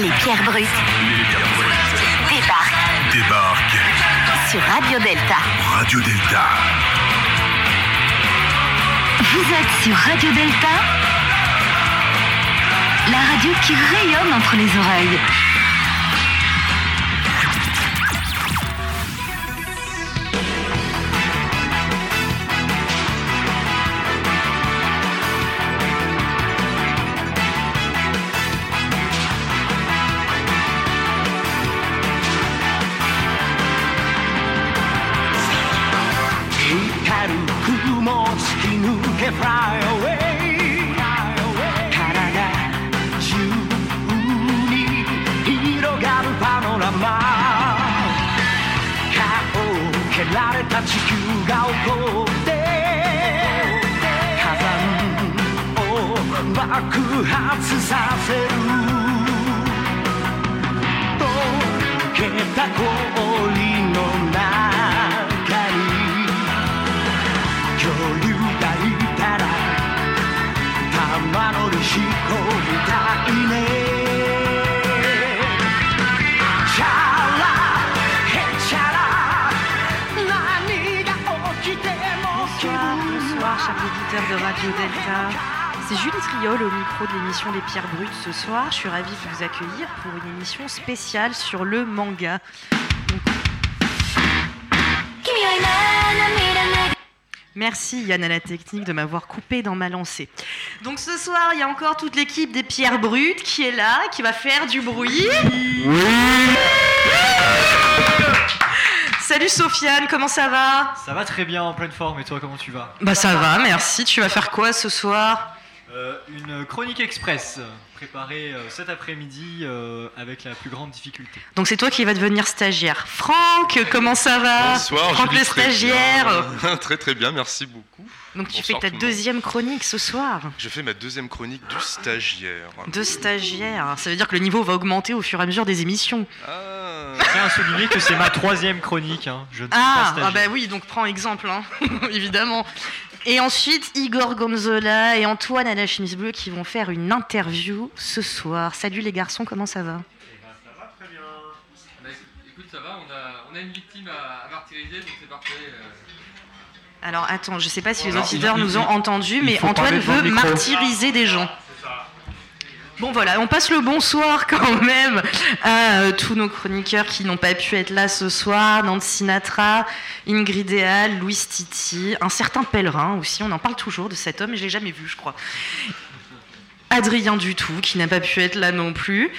Les pierres brutes Les pierres brutes débarquent débarquent sur Radio Delta. Radio Delta. Vous êtes sur Radio Delta, la radio qui rayonne entre les oreilles. られた地球が怒って火山を爆発させる。溶けた氷の中に恐竜がいたら玉乗りしこみたいね de Radio Delta. C'est Julie Triol au micro de l'émission Les Pierres Brutes ce soir. Je suis ravie de vous accueillir pour une émission spéciale sur le manga. Merci Yann à la technique de m'avoir coupé dans ma lancée. Donc ce soir, il y a encore toute l'équipe des Pierres Brutes qui est là, qui va faire du bruit. Salut Sofiane, comment ça va? Ça va très bien, en pleine forme, et toi comment tu vas? Bah ça va, merci. Tu vas faire quoi ce soir? Euh, Une chronique express euh, préparée euh, cet après-midi euh, avec la plus grande difficulté. Donc c'est toi qui vas devenir stagiaire. Franck, comment ça va Bonsoir, Franck Julie, le stagiaire. bien. Très très bien, merci beaucoup. Donc tu Bonsoir fais ta deuxième chronique ce soir. Je fais ma deuxième chronique du stagiaire. De stagiaire. Ça veut dire que le niveau va augmenter au fur et à mesure des émissions. Ah, Je tiens à souligner que c'est ma troisième chronique, hein. je ne suis pas Ah, ah bah oui, donc prends exemple, hein, évidemment. Et ensuite, Igor Gonzola et Antoine à la chemise bleue qui vont faire une interview ce soir. Salut les garçons, comment ça va? Bah, écoute, ça va, on a, on a une victime à, à martyriser, donc c'est parfait. euh. Alors attends, je sais pas si les auditeurs nous ont entendus, mais Antoine veut martyriser des gens. Bon voilà, on passe le bonsoir quand même à euh, tous nos chroniqueurs qui n'ont pas pu être là ce soir, Nancy Sinatra, Ingrid Eal, Louis Titi, un certain pèlerin aussi, on en parle toujours de cet homme, mais je l'ai jamais vu je crois. Adrien Dutout qui n'a pas pu être là non plus,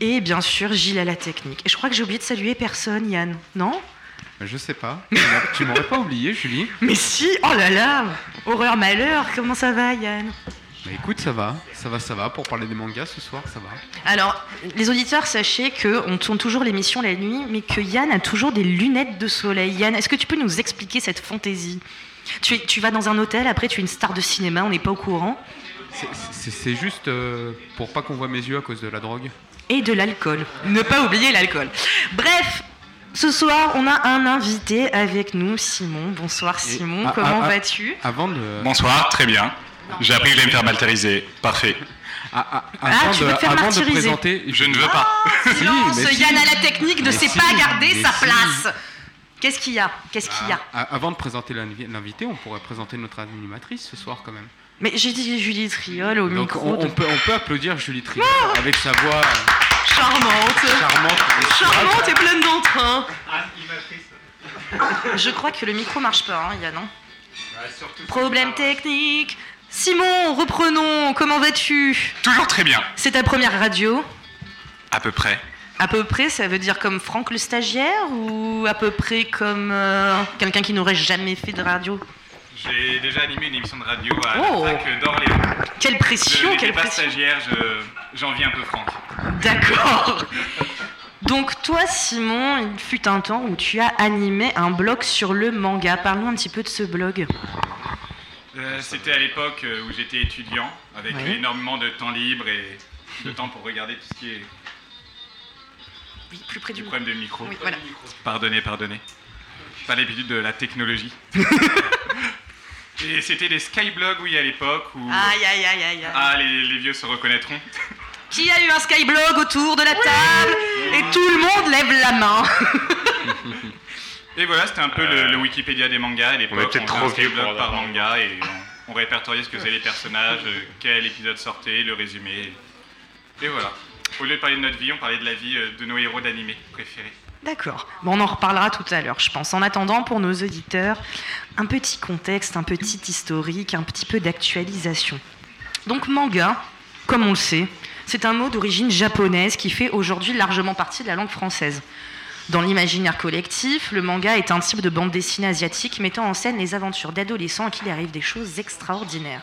et bien sûr Gilles à la technique. Et je crois que j'ai oublié de saluer personne, Yann, non? Je sais pas. Tu m'aurais pas oublié, Julie. Mais si, oh là là, horreur malheur, comment ça va Yann? Bah écoute, ça va. Ça va, ça va. Pour parler des mangas ce soir, ça va. Alors, les auditeurs, sachez qu'on tourne toujours l'émission la nuit, mais que Yann a toujours des lunettes de soleil. Yann, est-ce que tu peux nous expliquer cette fantaisie? Tu, tu vas dans un hôtel, après tu es une star de cinéma, on n'est pas au courant, c'est juste euh, pour pas qu'on voit mes yeux à cause de la drogue. et de l'alcool. Ne pas oublier l'alcool. Bref, ce soir, on a un invité avec nous, Simon. Bonsoir Simon, ah, comment ah, ah. vas-tu? Avant de. Bonsoir, très bien. J'ai appris que j'allais me faire maltériser. Parfait. Ah, ah, Ah, avant tu de, veux te faire avant de martyriser. présenter. Je ne veux pas. Silence, si. Yann à la technique ne sait si, pas garder sa si. place. Qu'est-ce qu'il y a? Qu'est-ce qu'il y a? Ah, Avant de présenter l'invi- l'invité, on pourrait présenter notre animatrice ce soir quand même. Mais j'ai dit Julie Triol au Donc micro. on, de- on peut, on peut applaudir Julie Trier avec sa voix euh, Charmante. charmante. et Charmante et pleine d'entrain. Je crois que le micro marche pas, hein, Yann. non Problème technique. Simon, reprenons. Comment vas-tu? Toujours très bien. C'est ta première radio? À peu près. À peu près, ça veut dire comme Franck le stagiaire ou à peu près comme euh, quelqu'un qui n'aurait jamais fait de radio? J'ai déjà animé une émission de radio à Oh. d'Orléans. Quelle pression, quelle pas pression. stagiaire, je- j'envie un peu Franck. D'accord. Donc toi, Simon, il fut un temps où tu as animé un blog sur le manga. Parlons un petit peu de ce blog. Euh, C'était à l'époque euh, où j'étais étudiant, avec Oui. énormément de temps libre et de temps pour regarder tout ce qui est Oui, plus près du du problème de micro. Oui, voilà. Pardonnez, pardonnez. Pas l'habitude de la technologie. Et c'était des skyblogs, oui, à l'époque où... Aïe, aïe, aïe, aïe. aïe. Ah, les, les vieux se reconnaîtront. Qui a eu un Skyblog autour de la table Et tout le monde lève la main. Et voilà, c'était un peu le, le Wikipédia des mangas à l'époque. On faisait trop vieux pour blog par manga et on, on répertoriait ce que faisaient les personnages, euh, quel épisode sortait, le résumé. Et voilà. Au lieu de parler de notre vie, on parlait de la vie euh, de nos héros d'animé préférés. D'accord. Bon, on en reparlera tout à l'heure, je pense. En attendant, pour nos auditeurs, un petit contexte, un petit historique, un petit peu d'actualisation. Donc, manga, comme on le sait, c'est un mot d'origine japonaise qui fait aujourd'hui largement partie de la langue française. Dans l'imaginaire collectif, le manga est un type de bande dessinée asiatique mettant en scène les aventures d'adolescents à qui il arrive des choses extraordinaires.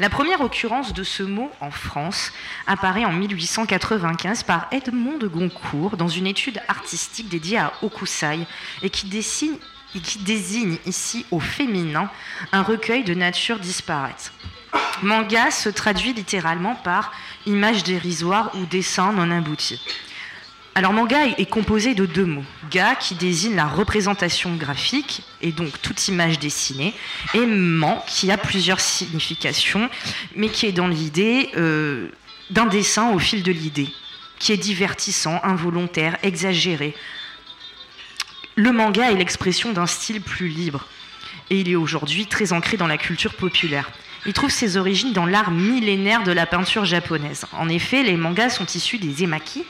La première occurrence de ce mot en France apparaît en 1895 par Edmond de Goncourt dans une étude artistique dédiée à Okusai et qui, désigne ici au féminin un recueil de nature disparate. Manga se traduit littéralement par image dérisoire ou dessin non abouti. Alors manga est- composé de deux mots. Ga qui désigne la représentation graphique et donc toute image dessinée, et man qui a plusieurs significations, mais qui est dans l'idée euh, d'un dessin au fil de l'idée, qui est divertissant, involontaire, exagéré. Le manga est l'expression d'un style plus libre, et il est aujourd'hui très ancré dans la culture populaire. Il trouve ses origines dans l'art millénaire de la peinture japonaise. En effet, les mangas sont issus des emaki,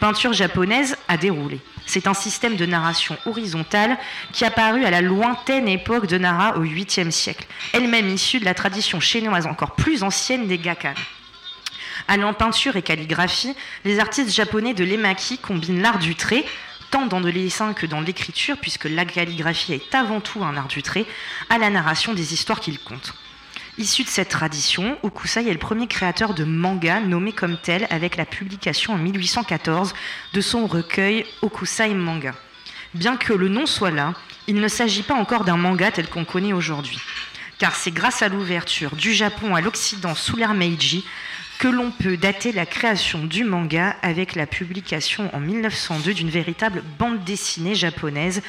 peinture japonaise à dérouler. C'est un système de narration horizontale qui apparut à la lointaine époque de Nara au 8e siècle, elle-même issue de la tradition chinoise encore plus ancienne des gakan. Allant peinture et calligraphie, les artistes japonais de l'emaki combinent l'art du trait, tant dans le dessin que dans l'écriture, puisque la calligraphie est avant tout un art du trait, à la narration des histoires qu'ils content. Issu de cette tradition, Okusai est le premier créateur de manga nommé comme tel avec la publication en 1814 de son recueil Okusai Manga. Bien que le nom soit là, il ne s'agit pas encore d'un manga tel qu'on connaît aujourd'hui. Car c'est grâce à l'ouverture du Japon à l'Occident sous l'ère Meiji que l'on peut dater la création du manga avec la publication en 1902 d'une véritable bande dessinée japonaise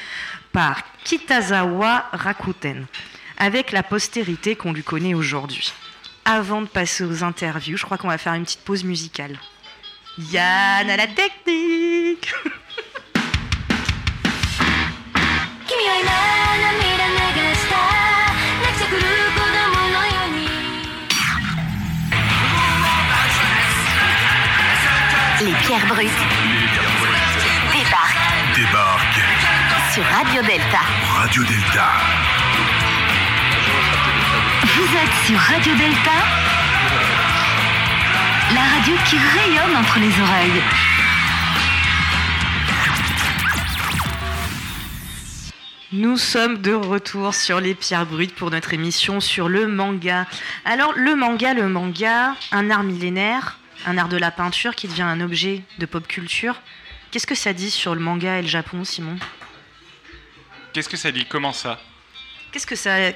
par Kitazawa Rakuten, avec la postérité qu'on lui connaît aujourd'hui. Avant de passer aux interviews, je crois qu'on va faire une petite pause musicale. Yann à la technique Les pierres brutes débarquent. Débarquent. Sur Radio Delta. Radio Delta. Vous êtes sur Radio Delta, la radio qui rayonne entre les oreilles. Nous sommes de retour sur les pierres brutes pour notre émission sur le manga. Alors le manga, le manga, un art millénaire, un art de la peinture qui devient un objet de pop culture. Qu'est-ce que ça dit sur le manga et le Japon, Simon? Qu'est-ce que ça dit? Comment ça? Qu'est-ce que ça,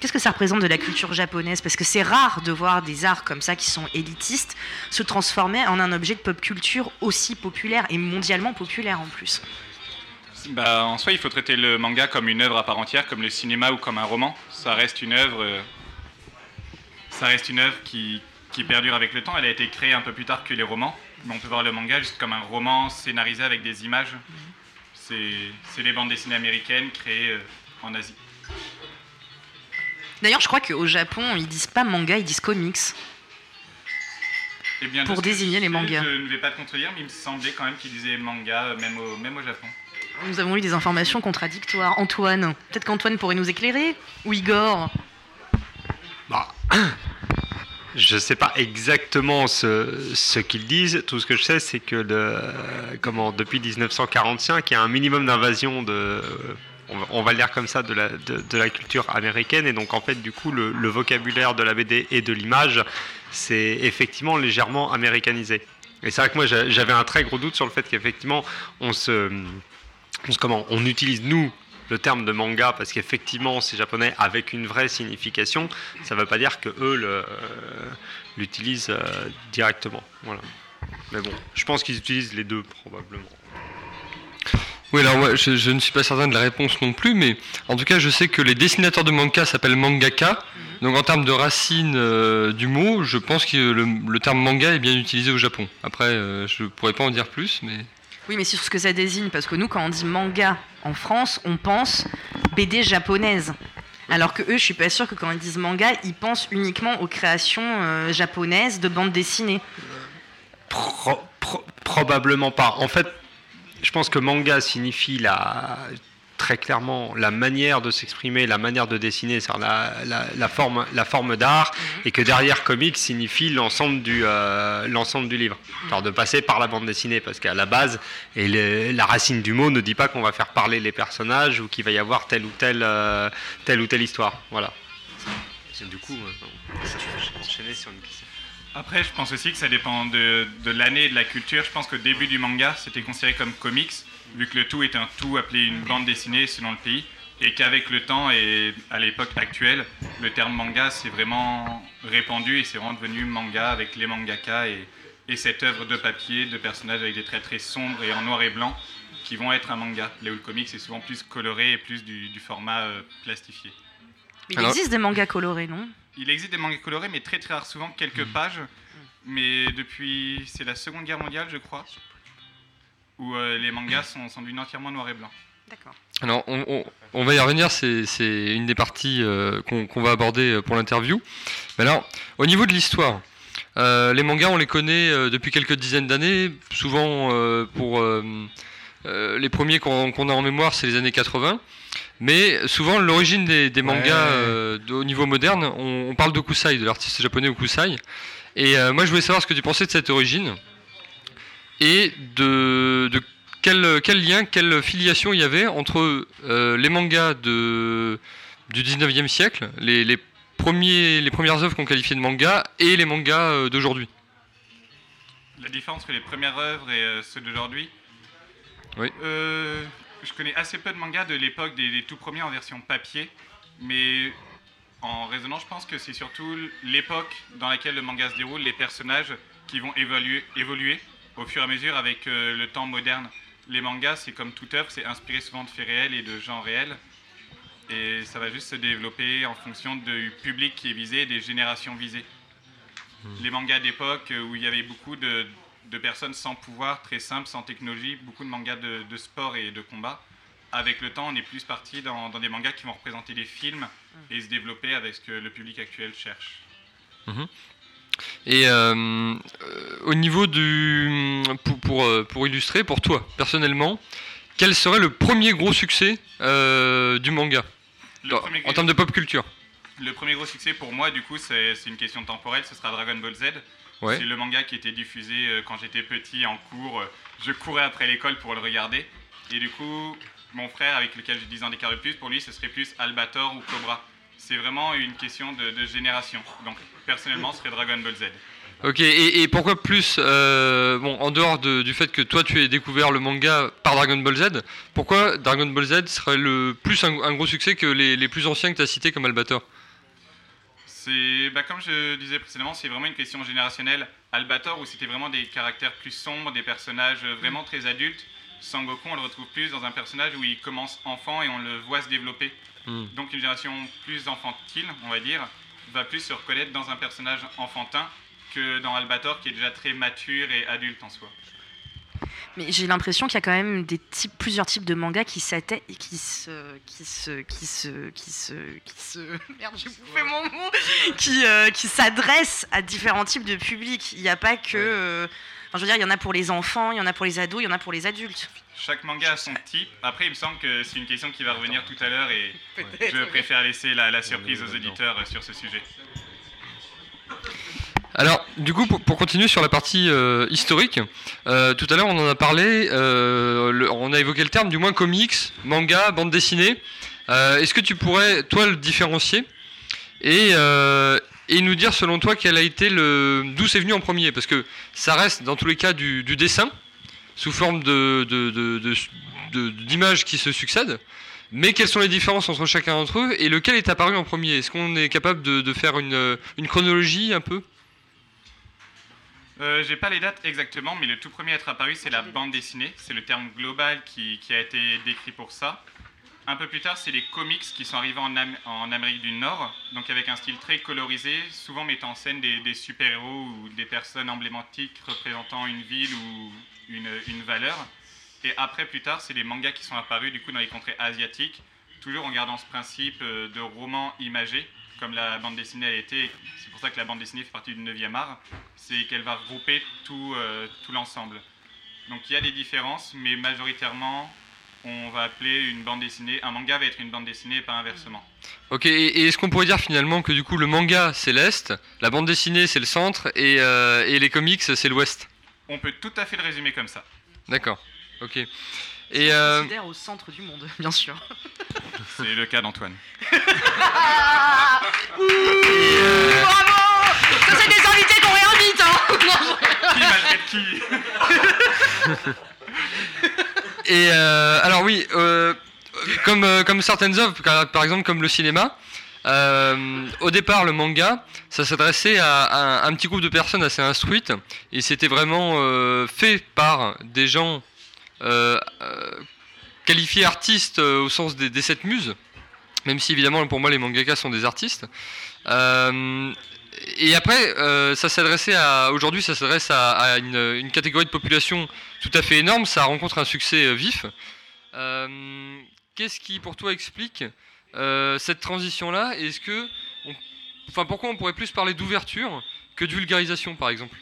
qu'est-ce que ça représente de la culture japonaise? Parce que c'est rare de voir des arts comme ça qui sont élitistes se transformer en un objet de pop culture aussi populaire et mondialement populaire en plus. Bah, en soi, il faut traiter le manga comme une œuvre à part entière, comme le cinéma ou comme un roman. Ça reste une œuvre, euh, ça reste une œuvre qui, qui perdure avec le temps. Elle a été créée un peu plus tard que les romans, mais on peut voir le manga juste comme un roman scénarisé avec des images. C'est c'est les bandes dessinées américaines créées euh, en Asie. D'ailleurs, je crois qu'au Japon, ils disent pas manga, ils disent comics. Eh bien, Pour désigner les sais, mangas. Je ne vais pas te contredire, mais il me semblait quand même qu'ils disaient manga, euh, même au, même au Japon. Nous avons eu des informations contradictoires. Antoine, peut-être qu'Antoine pourrait nous éclairer Ou Igor Bah, je ne sais pas exactement ce, ce qu'ils disent. Tout ce que je sais, c'est que le, comment, depuis 1945, il y a un minimum d'invasion de. On va, le dire comme ça, de la, culture américaine. Et donc, en fait, du coup, le, vocabulaire de la BD et de l'image, c'est effectivement légèrement américanisé. Et c'est vrai que moi, j'a- j'avais un très gros doute sur le fait qu'effectivement, on se, on se- comment, on utilise nous le terme de manga parce qu'effectivement c'est japonais avec une vraie signification. Ça ne veut pas dire que eux le, euh, l'utilisent euh, directement. Voilà. Mais bon, je pense qu'ils utilisent les deux probablement. Oui, alors moi, je, je ne suis pas certain de la réponse non plus, mais en tout cas, je sais que les dessinateurs de manga s'appellent mangaka. Donc en termes de racines euh, du mot, je pense que le, le terme manga est bien utilisé au Japon. Après, euh, je pourrais pas en dire plus, mais... Oui, mais c'est sur ce que ça désigne, parce que nous, quand on dit manga en France, on pense BD japonaise. Alors que eux, je suis pas sûre que quand ils disent manga, ils pensent uniquement aux créations euh, japonaises de bandes dessinées. Pro- pro- probablement pas. En fait, je pense que manga signifie la, très clairement la manière de s'exprimer, la manière de dessiner, c'est-à-dire la, la- la forme, la forme d'art, et que derrière comics signifie l'ensemble du, euh, l'ensemble du livre. Alors de passer par la bande dessinée, parce qu'à la base, et le- la racine du mot ne dit pas qu'on va faire parler les personnages ou qu'il va y avoir telle ou telle, euh, telle ou telle histoire. Voilà. Du coup, euh, enchaîner sur une question. Après, je pense aussi que ça dépend de, de l'année et de la culture. Je pense qu'au début du manga, c'était considéré comme comics, vu que le tout est un tout appelé une bande dessinée selon le pays, et qu'avec le temps et à l'époque actuelle, le terme manga s'est vraiment répandu et c'est vraiment devenu manga avec les mangaka et, et cette œuvre de papier de personnages avec des traits très sombres et en noir et blanc qui vont être un manga. Là où le comics est souvent plus coloré et plus du, du format euh, plastifié. Mais il existe des mangas colorés, non? Il existe des mangas colorés, mais très très rare, souvent quelques pages. Mais depuis, c'est la Seconde Guerre mondiale, je crois, où euh, les mangas sont, sont devenus entièrement noir et blanc. D'accord. Alors, on, on- on va y revenir, c'est une des parties euh, qu'on va aborder euh, pour l'interview. Mais alors, au niveau de l'histoire, euh, les mangas, on les connaît euh, depuis quelques dizaines d'années. Souvent, euh, pour euh, les premiers qu'on a en mémoire, c'est les années 80. Mais souvent, l'origine des, des mangas euh, de- au niveau moderne, on, on parle de Kusai, de l'artiste japonais Kusai. Et euh, moi, je voulais savoir ce que tu pensais de cette origine et de, de quel, quel lien, quelle filiation il y avait entre euh, les mangas de, du 19e siècle, les, les, premiers, les premières œuvres qu'on qualifiait de manga, et les mangas euh, d'aujourd'hui? La différence entre les premières œuvres et euh, ceux d'aujourd'hui? Oui. Euh, je connais assez peu de mangas de l'époque des, des tout premiers en version papier, mais en raisonnant, je pense que c'est surtout l'époque dans laquelle le manga se déroule, les personnages qui vont évoluer, évoluer au fur et à mesure avec euh, le temps moderne. Les mangas, c'est comme toute œuvre, c'est inspiré souvent de faits réels et de gens réels. Et ça va juste se développer en fonction du public qui est visé et des générations visées. Les mangas d'époque où il y avait beaucoup de, de personnes sans pouvoir, très simples, sans technologie, beaucoup de mangas de, de sport et de combat. Avec le temps, on est plus parti dans, dans des mangas qui vont représenter des films et se développer avec ce que le public actuel cherche. Mhm. Et euh, euh, au niveau du. Pour, pour, euh, pour illustrer, pour toi, personnellement, quel serait le premier gros succès euh, du manga? Dans- premier En termes de pop culture Le premier gros succès pour moi, du coup, c'est une question temporelle, ce sera Dragon Ball Z. Ouais. C'est le manga qui était diffusé euh, quand j'étais petit en cours. Je courais après l'école pour le regarder. Et du coup, mon frère, avec lequel j'ai 10 ans d'écart de plus, pour lui, ce serait plus Albator ou Cobra. C'est vraiment une question de, de génération. Donc, personnellement, ce serait Dragon Ball Z. Ok, et, et pourquoi plus, euh, bon, en dehors de- du fait que toi tu aies découvert le manga par Dragon Ball Z, pourquoi Dragon Ball Z serait le plus un, un gros succès que les, les plus anciens que tu as cités comme Albator? C'est, bah, comme je disais précédemment, c'est vraiment une question générationnelle. Albator, où c'était vraiment des caractères plus sombres, des personnages euh, vraiment très adultes. Sangoku, on le retrouve plus dans un personnage où il commence enfant et on le voit se développer. Hmm. Donc une génération plus enfantine, on va dire, va plus se reconnaître dans un personnage enfantin que dans Albator, qui est déjà très mature et adulte en soi. Mais j'ai l'impression qu'il y a quand même des types, plusieurs types de mangas qui s'atta- qui se, qui se, qui se, qui se, qui se, merde, j'ai bouffé mon mot, qui, euh, qui s'adressent à différents types de publics. Il n'y a pas que, euh, enfin, je veux dire, il y en a pour les enfants, il y en a pour les ados, il y en a pour les adultes. Chaque manga a son type. Après, il me semble que c'est une question qui va revenir tout à l'heure et je préfère laisser la, la surprise aux auditeurs sur ce sujet. Alors, du coup, pour, continuer sur la partie euh, historique, euh, tout à l'heure on en a parlé, euh, on a évoqué le terme, du moins comics, manga, bande dessinée. Est-ce que tu pourrais, toi, le différencier et, et nous dire, selon toi, quel a été le, d'où c'est venu en premier? Parce que ça reste, dans tous les cas, du, dessin, sous forme de, de- d'images qui se succèdent. Mais quelles sont les différences entre chacun d'entre eux et lequel est apparu en premier? Est-ce qu'on est capable de, faire une chronologie un peu? Euh, J'ai pas les dates exactement, mais le tout premier à être apparu, c'est la bande dessinée. C'est le terme global qui, qui a été décrit pour ça. Un peu plus tard, c'est les comics qui sont arrivés en, Am- en Amérique du Nord, donc avec un style très colorisé, souvent mettant en scène des, des super-héros ou des personnes emblématiques représentant une ville ou une, une valeur. Et après, plus tard, c'est les mangas qui sont apparus du coup dans les contrées asiatiques, toujours en gardant ce principe euh, de roman imagé, comme la bande dessinée a été. C'est pour ça que la bande dessinée fait partie du 9e art, c'est qu'elle va regrouper tout, euh, tout l'ensemble. Donc il y a des différences, mais majoritairement, on va appeler une bande dessinée, un manga va être une bande dessinée et pas inversement. Ok, et, est-ce qu'on pourrait dire finalement que du coup le manga c'est l'Est, la bande dessinée c'est le centre et, euh, et les comics c'est l'Ouest? On peut tout à fait le résumer comme ça. D'accord, ok. Et euh, considère au centre du monde, bien sûr. C'est le cas d'Antoine. Bravo Ça, c'est des invités qu'on réinvite, hein Qui maltraite qui Et euh, alors oui, euh, comme, euh, comme certaines œuvres, par exemple comme le cinéma, euh, au départ le manga, ça s'adressait à, à un petit groupe de personnes assez instruites, et c'était vraiment euh, fait par des gens euh, euh, qualifiés artistes euh, au sens des, sept muses, même si évidemment pour moi les mangakas sont des artistes. Et après, ça s'adressait à. Aujourd'hui, ça s'adresse à, une, catégorie de population tout à fait énorme. Ça rencontre un succès vif. Qu'est-ce qui, pour toi, explique cette transition-là? Est-ce que. Enfin, pourquoi on pourrait plus parler d'ouverture que de vulgarisation, par exemple?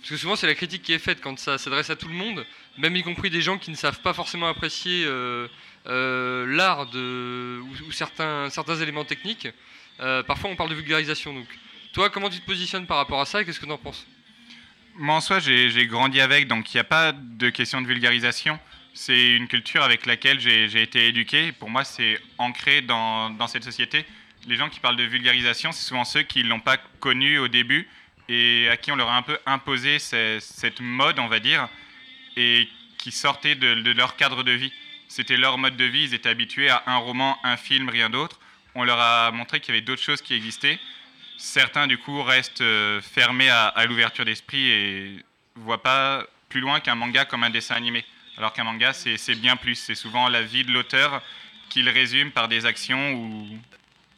Parce que souvent, c'est la critique qui est faite quand ça s'adresse à tout le monde, même y compris des gens qui ne savent pas forcément apprécier euh, euh, l'art ou, certains, certains éléments techniques. Euh, parfois, on parle de vulgarisation. Donc, toi, comment tu te positionnes par rapport à ça et qu'est-ce que tu en penses? Moi, en soi, j'ai grandi avec, donc il n'y a pas de question de vulgarisation. C'est une culture avec laquelle j'ai j'ai été éduqué. Pour moi, c'est ancré dans, dans cette société. Les gens qui parlent de vulgarisation, c'est souvent ceux qui ne l'ont pas connu au début et à qui on leur a un peu imposé ce- cette mode, on va dire, et qui sortaient de, leur cadre de vie. C'était leur mode de vie, ils étaient habitués à un roman, un film, rien d'autre. On leur a montré qu'il y avait d'autres choses qui existaient. Certains, du coup, restent euh, fermés à, l'ouverture d'esprit et voient pas plus loin qu'un manga comme un dessin animé. Alors qu'un manga, c'est bien plus. C'est souvent la vie de l'auteur qu'il résume par des actions ou,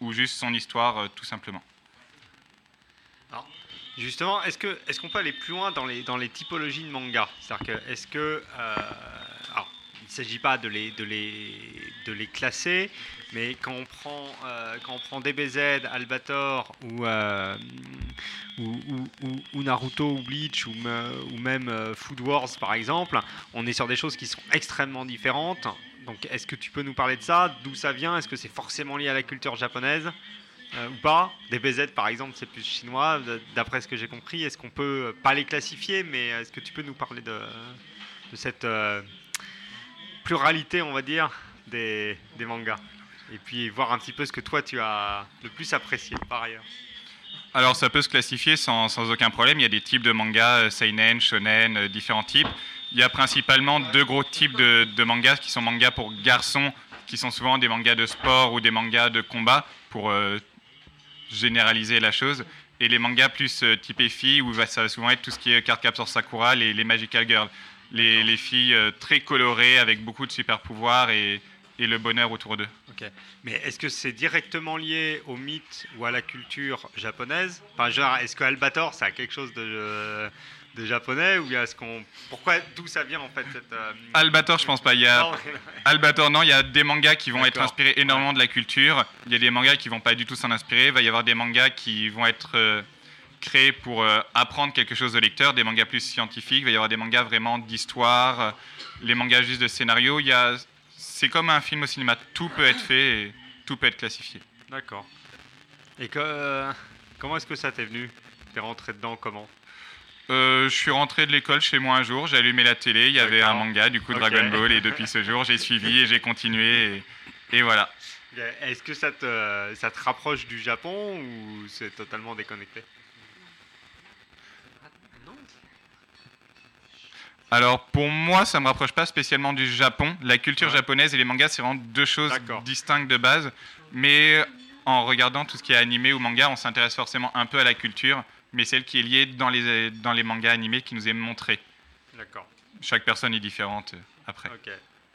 ou juste son histoire, euh, tout simplement. Justement, est-ce qu'on peut aller plus loin dans les typologies de manga? C'est-à-dire que est-ce que euh, alors il ne s'agit pas de les classer, mais quand on prend euh, DBZ, Albator ou euh, ou, ou- Naruto ou Bleach ou, ou même Food Wars par exemple, on est sur des choses qui sont extrêmement différentes. Donc est-ce que tu peux nous parler de ça? D'où ça vient? Est-ce que c'est forcément lié à la culture japonaise? Euh, ou pas DBZ par exemple, c'est plus chinois, d'après ce que j'ai compris. Est-ce qu'on peut euh, pas les classifier, mais est-ce que tu peux nous parler de, cette euh, pluralité, on va dire, des, mangas? Et puis voir un petit peu ce que toi tu as le plus apprécié par ailleurs. Alors ça peut se classifier sans, aucun problème. Il y a des types de mangas, euh, seinen, shonen, euh, différents types. Il y a principalement deux gros types de, mangas qui sont mangas pour garçons, qui sont souvent des mangas de sport ou des mangas de combat, pour euh, généraliser la chose. Et les mangas plus euh, typés filles, où ça va souvent être tout ce qui est Cardcaptor Sakura, les, les Magical Girls. Les, les filles euh, très colorées, avec beaucoup de super pouvoirs et, le bonheur autour d'eux. Ok. Mais est-ce que c'est directement lié au mythe ou à la culture japonaise? Enfin, genre, est-ce que Albator, ça a quelque chose de, euh, de japonais ou est-ce qu'on pourquoi d'où ça vient en fait cette euh, Albator, je pense pas. Il y a Non, Albator, non. Il y a des mangas qui vont être inspirés énormément de la culture. Il y a des mangas qui vont pas du tout s'en inspirer. Il va y avoir des mangas qui vont être euh, créés pour euh, apprendre quelque chose au lecteur. Des mangas plus scientifiques. Il va y avoir des mangas vraiment d'histoire. Les mangas juste de scénario. Il y a, c'est comme un film au cinéma. Tout peut être fait et tout peut être classifié. D'accord. Et que, comment est-ce que ça t'est venu? T'es rentré dedans comment? Euh, je suis rentré de l'école chez moi un jour, j'ai allumé la télé, il y avait un manga, du coup. Dragon Ball, et depuis ce jour j'ai suivi et j'ai continué, et, et voilà. Est-ce que ça te, ça te rapproche du Japon ou c'est totalement déconnecté? Alors pour moi, ça me rapproche pas spécialement du Japon. La culture Ouais. japonaise et les mangas, c'est vraiment deux choses distinctes de base. Mais en regardant tout ce qui est animé ou manga, on s'intéresse forcément un peu à la culture. Mais celle qui est liée dans les, dans les mangas animés qui nous est montrée. D'accord. Chaque personne est différente euh, après. Ok.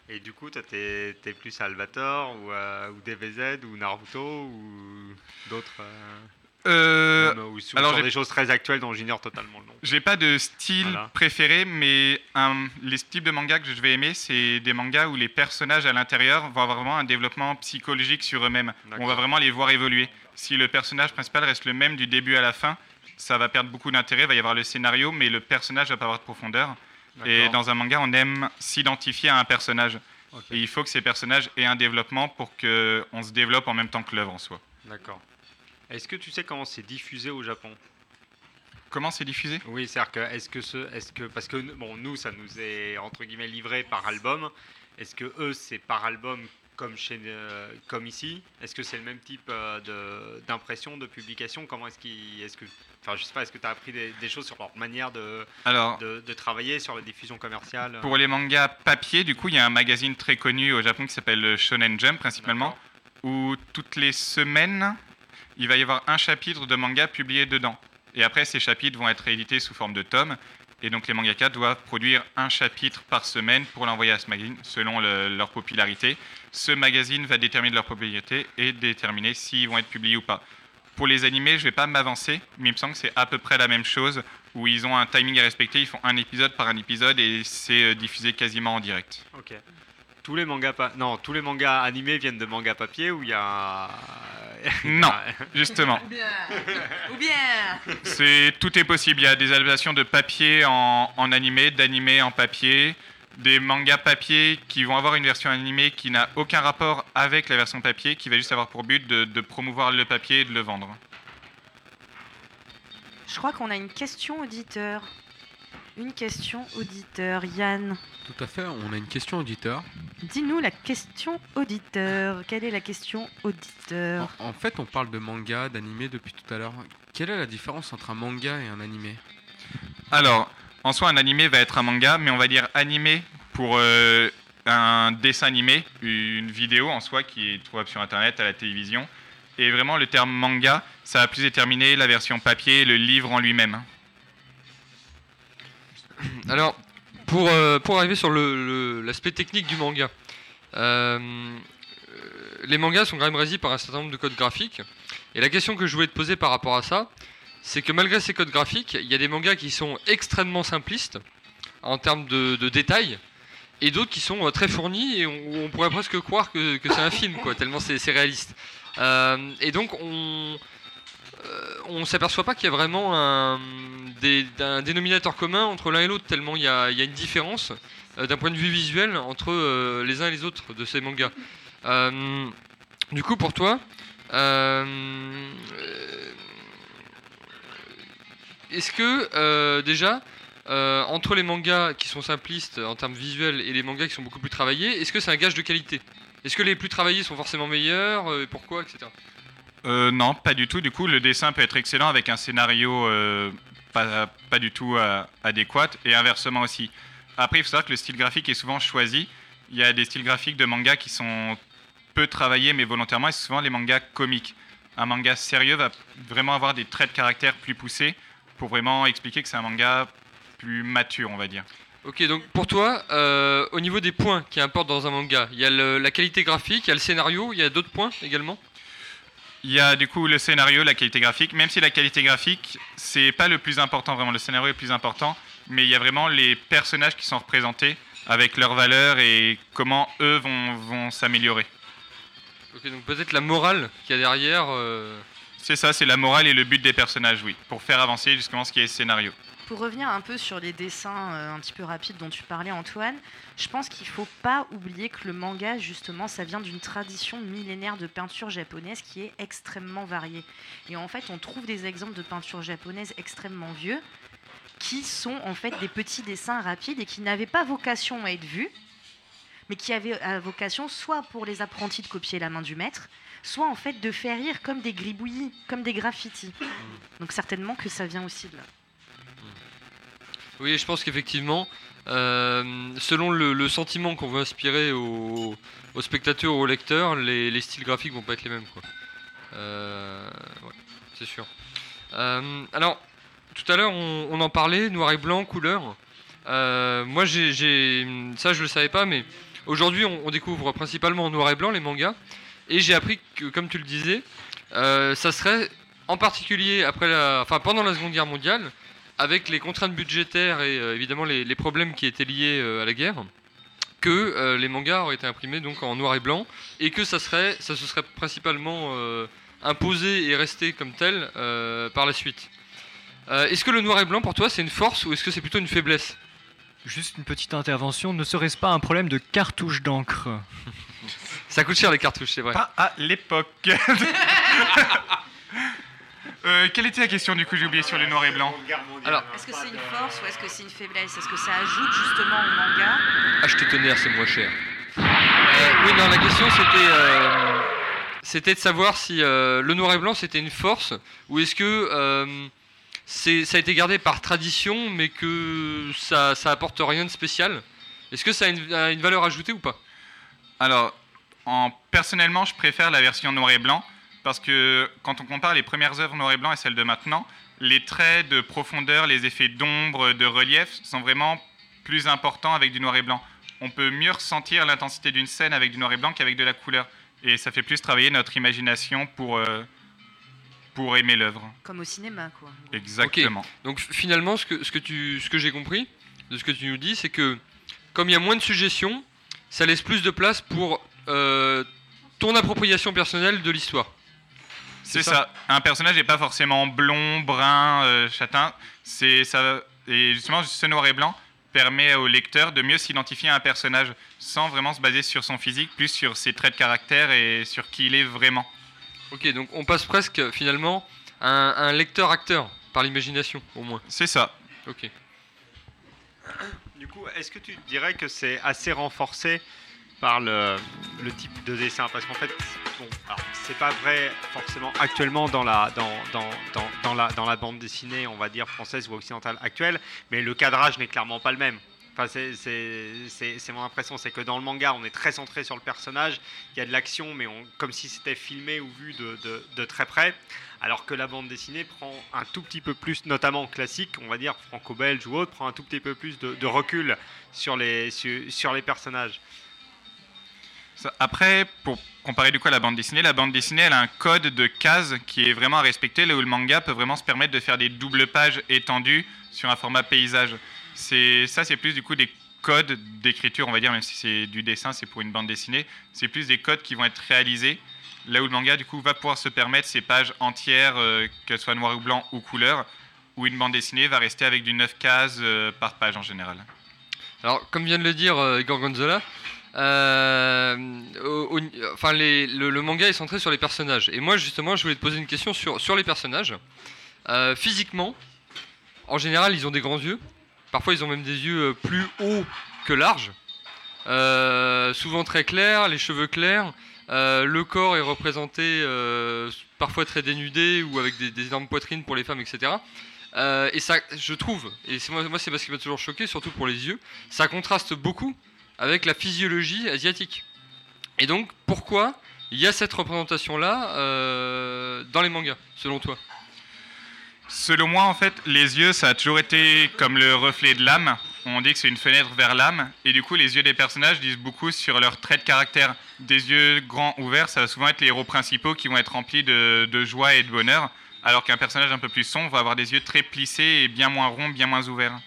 Et du coup, toi, t'es es plus Albator ou, euh, ou DBZ ou Naruto ou d'autres euh, Euh, ou alors des choses très actuelles dont j'ignore totalement le nom. J'ai pas de style Voilà. préféré, mais un- les types de mangas que je vais aimer, c'est des mangas où les personnages à l'intérieur vont avoir vraiment un développement psychologique sur eux-mêmes. On va vraiment les voir évoluer. Si le personnage principal reste le même du début à la fin, ça va perdre beaucoup d'intérêt. Il va y avoir le scénario, mais le personnage va pas avoir de profondeur. Et dans un manga, on aime s'identifier à un personnage. Et il faut que ces personnages aient un développement pour qu'on se développe en même temps que l'œuvre en soi. D'accord. Est-ce que tu sais comment c'est diffusé au Japon? Comment c'est diffusé? Oui, c'est-à-dire que est-ce que ce, est-ce que parce que bon, nous, ça nous est entre guillemets livré par album. Est-ce que eux, c'est par album comme chez, euh, comme ici Est-ce que c'est le même type euh, d'impression, de publication? Comment est-ce qu'ils, est-ce que, enfin, je sais pas, est-ce que tu as appris des, des choses sur leur manière de, Alors- de, de travailler sur la diffusion commerciale? Pour les mangas papier, du coup, il y a un magazine très connu au Japon qui s'appelle le Shonen Jump principalement, où toutes les semaines, il va y avoir un chapitre de manga publié dedans. Et après, ces chapitres vont être édités sous forme de tomes. Et donc, les mangaka doivent produire un chapitre par semaine pour l'envoyer à ce magazine selon le- leur popularité. Ce magazine va déterminer leur popularité et déterminer s'ils vont être publiés ou pas. Pour les animés, je ne vais pas m'avancer, mais il me semble que c'est à peu près la même chose, où ils ont un timing à respecter, ils font un épisode par un épisode et c'est euh, diffusé quasiment en direct. Ok. Tous les mangas, pa- non, tous les mangas animés viennent de mangas papier ou il y a Non, justement. Ou bien. Ou bien. C'est tout est possible. Il y a des adaptations de papier en, en animé, d'animé en papier, des mangas papier qui vont avoir une version animée qui n'a aucun rapport avec la version papier, qui va juste avoir pour but de, de promouvoir le papier et de le vendre. Je crois qu'on a une question auditeur. Une question auditeur. Yann, Tout à fait, on a une question auditeur. dis-nous la question auditeur. Quelle est la question auditeur? En, en fait, on parle de manga, d'animé depuis tout à l'heure. Quelle est la différence entre un manga et un animé? Alors, en soi, un animé va être un manga, mais on va dire animé pour euh, un dessin animé, une vidéo en soi qui est trouvable sur Internet, à la télévision. Et vraiment, le terme manga, ça va plus déterminer la version papier, le livre en lui-même. Alors, pour, euh, pour arriver sur l'aspect technique du manga, euh, les mangas sont quand même régis par un certain nombre de codes graphiques. Et la question que je voulais te poser par rapport à ça, c'est que malgré ces codes graphiques, il y a des mangas qui sont extrêmement simplistes en termes de, de détails, et d'autres qui sont euh, très fournis et on, pourrait presque croire que, que c'est un film, quoi, tellement c'est réaliste. Et donc on euh, on s'aperçoit pas qu'il y a vraiment un, dénominateur commun entre l'un et l'autre, tellement il y a, une différence euh, d'un point de vue visuel entre euh, les uns et les autres de ces mangas. Du coup, pour toi, est-ce que déjà, entre les mangas qui sont simplistes en termes visuels et les mangas qui sont beaucoup plus travaillés, est-ce que c'est un gage de qualité? Est-ce que les plus travaillés sont forcément meilleurs Pourquoi etc. Euh, non, pas du tout. Du coup, le dessin peut être excellent avec un scénario euh, pas, pas du tout euh, adéquat et inversement aussi. Après, il faut savoir que le style graphique est souvent choisi. Il y a des styles graphiques de manga qui sont peu travaillés mais volontairement et souvent les mangas comiques. Un manga sérieux va vraiment avoir des traits de caractère plus poussés pour vraiment expliquer que c'est un manga plus mature, on va dire. Ok, donc pour toi, au niveau des points qui importent dans un manga, il y a la qualité graphique, il y a le scénario, il y a d'autres points également? Il y a du coup le scénario, la qualité graphique, même si la qualité graphique, c'est pas le plus important vraiment, le scénario est le plus important, mais il y a vraiment les personnages qui sont représentés avec leurs valeurs et comment eux vont, vont s'améliorer. Ok, donc peut-être la morale qu'il y a derrière. euh, C'est ça, c'est la morale et le but des personnages, oui, pour faire avancer justement ce qui est scénario. Pour revenir un peu sur les dessins euh, un petit peu rapides dont tu parlais Antoine, je pense qu'il faut pas oublier que le manga justement ça vient d'une tradition millénaire de peinture japonaise qui est extrêmement variée. Et en fait on trouve des exemples de peinture japonaise extrêmement vieux qui sont en fait des petits dessins rapides et qui n'avaient pas vocation à être vus, mais qui avaient euh, vocation soit pour les apprentis de copier la main du maître, soit en fait de faire rire comme des gribouillis, comme des graffitis. Donc certainement que ça vient aussi de là. Oui, je pense qu'effectivement, euh, selon le, sentiment qu'on veut inspirer aux, spectateurs ou aux lecteurs, les, les styles graphiques vont pas être les mêmes. Quoi. Euh, c'est sûr. Euh, alors, tout à l'heure, on, en parlait, noir et blanc, couleur. Moi, ça, je le savais pas, mais aujourd'hui, on, découvre principalement en noir et blanc les mangas. Et j'ai appris que, comme tu le disais, ça serait en particulier après la, enfin, pendant la Seconde Guerre mondiale, avec les contraintes budgétaires et euh, évidemment les, les problèmes qui étaient liés euh, à la guerre, que euh, les mangas auraient été imprimés donc en noir et blanc et que ça serait, ça se serait principalement imposé et resté comme tel par la suite. Est-ce que le noir et blanc pour toi c'est une force ou est-ce que c'est plutôt une faiblesse? Juste une petite intervention, ne serait-ce pas un problème de cartouche d'encre? Ça coûte cher les cartouches, c'est vrai. Pas à l'époque. Euh, quelle était la question du coup J'ai oublié sur le noir et blanc. Alors, Est-ce que c'est une force ou est-ce que c'est une faiblesse? Est-ce que ça ajoute justement au manga? Acheter tonnerre c'est moins cher. Euh, oui, non, la question c'était euh, c'était de savoir si euh, le noir et blanc c'était une force ou est-ce que euh, c'est, ça a été gardé par tradition mais que ça, ça apporte rien de spécial? Est-ce que ça a une, a une valeur ajoutée ou pas? Alors, en, personnellement, je préfère la version noir et blanc parce que quand on compare les premières œuvres noir et blanc et celles de maintenant, les traits de profondeur, les effets d'ombre, de relief sont vraiment plus importants avec du noir et blanc. On peut mieux ressentir l'intensité d'une scène avec du noir et blanc qu'avec de la couleur. Et ça fait plus travailler notre imagination pour, euh, pour aimer l'œuvre. Comme au cinéma, quoi. Exactement. Donc finalement, ce que, ce que, tu, ce que j'ai compris de ce que tu nous dis, c'est que comme il y a moins de suggestions, ça laisse plus de place pour euh, ton appropriation personnelle de l'histoire. C'est ça. Un personnage n'est pas forcément blond, brun, euh, châtain. C'est ça. Et justement, ce noir et blanc permet au lecteur de mieux s'identifier à un personnage sans vraiment se baser sur son physique, plus sur ses traits de caractère et sur qui il est vraiment. Ok, donc on passe presque finalement à un, à un lecteur-acteur par l'imagination, au moins. C'est ça. Ok. Du coup, est-ce que tu dirais que c'est assez renforcé par le, type de dessin Parce qu'en fait, bon, c'est pas vrai forcément actuellement dans la, dans, dans, dans, la, dans la bande dessinée, on va dire française ou occidentale actuelle, mais le cadrage n'est clairement pas le même. Enfin, c'est- mon impression, c'est que dans le manga, on est très centré sur le personnage, il y a de l'action, mais comme si c'était filmé ou vu de, de- très près, alors que la bande dessinée prend un tout petit peu plus, notamment classique, on va dire franco-belge ou autre, prend un tout petit peu plus de, recul sur les, sur les personnages. Après, pour comparer du coup à la bande dessinée, la bande dessinée, elle a un code de cases qui est vraiment à respecter, là où le manga peut vraiment se permettre de faire des doubles pages étendues sur un format paysage. C'est ça, c'est plus du coup des codes d'écriture, on va dire, même si c'est du dessin, c'est pour une bande dessinée, c'est plus des codes qui vont être réalisés. Là où le manga, du coup, va pouvoir se permettre ces pages entières, euh, qu'elles soient noir ou blanc ou couleur, où une bande dessinée va rester avec du 9 cases euh, par page en général. Alors, comme vient de le dire euh, Igor Gonzola, euh, enfin, le, manga est centré sur les personnages. Et moi, justement, je voulais te poser une question sur, les personnages. Euh, physiquement, en général, ils ont des grands yeux. Parfois, ils ont même des yeux euh, plus hauts que larges. Souvent très clairs, les cheveux clairs. Le corps est représenté parfois très dénudé ou avec des, énormes poitrines pour les femmes, etc. Et ça, je trouve, et moi c'est parce qu'il m'a toujours choqué, surtout pour les yeux, ça contraste beaucoup avec la physiologie asiatique. Et donc, pourquoi il y a cette représentation-là euh, dans les mangas, selon toi? Selon moi, en fait, les yeux, ça a toujours été comme le reflet de l'âme. On dit que c'est une fenêtre vers l'âme. Et du coup, les yeux des personnages disent beaucoup sur leurs traits de caractère. Des yeux grands ouverts, ça va souvent être les héros principaux qui vont être remplis de, joie et de bonheur. Alors qu'un personnage un peu plus sombre va avoir des yeux très plissés et bien moins ronds, bien moins ouverts.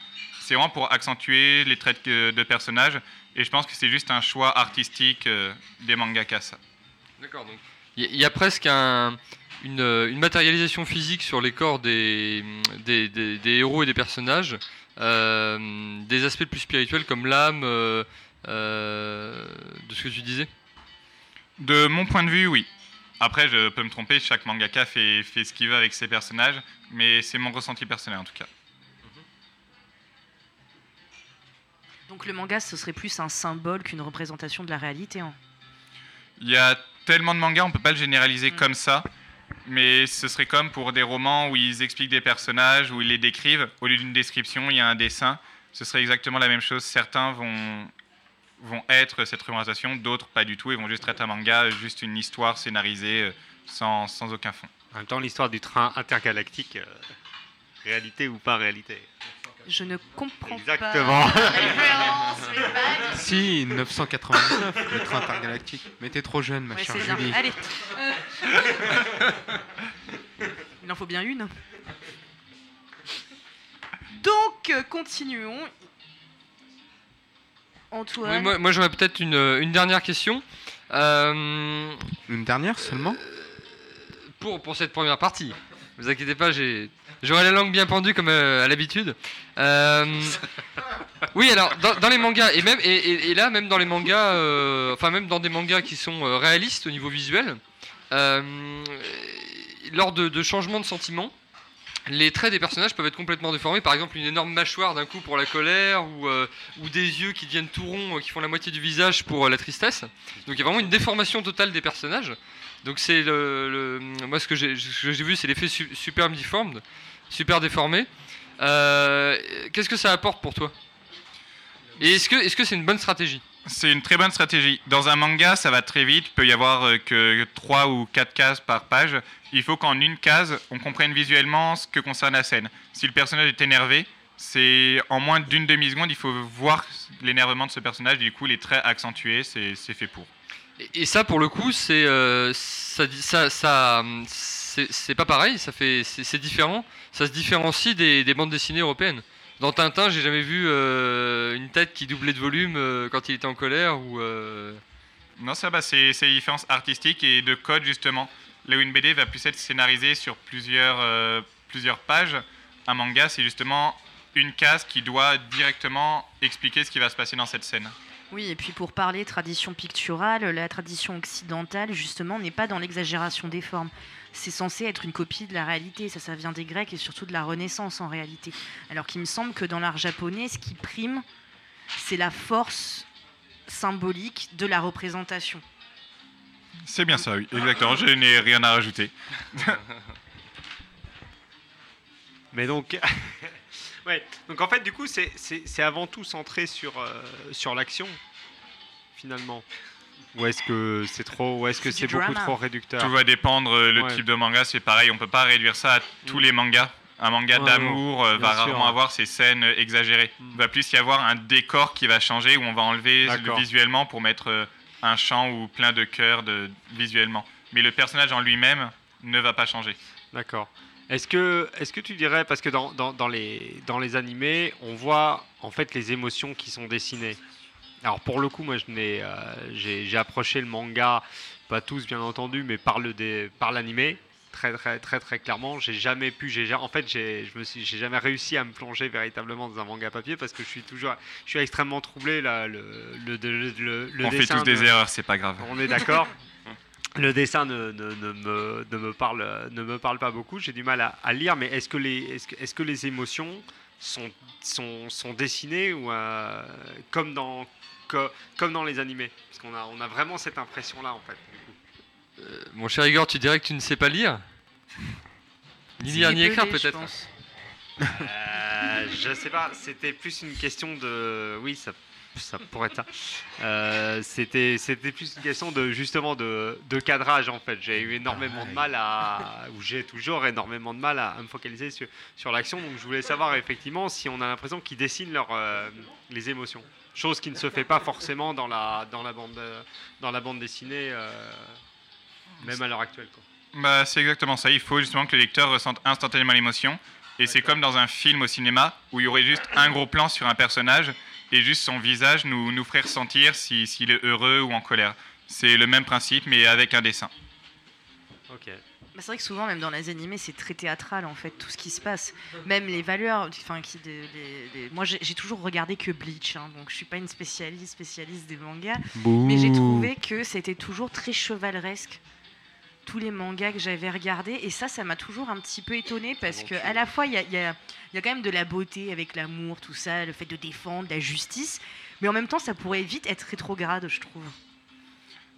C'est vraiment pour accentuer les traits de, de personnages. Et je pense que c'est juste un choix artistique euh, des mangakas. ça. D'accord, donc il y, a presque un- une, euh, une matérialisation physique sur les corps des, des, des- des héros et des personnages, euh, des aspects plus spirituels comme l'âme, euh, euh, de ce que tu disais? De mon point de vue, oui. Après, je peux me tromper, chaque mangaka fait, fait ce qu'il veut avec ses personnages, mais c'est mon ressenti personnel en tout cas. Donc le manga, ce serait plus un symbole qu'une représentation de la réalité. hein. Il y a tellement de mangas, on peut pas le généraliser comme ça, mais ce serait comme pour des romans où ils expliquent des personnages, où ils les décrivent. Au lieu d'une description, il y a un dessin. Ce serait exactement la même chose. Certains vont, vont être cette représentation, d'autres pas du tout. Ils vont juste être un manga, juste une histoire scénarisée euh, sans, sans aucun fond. En même temps, l'histoire du train intergalactique euh, réalité ou pas réalité. Je ne comprends Exactement. pas du Si, 999, le train intergalactique. Mais t'es trop jeune, ma Ouais, chère. Julie. Allez. Il en faut bien une. Donc, euh, continuons. Antoine. Oui, moi, moi, j'aurais peut-être une, une dernière question. Euh, Une dernière seulement? pour, pour cette première partie. Vous inquiétez pas, j'aurai la langue bien pendue comme euh, à l'habitude. Euh, oui, alors, dans, les mangas, et, même, et, là, même dans les mangas, euh, enfin, même dans des mangas qui sont réalistes au niveau visuel, lors de, changements de sentiments, les traits des personnages peuvent être complètement déformés. Par exemple, une énorme mâchoire d'un coup pour la colère, ou, des yeux qui deviennent tout ronds, qui font la moitié du visage pour la tristesse. Donc il y a vraiment une déformation totale des personnages. Donc c'est le, moi ce que j'ai vu, c'est l'effet su- super deformed, super déformé. Euh, Qu'est-ce que ça apporte pour toi? Et est-ce que est-ce que c'est une bonne stratégie? C'est une très bonne stratégie. Dans un manga, ça va très vite. Il peut y avoir euh, que 3 ou 4 cases par page. Il faut qu'en une case, on comprenne visuellement ce que concerne la scène. Si le personnage est énervé, c'est en moins d'une demi-seconde, il faut voir l'énervement de ce personnage. Du coup, les traits accentués, c'est fait pour. Et- ça, pour le coup, c'est euh, ça, ça, ça, c'est pas pareil. Ça fait, c'est différent. Ça se différencie des, des bandes dessinées européennes. Dans Tintin, j'ai jamais vu euh, une tête qui doublait de volume euh, quand il était en colère Non, ça, bah, c'est les différences artistiques et de code, justement. Là où BD va plus être scénarisée sur plusieurs, plusieurs pages, un manga, c'est justement une case qui doit directement expliquer ce qui va se passer dans cette scène. Oui, et puis pour parler tradition picturale, la tradition occidentale, justement, n'est pas dans l'exagération des formes. C'est censé être une copie de la réalité. Ça, ça vient des Grecs et surtout de la Renaissance en réalité. Alors qu'il me semble que dans l'art japonais, ce qui prime, c'est la force symbolique de la représentation. C'est bien ça, oui, exactement. Je n'ai rien à rajouter. Mais donc, ouais. Donc en fait, du coup, c'est- c'est c'est avant tout centré sur, euh, sur l'action, finalement. Ou est-ce que c'est trop, ou est-ce que C'est beaucoup drama. trop réducteur Tout va dépendre, euh, le Ouais. type de manga, c'est pareil, on peut pas réduire ça à tous les mangas. Un manga Ouais, d'amour euh, va sûr. rarement avoir ces scènes euh, exagérées. Il va plus y avoir un décor qui va changer, où on va enlever le visuellement pour mettre euh, un champ ou plein de cœurs de, visuellement. Mais le personnage en lui-même ne va pas changer. D'accord. Est-ce que, est que tu dirais, parce que dans, dans, dans les, dans les animés, on voit en fait les émotions qui sont dessinées. Alors pour le coup, moi je n'ai, euh, j'ai, j'ai approché le manga, pas tous bien entendu, mais par, le dé- par l'animé, très très très très clairement. J'ai jamais pu, j'ai, ja- en fait j'ai, je me suis, j'ai jamais réussi à me plonger véritablement dans un manga papier parce que je suis toujours, je suis extrêmement troublé là, le, le, le, le- le on fait tous des de- erreurs, c'est pas grave. on est d'accord. Le dessin ne, ne- ne me, ne me parle, ne me parle pas beaucoup. J'ai du mal à, à lire, mais est-ce que les, est-ce que, est-ce que les émotions sont, sont, sont dessinées ou euh, comme dans, co- comme dans les animés? Parce qu'on a, on a vraiment cette impression-là en fait. Euh, Mon cher Igor, tu dirais que tu ne sais pas lire? Ni lire ni écrire peut-être Euh, je sais pas, c'était plus une question de. Oui, ça, ça pourrait être ça. Euh, c'était, c'était plus une question de justement de, de cadrage en fait. J'ai eu énormément de mal à. Ou j'ai toujours énormément de mal à, à me focaliser sur, sur l'action. Donc je voulais savoir effectivement si on a l'impression qu'ils dessinent leur, euh, les émotions. Chose qui ne se fait pas forcément dans la, dans la, bande, euh, dans la bande dessinée, euh, même à l'heure actuelle. Quoi. Bah, c'est exactement ça. Il faut justement que le lecteur ressente instantanément l'émotion. Et c'est comme dans un film au cinéma où il y aurait juste un gros plan sur un personnage et juste son visage nous, nous ferait ressentir si- s'il est heureux ou en colère. C'est le même principe mais avec un dessin. Ok. Bah, c'est vrai que souvent, même dans les animés, c'est très théâtral en fait, tout ce qui se passe. Même les valeurs. Enfin, qui, des- les- les- Moi, j'ai j'ai toujours regardé que Bleach, hein, donc je suis pas une spécialiste, spécialiste des mangas. Bouh. Mais j'ai trouvé que c'était toujours très chevaleresque. Tous les mangas que j'avais regardés. Et ça, ça m'a toujours un petit peu étonné parce que à la fois, il y a, il y a- il y a quand même de la beauté avec l'amour, tout ça, le fait de défendre, la justice. Mais en même temps, ça pourrait vite être rétrograde, je trouve.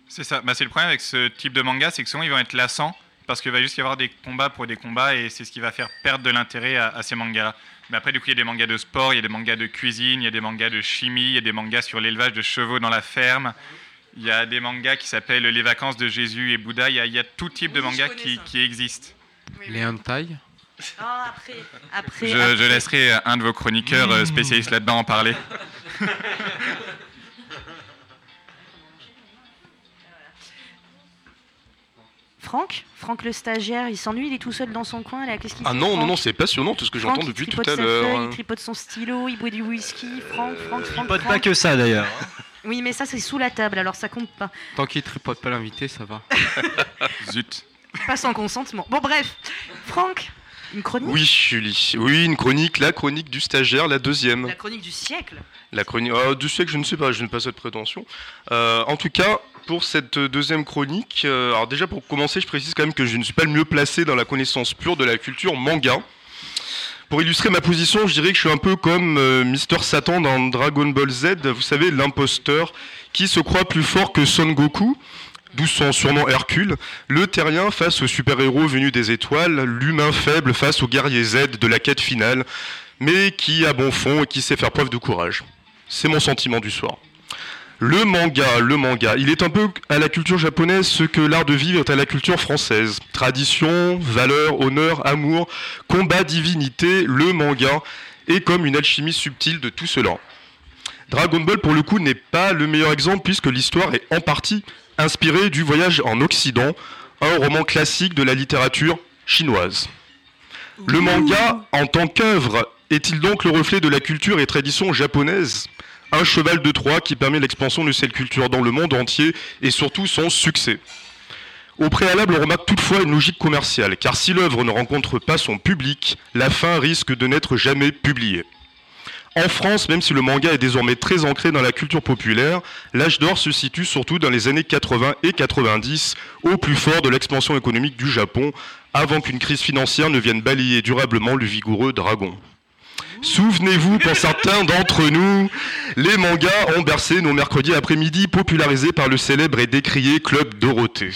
C'est ça. Bah, c'est le problème avec ce type de manga, c'est que souvent ils vont être lassants parce qu'il va juste y avoir des combats pour des combats et c'est ce qui va faire perdre de l'intérêt à, à ces mangas-là. Mais après, du coup, il y a des mangas de sport, il y a des mangas de cuisine, il y a des mangas de chimie, il y a des mangas sur l'élevage de chevaux dans la ferme. Il y a des mangas qui s'appellent Les vacances de Jésus et Bouddha. Il y a, il y a tout type de Oui, mangas qui, qui existent. Les hentai après, après, Je, après. je laisserai un de vos chroniqueurs euh, spécialistes là-dedans en parler. Franck? Franck le stagiaire, il s'ennuie, il est tout seul dans son coin là. Qu'est-ce qu'il Ah fait, non, non, non, c'est passionnant tout ce que Franck, j'entends il depuis tout tripote à l'heure. feuille, hein. Il tripote son stylo, il boit du whisky. Franck, Franck, Franck. Pas Franck. que ça d'ailleurs. Oui, mais ça c'est sous la table, alors ça compte pas. Tant qu'il tripote pas l'invité, ça va. Zut. Pas sans consentement. Bon, bref. Franck, une chronique Oui, Julie. Oui, une chronique, la chronique du stagiaire, la deuxième. La chronique du siècle. La chronique ah, du siècle, je ne sais pas, je n'ai pas cette prétention. Euh, en tout cas, pour cette deuxième chronique, euh, alors déjà pour commencer, je précise quand même que je ne suis pas le mieux placé dans la connaissance pure de la culture manga. Pour illustrer ma position, je dirais que je suis un peu comme euh, Mister Satan dans Dragon Ball Z, vous savez, l'imposteur qui se croit plus fort que Son Goku, d'où son surnom Hercule, le terrien face au super-héros venu des étoiles, l'humain faible face au guerrier Z de la quête finale, mais qui a bon fond et qui sait faire preuve de courage. C'est mon sentiment du soir. Le manga, le manga, il est un peu à la culture japonaise ce que l'art de vivre est à la culture française. Tradition, valeur, honneur, amour, combat, divinité, le manga est comme une alchimie subtile de tout cela. Dragon Ball, pour le coup, n'est pas le meilleur exemple puisque l'histoire est en partie inspirée du voyage en Occident, un roman classique de la littérature chinoise. Le manga, en tant qu'œuvre, est-il donc le reflet de la culture et tradition japonaise? Un cheval de Troie qui permet l'expansion de cette culture dans le monde entier et surtout son succès. Au préalable, on remarque toutefois une logique commerciale, car si l'œuvre ne rencontre pas son public, la fin risque de n'être jamais publiée. En France, même si le manga est désormais très ancré dans la culture populaire, l'âge d'or se situe surtout dans les années 80 et 90, au plus fort de l'expansion économique du Japon, avant qu'une crise financière ne vienne balayer durablement le vigoureux dragon. Souvenez-vous, pour certains d'entre nous, les mangas ont bercé nos mercredis après-midi, popularisés par le célèbre et décrié Club Dorothée.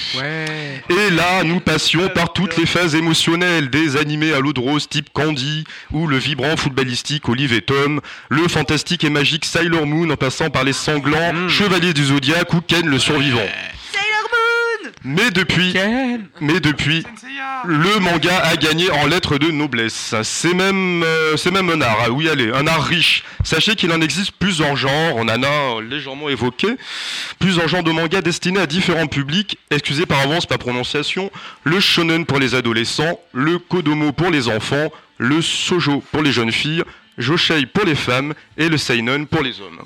Et là, nous passions par toutes les phases émotionnelles, des animés à l'eau de rose type Candy, ou le vibrant footballistique Olive et Tom, le fantastique et magique Sailor Moon en passant par les sanglants Chevaliers du Zodiaque ou Ken le survivant. Mais depuis, mais depuis, le manga a gagné en lettres de noblesse. C'est même, euh, c'est même un art. ah oui, allez, un art riche. Sachez qu'il en existe plusieurs genres. On en a légèrement évoqué plusieurs genres de manga destinés à différents publics. Excusez par avance ma prononciation. Le shonen pour les adolescents, le kodomo pour les enfants, le sojo pour les jeunes filles, joshei pour les femmes et le seinen pour les hommes.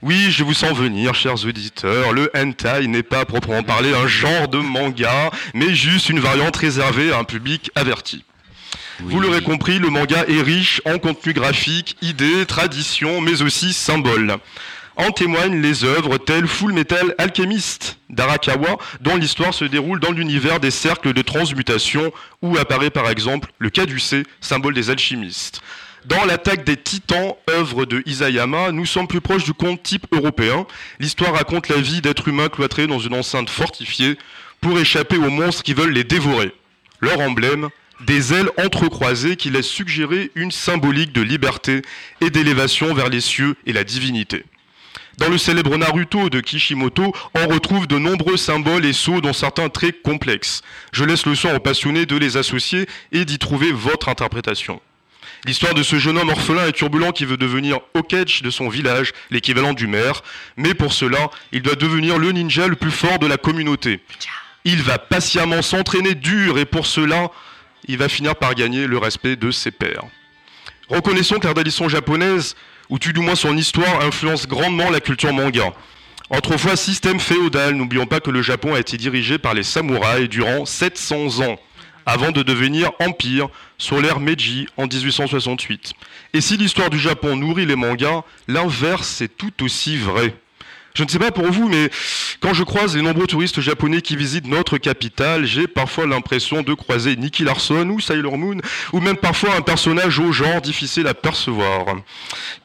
Oui, je vous sens venir, chers auditeurs. Le hentai n'est pas à proprement parler un genre de manga, mais juste une variante réservée à un public averti. Vous l'aurez compris, le manga est riche en contenu graphique, idées, traditions, mais aussi symboles. En témoignent les œuvres telles Full Metal Alchemist d'Arakawa, dont l'histoire se déroule dans l'univers des cercles de transmutation, où apparaît par exemple le caducée, symbole des alchimistes. Dans l'attaque des titans, œuvre de Isayama, nous sommes plus proches du conte type européen. L'histoire raconte la vie d'êtres humains cloîtrés dans une enceinte fortifiée pour échapper aux monstres qui veulent les dévorer. Leur emblème, des ailes entrecroisées qui laissent suggérer une symbolique de liberté et d'élévation vers les cieux et la divinité. Dans le célèbre Naruto de Kishimoto, on retrouve de nombreux symboles et sceaux dont certains très complexes. Je laisse le soin aux passionnés de les associer et d'y trouver votre interprétation. L'histoire de ce jeune homme orphelin et turbulent qui veut devenir Okage de son village, l'équivalent du maire, mais pour cela, il doit devenir le ninja le plus fort de la communauté. Il va patiemment s'entraîner dur et pour cela, il va finir par gagner le respect de ses pairs. Reconnaissons que la japonaise, ou tout du moins son histoire, influence grandement la culture manga. Autrefois système féodal, n'oublions pas que le Japon a été dirigé par les samouraïs durant 700 ans, avant de devenir empire sur l'ère Meiji en 1868. Et si l'histoire du Japon nourrit les mangas, l'inverse est tout aussi vrai. Je ne sais pas pour vous, mais quand je croise les nombreux touristes japonais qui visitent notre capitale, j'ai parfois l'impression de croiser Nicky Larson ou Sailor Moon, ou même parfois un personnage au genre difficile à percevoir.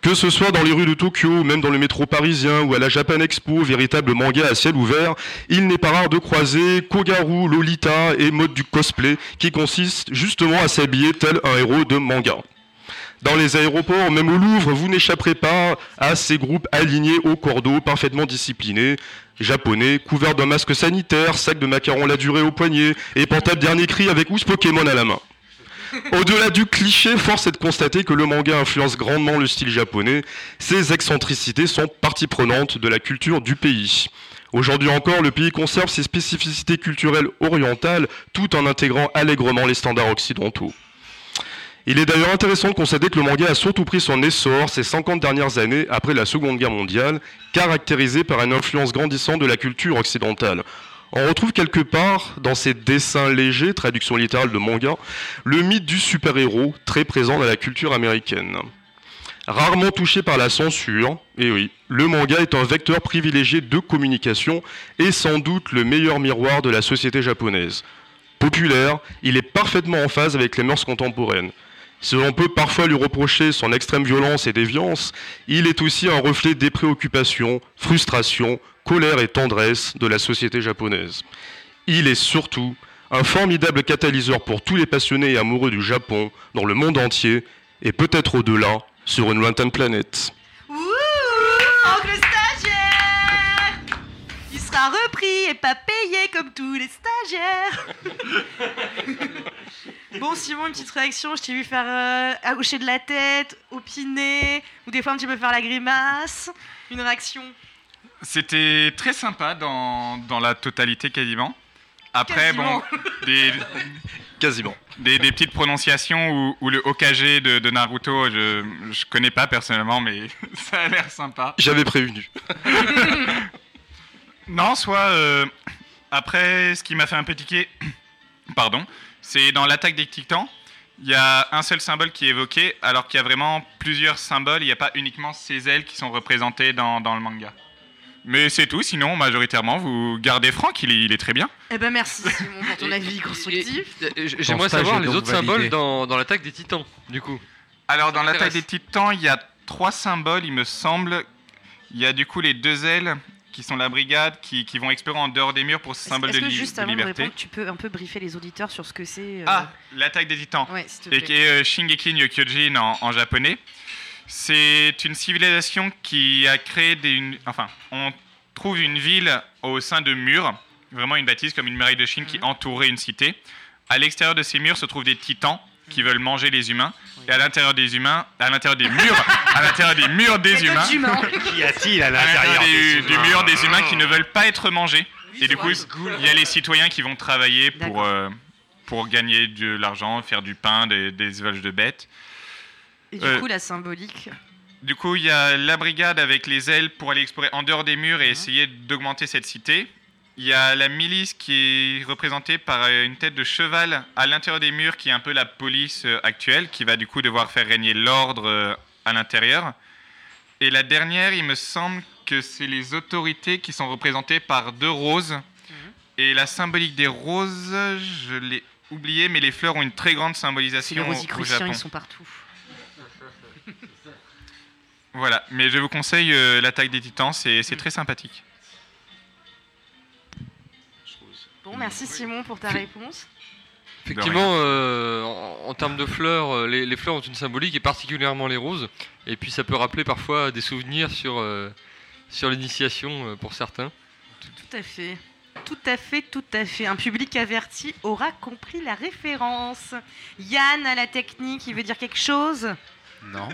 Que ce soit dans les rues de Tokyo, même dans le métro parisien, ou à la Japan Expo, véritable manga à ciel ouvert, il n'est pas rare de croiser Kogaru, Lolita et mode du cosplay, qui consiste justement à s'habiller tel un héros de manga. Dans les aéroports, même au Louvre, vous n'échapperez pas à ces groupes alignés au cordeau, parfaitement disciplinés, japonais, couverts d'un masque sanitaire, sac de macarons la durée au poignet et portable dernier cri avec housse Pokémon à la main. Au-delà du cliché, force est de constater que le manga influence grandement le style japonais. Ses excentricités sont partie prenante de la culture du pays. Aujourd'hui encore, le pays conserve ses spécificités culturelles orientales tout en intégrant allègrement les standards occidentaux. Il est d'ailleurs intéressant de constater que le manga a surtout pris son essor ces 50 dernières années après la Seconde Guerre mondiale, caractérisé par une influence grandissante de la culture occidentale. On retrouve quelque part dans ces dessins légers, traduction littérale de manga, le mythe du super-héros très présent dans la culture américaine. Rarement touché par la censure, et oui, le manga est un vecteur privilégié de communication et sans doute le meilleur miroir de la société japonaise. Populaire, il est parfaitement en phase avec les mœurs contemporaines. Si l'on peut parfois lui reprocher son extrême violence et déviance, il est aussi un reflet des préoccupations, frustrations, colère et tendresse de la société japonaise. Il est surtout un formidable catalyseur pour tous les passionnés et amoureux du Japon dans le monde entier et peut-être au-delà sur une lointaine planète. Pas payé comme tous les stagiaires Bon Simon, une petite réaction, je t'ai vu faire euh, hocher de la tête, opiner, ou des fois un petit peu faire la grimace. Une réaction C'était très sympa dans, dans la totalité quasiment. Après, Quasiment. bon, des, quasiment. Des, des petites prononciations ou, ou le Hokage de, de Naruto, je, je connais pas personnellement, mais ça a l'air sympa. J'avais prévenu. Non, soit euh, après, ce qui m'a fait un peu tiquer, pardon, c'est dans l'attaque des titans, il y a un seul symbole qui est évoqué, alors qu'il y a vraiment plusieurs symboles, il n'y a pas uniquement ces ailes qui sont représentées dans, dans le manga. Mais c'est tout, sinon, majoritairement, vous gardez Franck, il est, il est très bien. Eh ben merci Simon pour ton avis constructif. J'aimerais savoir les autres symboles dans, dans l'attaque des titans, du coup. Alors, dans l'attaque des titans, il y a trois symboles, il me semble. Il y a du coup les deux ailes qui sont la brigade, qui, qui vont explorer en dehors des murs pour ce symbole de, que li- juste avant de liberté. répondre, tu peux un peu briefer les auditeurs sur ce que c'est euh, Ah, l'attaque des titans. Ouais, Et qui est euh, Shingeki no Kyojin en, en japonais. C'est une civilisation qui a créé des. une- enfin, on trouve une ville au sein de murs, vraiment une bâtisse comme une muraille de Chine qui Mhm. entourait une cité. À l'extérieur de ces murs se trouvent des titans qui veulent manger les humains. Et à l'intérieur des humains, à l'intérieur des murs, à l'intérieur des murs des humains, humains. Qu'y a-t-il à l'intérieur des du mur des humains qui ne veulent pas être mangés Et du coup, il y a les citoyens qui vont travailler pour, euh, pour gagner de l'argent, faire du pain, des, des élevages de bêtes. Et du Euh, coup, la symbolique. Du coup, il y a la brigade avec les ailes pour aller explorer en dehors des murs et essayer d'augmenter cette cité. Il y a la milice qui est représentée par euh, une tête de cheval à l'intérieur des murs, qui est un peu la police euh, actuelle, qui va du coup devoir faire régner l'ordre euh, à l'intérieur. Et la dernière, il me semble que c'est les autorités qui sont représentées par deux roses. Et la symbolique des roses, je l'ai oublié, mais les fleurs ont une très grande symbolisation les rosicruciens, ils sont partout. Voilà, mais je vous conseille euh, l'attaque des titans, c'est c'est très sympathique. Bon, merci Simon pour ta réponse. Effectivement, euh, en, en termes de fleurs, euh, les, les fleurs ont une symbolique et particulièrement les roses. Et puis ça peut rappeler parfois des souvenirs sur, euh, sur l'initiation euh, pour certains. Tout à fait. Tout à fait, tout à fait. Un public averti aura compris la référence. Yann à la technique, il veut dire quelque chose? Non,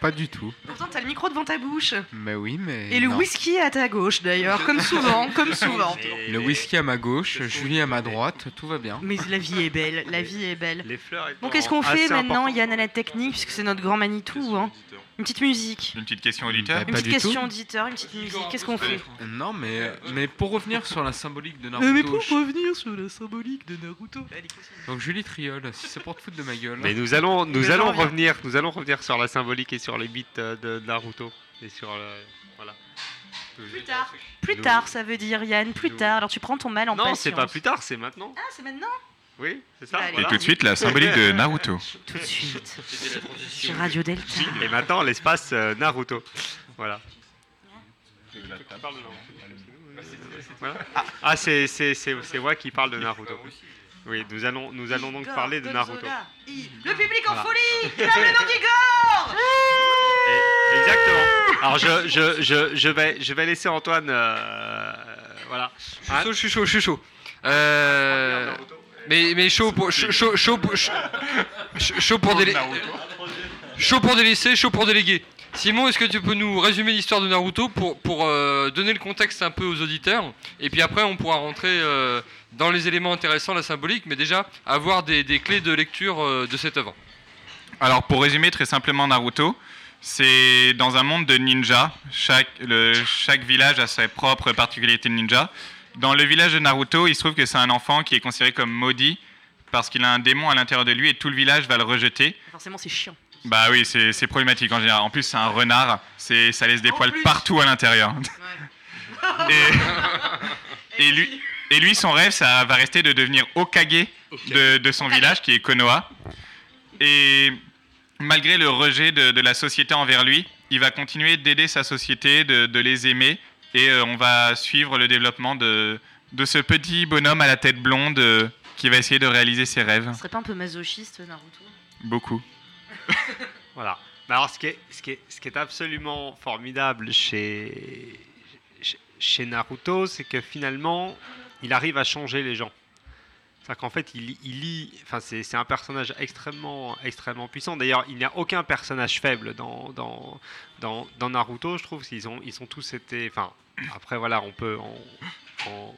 pas du tout. Pourtant, t'as le micro devant ta bouche. Mais oui, mais. Et le non. whisky à ta gauche d'ailleurs, comme souvent, comme souvent. Le whisky à ma gauche, Julie à ma droite, tout va bien. Mais la vie est belle, la vie est belle. Les fleurs Bon, qu'est-ce qu'on fait maintenant. Yann à la technique, puisque c'est notre grand Manitou hein Une petite musique. Une petite question auditeur Bah, Une pas petite du tout. question auditeur, une petite musique. Qu'est-ce qu'on fait? Non, mais, mais pour revenir sur la symbolique de Naruto. Euh, Mais pour je- revenir sur la symbolique de Naruto. Donc Julie Triol, si c'est pour te foutre de ma gueule. Mais nous allons, nous allons revenir, nous allons revenir sur la symbolique et sur les bits euh, de Naruto et sur le, voilà. Plus tard. Plus tard, ça veut dire Yann, plus tard. Alors tu prends ton mal en Non, patience. c'est pas plus tard, c'est maintenant. Ah, c'est maintenant? Oui, c'est ça. Allez. Et voilà. tout de suite, la symbolique de Naruto. Tout de suite. Sur Radio Delta. Et maintenant, l'espace euh, Naruto. Voilà. Voilà. Ah, ah, c'est c'est- c'est- c'est moi qui parle de Naruto. Oui, nous allons, nous allons donc Igor parler de Naruto. Le public en Voilà. folie Et- Exactement. Alors je, je, je, je, vais, je vais laisser Antoine. euh, voilà. Je suis chaud, je suis chaud, je suis chaud. Euh, Mais, mais chaud pour chaud, chaud, chaud pour- chaud- chaud pour délé- chaud pour délaisser, chaud pour déléguer. Simon, est-ce que tu peux nous résumer l'histoire de Naruto pour, euh, donner le contexte un peu aux auditeurs Et puis après, on pourra rentrer euh, dans les éléments intéressants, la symbolique, mais déjà avoir des, clés de lecture euh, de cette œuvre. Alors pour résumer très simplement Naruto, c'est dans un monde de ninjas. Chaque, chaque village a ses propres particularités de ninja. Dans le village de Naruto, il se trouve que c'est un enfant qui est considéré comme maudit parce qu'il a un démon à l'intérieur de lui et tout le village va le rejeter. Forcément, c'est chiant. Bah oui, c'est problématique en général. En plus, c'est un renard, c'est ça laisse des poils partout à l'intérieur. et, et lui, et lui, son rêve, ça va rester de devenir Okage de, de son village, qui est Konoha. Et malgré le rejet de, de la société envers lui, il va continuer d'aider sa société, de, de les aimer, et euh, on va suivre le développement de, de ce petit bonhomme à la tête blonde euh, qui va essayer de réaliser ses rêves. Ce serait pas un peu masochiste, Naruto? Beaucoup. Voilà. Mais alors, ce qui est, ce qui est, ce qui est absolument formidable chez, chez- Naruto, c'est que finalement, il arrive à changer les gens. C'est-à-dire qu'en fait, il, il lit. Enfin, c'est c'est un personnage extrêmement, extrêmement puissant. D'ailleurs, il n'y a aucun personnage faible dans, dans, dans, dans Naruto, je trouve. Ils ont, ils ont tous été. Enfin, après, voilà, on peut en, en,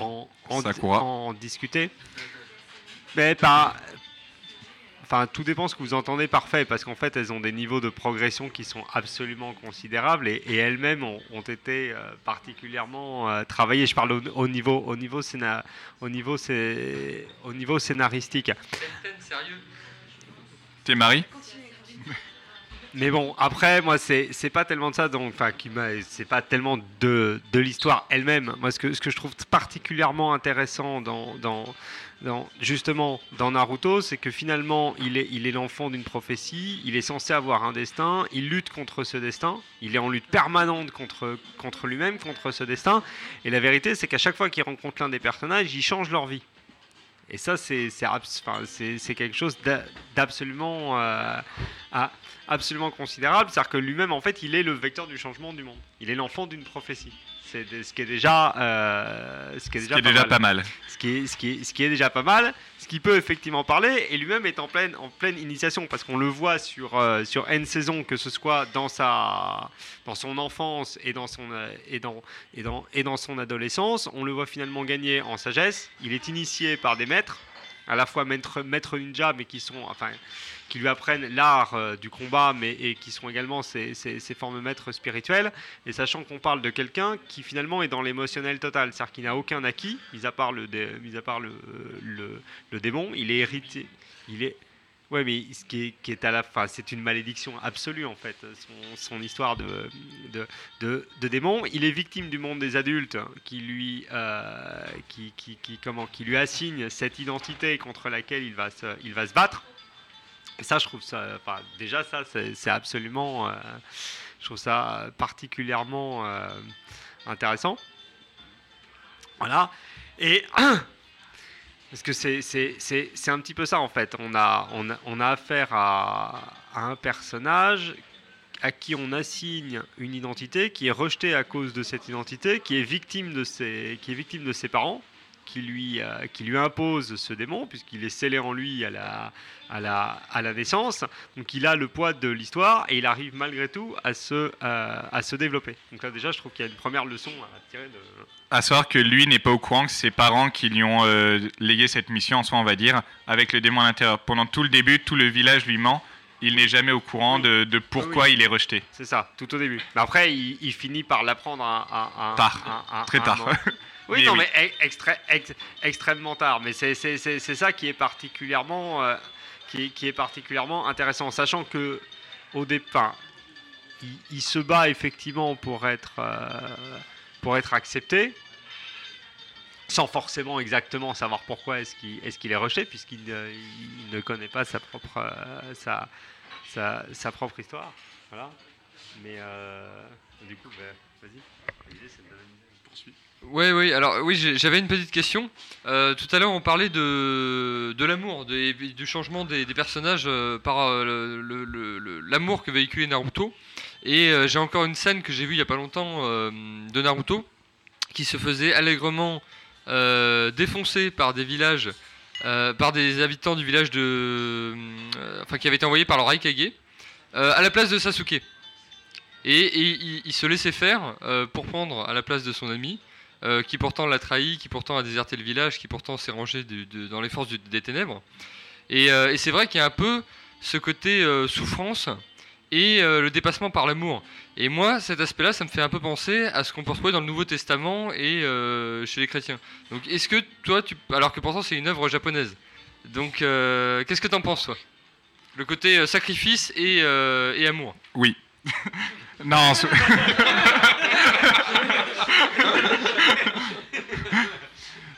en, en- Sakura. en discuter. Mais pas. Enfin, tout dépend ce que vous entendez parfait, parce qu'en fait, elles ont des niveaux de progression qui sont absolument considérables et, et elles-mêmes ont, ont été euh, particulièrement euh, travaillées. Je parle au, au niveau, au niveau, scéna- au niveau, au niveau scénaristique. T'es Marie Mais bon, après, moi, c'est pas tellement de ça, donc, enfin, qui c'est pas tellement de, de l'histoire elle-même. Moi, ce que, ce que je trouve particulièrement intéressant dans, dans, dans- justement, dans Naruto, c'est que finalement, il est, l'enfant d'une prophétie, il est censé avoir un destin, il lutte contre ce destin, il est en lutte permanente contre, contre lui-même, contre ce destin, et la vérité, c'est qu'à chaque fois qu'il rencontre l'un des personnages, il change leur vie. Et ça, c'est quelque chose d'a- d'absolument euh, absolument considérable. C'est-à-dire que lui-même, en fait, il est le vecteur du changement du monde. Il est l'enfant d'une prophétie. C'est ce qui est déjà, euh, ce qui est Ce déjà, qui est déjà pas mal. Ce qui est, ce qui est, ce qui est déjà pas mal. Ce qui peut effectivement parler. Et lui-même est en pleine, initiation parce qu'on le voit sur euh, N saison, que ce soit dans sa, dans son enfance et dans son euh, et dans et dans et dans son adolescence. On le voit finalement gagner en sagesse. Il est initié par des maîtres, à la fois maîtres maîtres ninja, mais qui sont enfin qui lui apprennent l'art euh, du combat, mais et qui sont également ses, ses- ses formes maîtres spirituelles. Et sachant qu'on parle de quelqu'un qui finalement est dans l'émotionnel total, c'est-à-dire qu'il n'a aucun acquis, mis à part le, mis à part le, le, démon, il est hérité, il est Ouais, mais ce qui est, qui est à la fin, c'est une malédiction absolue en fait, son, histoire de, de, de, démon. Il est victime du monde des adultes hein, qui lui, euh, qui, qui, comment, qui lui assigne cette identité contre laquelle il va il va se battre. Et ça, je trouve ça, déjà ça, c'est absolument, euh, je trouve ça particulièrement euh, intéressant. Voilà. Et parce que c'est un petit peu ça en fait. On a, affaire à, à un personnage à qui on assigne une identité qui est rejetée à cause de cette identité, qui est victime de ses, qui est victime de ses parents, qui lui, euh, qui lui impose ce démon, puisqu'il est scellé en lui à la, à, la, à la naissance. Donc il a le poids de l'histoire et il arrive malgré tout à se, euh, à se développer. Donc là déjà, je trouve qu'il y a une première leçon à tirer de... À savoir que lui n'est pas au courant que ses parents qui lui ont euh, légué cette mission, en soi, on va dire, avec le démon à l'intérieur. Pendant tout le début, tout le village lui ment. Il n'est jamais au courant de, de pourquoi Oui. il est rejeté. C'est ça, tout au début. Mais après, il, il finit par l'apprendre à, à- à- Tard. à- Très tard. Oui, Mais non, oui. mais extré- ex- extrêmement tard. Mais c'est ça qui est particulièrement, euh, qui, est- qui est particulièrement intéressant, sachant que au départ, il, il se bat effectivement pour être, euh, pour être accepté, sans forcément exactement savoir pourquoi est-ce qu'il est, qu'il est rejeté, puisqu'il ne, connaît pas sa propre, euh, sa, sa, sa propre histoire. Voilà. Mais euh, du coup, bah, vas-y. L'idée, c'est de. Oui, oui, alors oui, j'avais une petite question. Euh, tout à l'heure, on parlait de, de l'amour, du changement des, personnages euh, par euh, l'amour que véhiculait Naruto. Et j'ai encore une scène que j'ai vue il n'y a pas longtemps de Naruto qui se faisait allègrement défoncer par des villages par des habitants du village de. enfin, qui avait été envoyé par le Raikage à la place de Sasuke. Et, et il, se laissait faire pour prendre à la place de son ami, euh, qui pourtant l'a trahi, qui pourtant a déserté le village, qui pourtant s'est rangé du- de- dans les forces du- des ténèbres. Et, euh, et c'est vrai qu'il y a un peu ce côté euh, souffrance et euh, le dépassement par l'amour. Et moi, cet aspect-là, ça me fait un peu penser à ce qu'on peut retrouver dans le Nouveau Testament et euh, chez les chrétiens. Donc, est-ce que toi, tu... alors que pourtant c'est une œuvre japonaise, donc euh, qu'est-ce que t'en penses, toi? Le côté euh, sacrifice et, euh, et amour? Oui. non,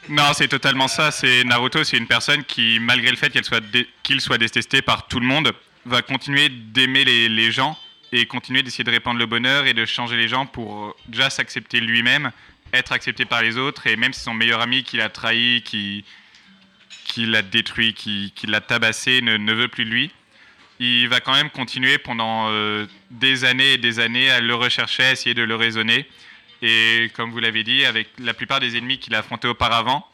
non, c'est totalement ça. C'est Naruto, c'est une personne qui, malgré le fait qu'elle soit qu'il soit détesté par tout le monde, va continuer d'aimer les, les gens et continuer d'essayer de répandre le bonheur et de changer les gens pour euh, déjà s'accepter lui-même, être accepté par les autres et même si son meilleur ami qui l'a trahi, qui qui l'a détruit, qui, qui l'a tabassé, ne, ne veut plus de lui il va quand même continuer pendant euh, des années et des années à le rechercher, à essayer de le raisonner. Et comme vous l'avez dit, avec la plupart des ennemis qu'il a affrontés auparavant,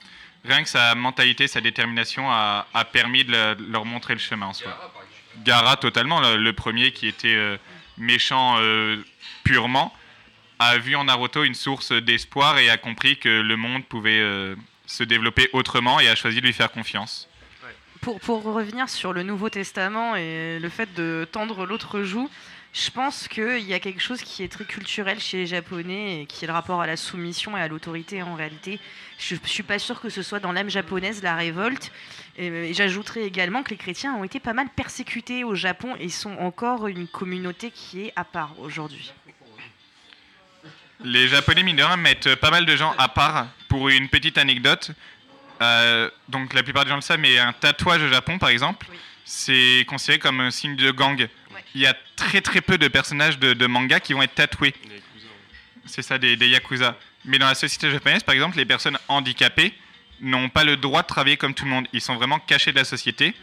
rien que sa mentalité, sa détermination a, a permis de, le- de leur montrer le chemin en soi. Gara, totalement, le, le premier qui était euh, méchant euh, purement, a vu en Naruto une source d'espoir et a compris que le monde pouvait euh, se développer autrement et a choisi de lui faire confiance. Pour, pour revenir sur le Nouveau Testament et le fait de tendre l'autre joue, je pense qu'il y a quelque chose qui est très culturel chez les Japonais et qui est le rapport à la soumission et à l'autorité en réalité. Je ne suis pas sûre que ce soit dans l'âme japonaise la révolte. Et, et j'ajouterais également que les chrétiens ont été pas mal persécutés au Japon et sont encore une communauté qui est à part aujourd'hui. Les Japonais, mine de rien, mettent pas mal de gens à part. Pour une petite anecdote, euh, donc la plupart des gens le savent, mais un tatouage au Japon, par exemple, c'est considéré comme un signe de gang. Il y a très très peu de personnages de, de manga qui vont être tatoués. C'est ça, des, des yakuza. Mais dans la société japonaise, par exemple, les personnes handicapées n'ont pas le droit de travailler comme tout le monde. Ils sont vraiment cachés de la société.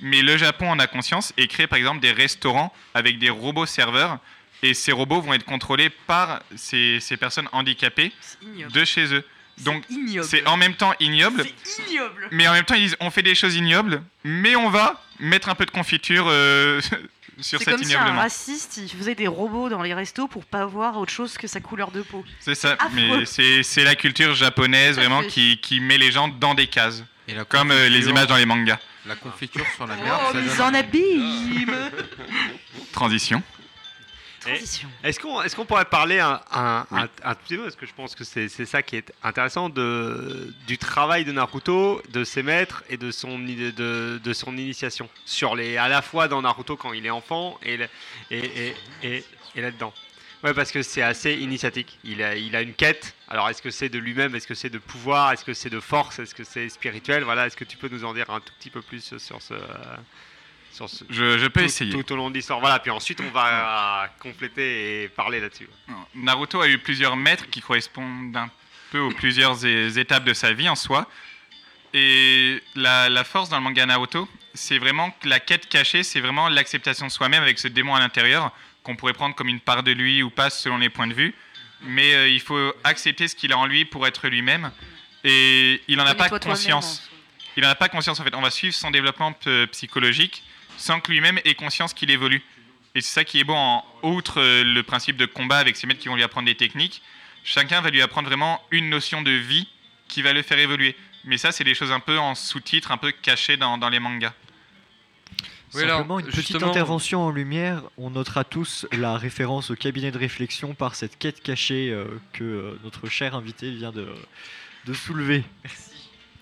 Mais le Japon en a conscience et crée par exemple des restaurants avec des robots serveurs. Et ces robots vont être contrôlés par ces, ces personnes handicapées ignoble. de chez eux. Donc c'est en même temps ignoble. Ignoble. Mais en même temps, ils disent on fait des choses ignobles, mais on va mettre un peu de confiture euh, sur C'est cet comme si un raciste il faisait des robots dans les restos pour pas voir autre chose que sa couleur de peau. C'est ça, Affreux. mais c'est la culture japonaise vraiment qui, qui met les gens dans des cases. la Comme euh, les images dans les mangas. La confiture sur la merde, Oh, ça donne- en abîme Transition. Est-ce qu'on pourrait parler un, un, petit peu, parce que je pense que c'est ça qui est intéressant, de, du travail de Naruto, de ses maîtres et de son, de, son initiation, sur les, à la fois dans Naruto quand il est enfant et, et, et, et, et là-dedans. Ouais, parce que c'est assez initiatique. Il a, il a une quête. Alors, est-ce que c'est de lui-même? Est-ce que c'est de pouvoir? Est-ce que c'est de force? Est-ce que c'est spirituel? Voilà, est-ce que tu peux nous en dire un tout petit peu plus sur ce. Sur ce Je- je peux tout- essayer. Tout au long de l'histoire. Voilà, puis ensuite, on va euh, compléter et parler là-dessus. Naruto a eu plusieurs maîtres qui correspondent un peu aux plusieurs étapes de sa vie en soi. Et la, la force dans le manga Naruto, c'est vraiment que la quête cachée, c'est vraiment l'acceptation de soi-même avec ce démon à l'intérieur, qu'on pourrait prendre comme une part de lui ou pas selon les points de vue. Mais euh, il faut accepter ce qu'il a en lui pour être lui-même. Et il n'en a pas conscience. Il n'en a pas conscience en fait. On va suivre son développement psychologique sans que lui-même ait conscience qu'il évolue. Et c'est ça qui est beau, en, outre euh, le principe de combat avec ses maîtres qui vont lui apprendre des techniques, chacun va lui apprendre vraiment une notion de vie qui va le faire évoluer. Mais ça, c'est des choses un peu en sous-titres, un peu cachées dans, dans les mangas. Oui, alors, Simplement, une petite justement- intervention en lumière. On notera tous la référence au cabinet de réflexion par cette quête cachée euh, que euh, notre cher invité vient de, de soulever.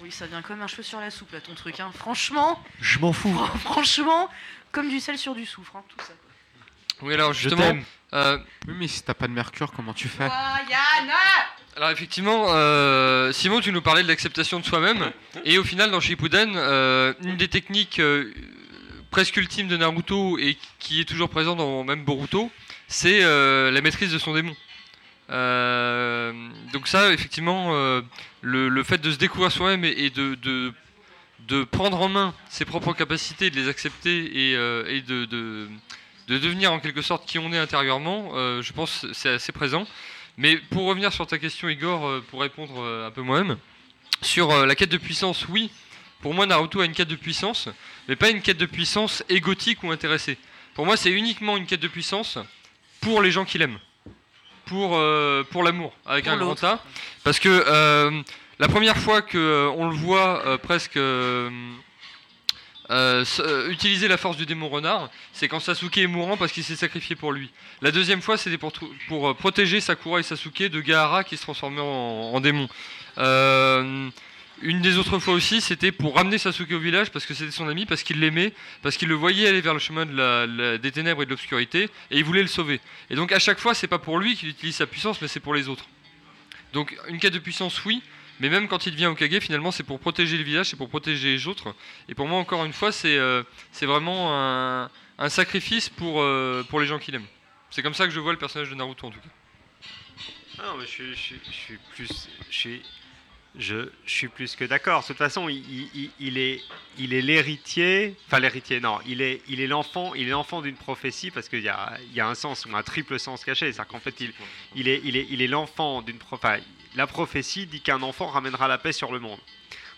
Oui, ça vient comme un cheveu sur la soupe, là, ton truc. Hein. Franchement, Je m'en fous. franchement, comme du sel sur du soufre, hein, tout ça. Oui, alors Je justement. t'aime. euh, Oui, mais si t'as pas de mercure, comment tu fais? Yann Alors effectivement, euh, Simon, tu nous parlais de l'acceptation de soi-même, et au final, dans Shippuden, euh, une des techniques euh, presque ultimes de Naruto et qui est toujours présente dans même Boruto, c'est euh, la maîtrise de son démon. Euh, donc ça, effectivement, euh, le, fait de se découvrir soi-même et, de, prendre en main ses propres capacités, de les accepter et, euh, de, de, de devenir en quelque sorte qui on est intérieurement, euh, je pense c'est assez présent. Mais pour revenir sur ta question, Igor, euh, pour répondre un peu moi-même, sur la quête de puissance, oui, Pour moi, Naruto a une quête de puissance, mais pas une quête de puissance égotique ou intéressée. Pour moi, c'est uniquement une quête de puissance pour les gens qu'il aime. Pour, euh, pour l'amour, avec Pour un grand. A. Parce que euh, la première fois qu'on le voit euh, presque euh, euh, euh, utiliser la force du démon renard, c'est quand Sasuke est mourant parce qu'il s'est sacrifié pour lui. La deuxième fois, c'était pour, pour euh, protéger Sakura et Sasuke de Gaara qui se transformait en, en démon. Euh, une des autres fois aussi, c'était pour ramener Sasuke au village parce que c'était son ami, parce qu'il l'aimait, parce qu'il le voyait aller vers le chemin des ténèbres et de l'obscurité, et il voulait le sauver. Et donc à chaque fois, c'est pas pour lui qu'il utilise sa puissance, mais c'est pour les autres. Donc une quête de puissance, oui, mais même quand il devient Okage, finalement, c'est pour protéger le village, c'est pour protéger les autres. Et pour moi, encore une fois, c'est euh, vraiment un, sacrifice pour, euh, pour les gens qu'il aime. C'est comme ça que je vois le personnage de Naruto en tout cas. Ah je, suis- plus, je, suis plus que d'accord. De toute façon, il, est, il est l'héritier. Enfin, l'héritier, non, il est, il est l'enfant, il est l'enfant d'une prophétie parce qu'il y a, il y a un sens ou un triple sens caché. C'est-à-dire qu'en fait, il, il est, il est, il est l'enfant d'une prophétie. La prophétie dit qu'un enfant ramènera la paix sur le monde.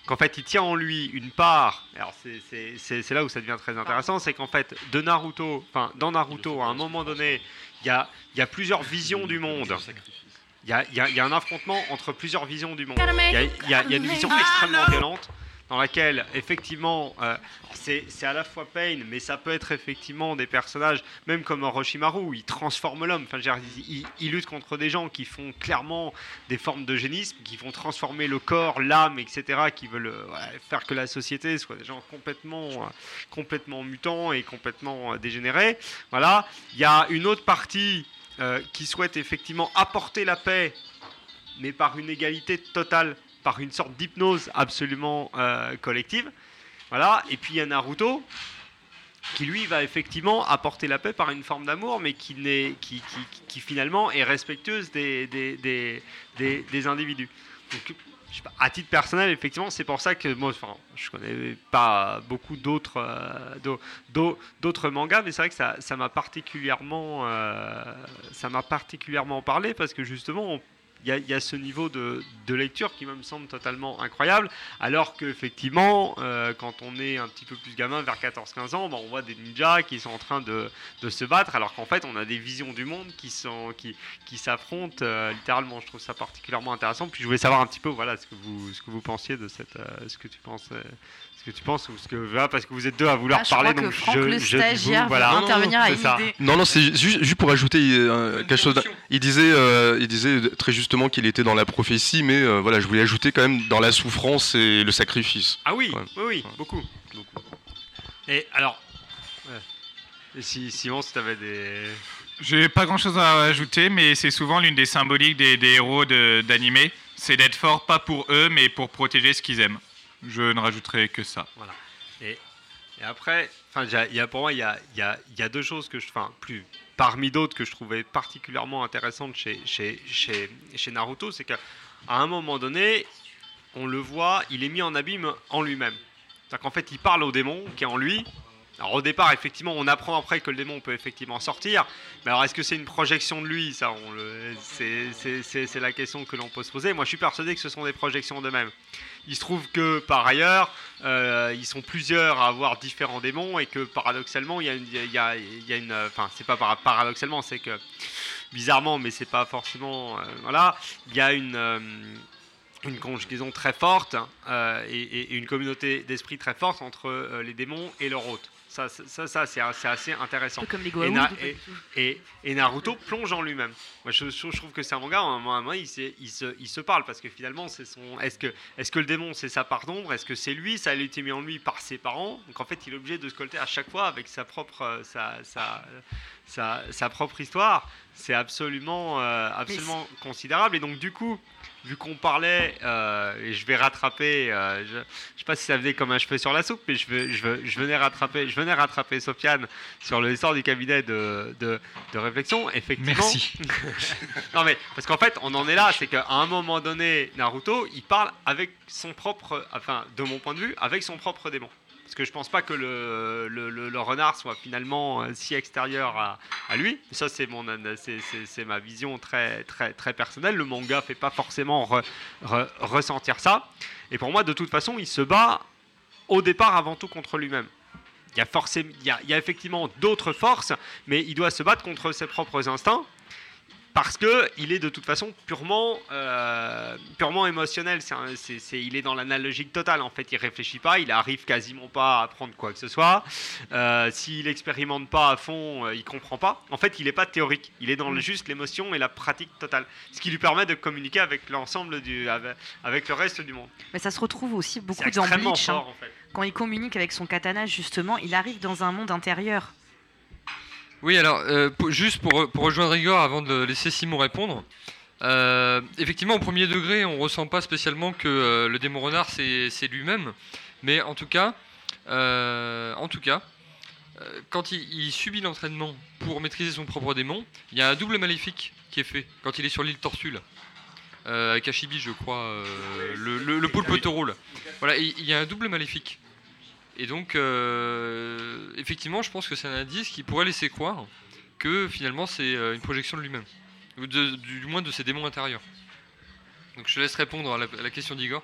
Qu'en fait, il tient en lui une part. Alors, c'est là où ça devient très intéressant, c'est qu'en fait, de Naruto, enfin, dans Naruto, à un moment donné, il y a, il y a plusieurs visions du monde. Il y a, y y un affrontement entre plusieurs visions du monde. Il y a, y une vision extrêmement violente dans laquelle, effectivement, euh, c'est à la fois Pain, mais ça peut être effectivement des personnages, même comme Orochimaru, où il transforme l'homme. Enfin, il, il- lutte contre des gens qui font clairement des formes d'eugénisme, qui vont transformer le corps, l'âme, etc., qui veulent euh, ouais, faire que la société soit des gens complètement, euh, complètement mutants et complètement euh, dégénérés. Voilà. Il y a une autre partie euh, qui souhaite effectivement apporter la paix, mais par une égalité totale, par une sorte d'hypnose absolument euh, collective. Voilà. Et puis il y a Naruto qui lui va effectivement apporter la paix par une forme d'amour, mais qui, qui, qui- qui finalement est respectueuse des, des, des, des- individus. Pas, à titre personnel, effectivement, c'est pour ça que moi, enfin, je connais pas beaucoup d'autres, euh, d'au- d'au- d'autres mangas, mais c'est vrai que ça, m'a particulièrement, euh, ça m'a particulièrement parlé parce que justement, on- y, a- il y a ce niveau de, de lecture qui me semble totalement incroyable, alors qu'effectivement, euh, quand on est un petit peu plus gamin, vers 14-15 ans, bah, on voit des ninjas qui sont en train de, de se battre, alors qu'en fait, on a des visions du monde qui sont qui, qui s'affrontent euh, littéralement. Je trouve ça particulièrement intéressant. Puis je voulais savoir un petit peu, voilà, ce que vous ce que vous pensiez de cette, euh, ce que tu penses. Ce que tu penses ou ce que voilà, parce que vous êtes deux à vouloir Ah, je parler crois que donc Franck, je, le je- stagiaire, vous, voilà intervenir à c'est une ça. idée. Non, non, c'est juste, juste pour ajouter euh, quelque chose. Il disait, euh, il disait très justement qu'il était dans la prophétie, mais euh, voilà, je voulais ajouter quand même dans la souffrance et le sacrifice. Ah oui, Ouais. oui, oui, beaucoup, beaucoup. Et alors, ouais. Et si Simon, si tu avais des J'ai pas grand chose à ajouter, mais c'est souvent l'une des symboliques des, des héros de- d'animé. C'est d'être fort pas pour eux, mais pour protéger ce qu'ils aiment. Je ne rajouterai que ça. Et, après, y a- pour moi, il y a, deux choses que je, plus parmi d'autres que je trouvais particulièrement intéressantes chez, Naruto, c'est qu'à un moment donné, on le voit, il est mis en abîme en lui-même. C'est-à-dire qu'en fait, il parle au démon qui est en lui. Alors au départ, effectivement, on apprend après que le démon peut effectivement sortir. Mais alors, est-ce que c'est une projection de lui? Ça, c'est la question que l'on peut se poser. Moi, je suis persuadé que ce sont des projections d'eux-mêmes. Il se trouve que par ailleurs, euh, ils sont plusieurs à avoir différents démons et que paradoxalement, il y a une, il enfin, c'est pas para- paradoxalement, c'est que bizarrement, mais c'est pas forcément, euh, voilà, il y a une euh, une conjugaison très forte euh, et, et- et une communauté d'esprit très forte entre euh, les démons et leur hôte. Ça, ça, ça, c'est assez intéressant. comme les et, Goa'uld, et, Naruto plonge en lui-même. Moi, je, trouve que c'est un manga, à un moment, à un moment, il, il se, il se parle parce que finalement, c'est son. Est-ce que, est-ce que le démon, c'est sa part d'ombre? Est-ce que c'est lui? Ça a été mis en lui par ses parents. Donc en fait, il est obligé de se colter à chaque fois avec sa propre, euh, sa, sa, sa, sa propre histoire. C'est absolument, euh, absolument considérable. Et donc, du coup, vu qu'on parlait, euh, et je vais rattraper, euh, je ne sais pas si ça venait comme un cheveu sur la soupe, mais je, veux- je, veux- je venais rattraper, je venais rattraper Sofiane sur l'histoire du cabinet de, de, de réflexion. Effectivement. Merci. non mais parce qu'en fait, on en est là, c'est qu'à un moment donné, Naruto, il parle avec son propre, enfin, de mon point de vue, avec son propre démon. Parce que je pense pas que le, le, renard soit finalement euh, si extérieur à, lui. Ça, c'est mon, c'est, ma vision très, très, très personnelle. Le manga fait pas forcément re- re- ressentir ça. Et pour moi, de toute façon, il se bat au départ avant tout contre lui-même. Il y a, forcément, il y a effectivement d'autres forces, mais il doit se battre contre ses propres instincts parce que il est de toute façon purement, euh, purement émotionnel. C'est un- c'est- c'est- il est dans l'analogique totale. En fait, il réfléchit pas, il arrive quasiment pas à apprendre quoi que ce soit. Euh, S'il expérimente pas à fond, euh, il comprend pas. En fait, il n'est pas théorique. Il est dans le- juste l'émotion et la pratique totale, ce qui lui permet de communiquer avec l'ensemble du, avec, avec le reste du monde. Mais ça se retrouve aussi beaucoup dans Bleach. hein. fort, en fait. Quand il communique avec son katana, justement, il arrive dans un monde intérieur. Oui, alors, euh, pour- juste pour, pour rejoindre Igor avant de laisser Simon répondre. euh, effectivement, au premier degré, on ressent pas spécialement que euh, le démon renard c'est lui-même, mais en tout cas, en tout cas, quand il, il subit l'entraînement pour maîtriser son propre démon, il y a un double maléfique qui est fait quand il est sur l'île Tortue. là. Avec Ashibi, je crois, le, le, le poulpe taureau. là. Voilà, il il y a un double maléfique. Et donc, euh, effectivement, je pense que c'est un indice qui pourrait laisser croire que finalement c'est euh, une projection de lui-même, ou de- du, moins de ses démons intérieurs. Donc je laisse répondre à la, à la question d'Igor.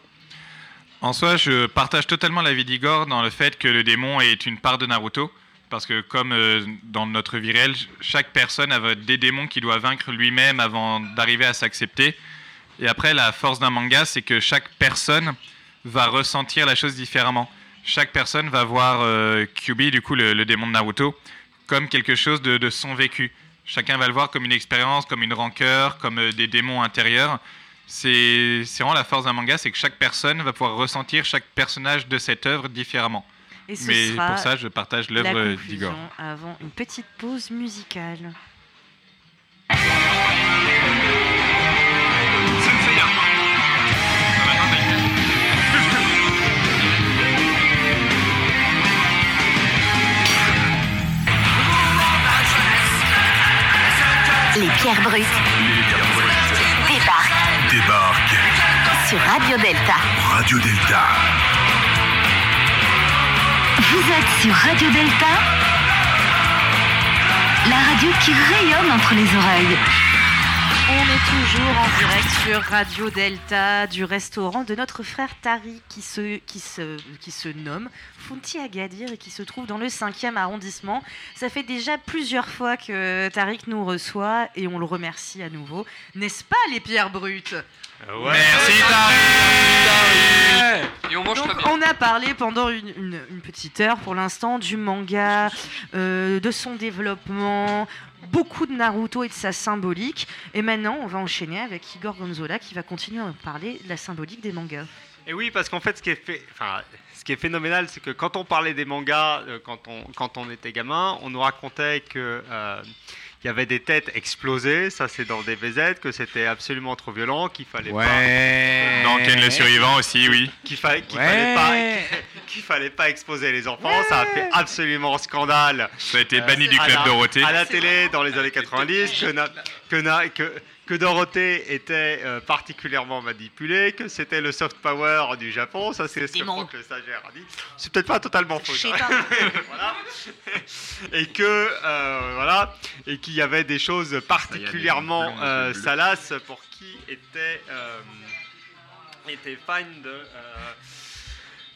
En soi, je partage totalement l'avis d'Igor dans le fait que le démon est une part de Naruto. Parce que comme euh, dans notre vie réelle, chaque personne a des démons qu'il doit vaincre lui-même avant d'arriver à s'accepter. Et après, la force d'un manga, c'est que chaque personne va ressentir la chose différemment. Chaque personne va voir euh, Kyubi, du coup le, le démon de Naruto, comme quelque chose de, de son vécu. Chacun va le voir comme une expérience, comme une rancœur, comme euh, des démons intérieurs. C'est vraiment la force d'un manga, c'est que chaque personne va pouvoir ressentir chaque personnage de cette œuvre différemment. Et ce Mais sera pour ça, je partage l'œuvre conclusion d'Igor. avant une petite pause musicale. Les pierres brutes débarquent Débarque sur Radio Delta. Radio Delta. Vous êtes sur Radio Delta, la radio qui rayonne entre les oreilles. On est toujours en direct sur Radio Delta du restaurant de notre frère Tari qui se, qui se, qui se nomme Funti Agadir et qui se trouve dans le 5e arrondissement. Ça fait déjà plusieurs fois que Tariq nous reçoit et on le remercie à nouveau. N'est-ce pas les pierres brutes? Merci Et on mange Donc, très bien. on a parlé pendant une, une- une petite heure pour l'instant du manga, euh, de son développement, beaucoup de Naruto et de sa symbolique. Et maintenant, on va enchaîner avec Igor Gonzola qui va continuer à parler de la symbolique des mangas. Et oui, parce qu'en fait, ce qui est, ce qui est phénoménal, c'est que quand on parlait des mangas, euh, quand, on, quand on était gamin, on nous racontait que euh, il y avait des têtes explosées, ça c'est dans des VZ, que c'était absolument trop violent, qu'il fallait Ouais. Dans Ken le survivant aussi, oui. qu'il fallait, qu'il Ouais. fallait pas, qu'il fallait pas exposer les enfants. Ça a fait absolument scandale. Ça a été Euh, banni du à club la- Dorothée. À la télé dans les années 90, que, na- que, na- que, que Dorothée était euh, particulièrement manipulée, que c'était le soft power du Japon. Ça, c'est ce que Franck le stagiaire a dit. C'est peut-être pas totalement faux. ça. voilà. Et que euh, voilà, et qu'il y avait des choses particulièrement blondes, euh, salaces pour qui était euh, était fan de euh,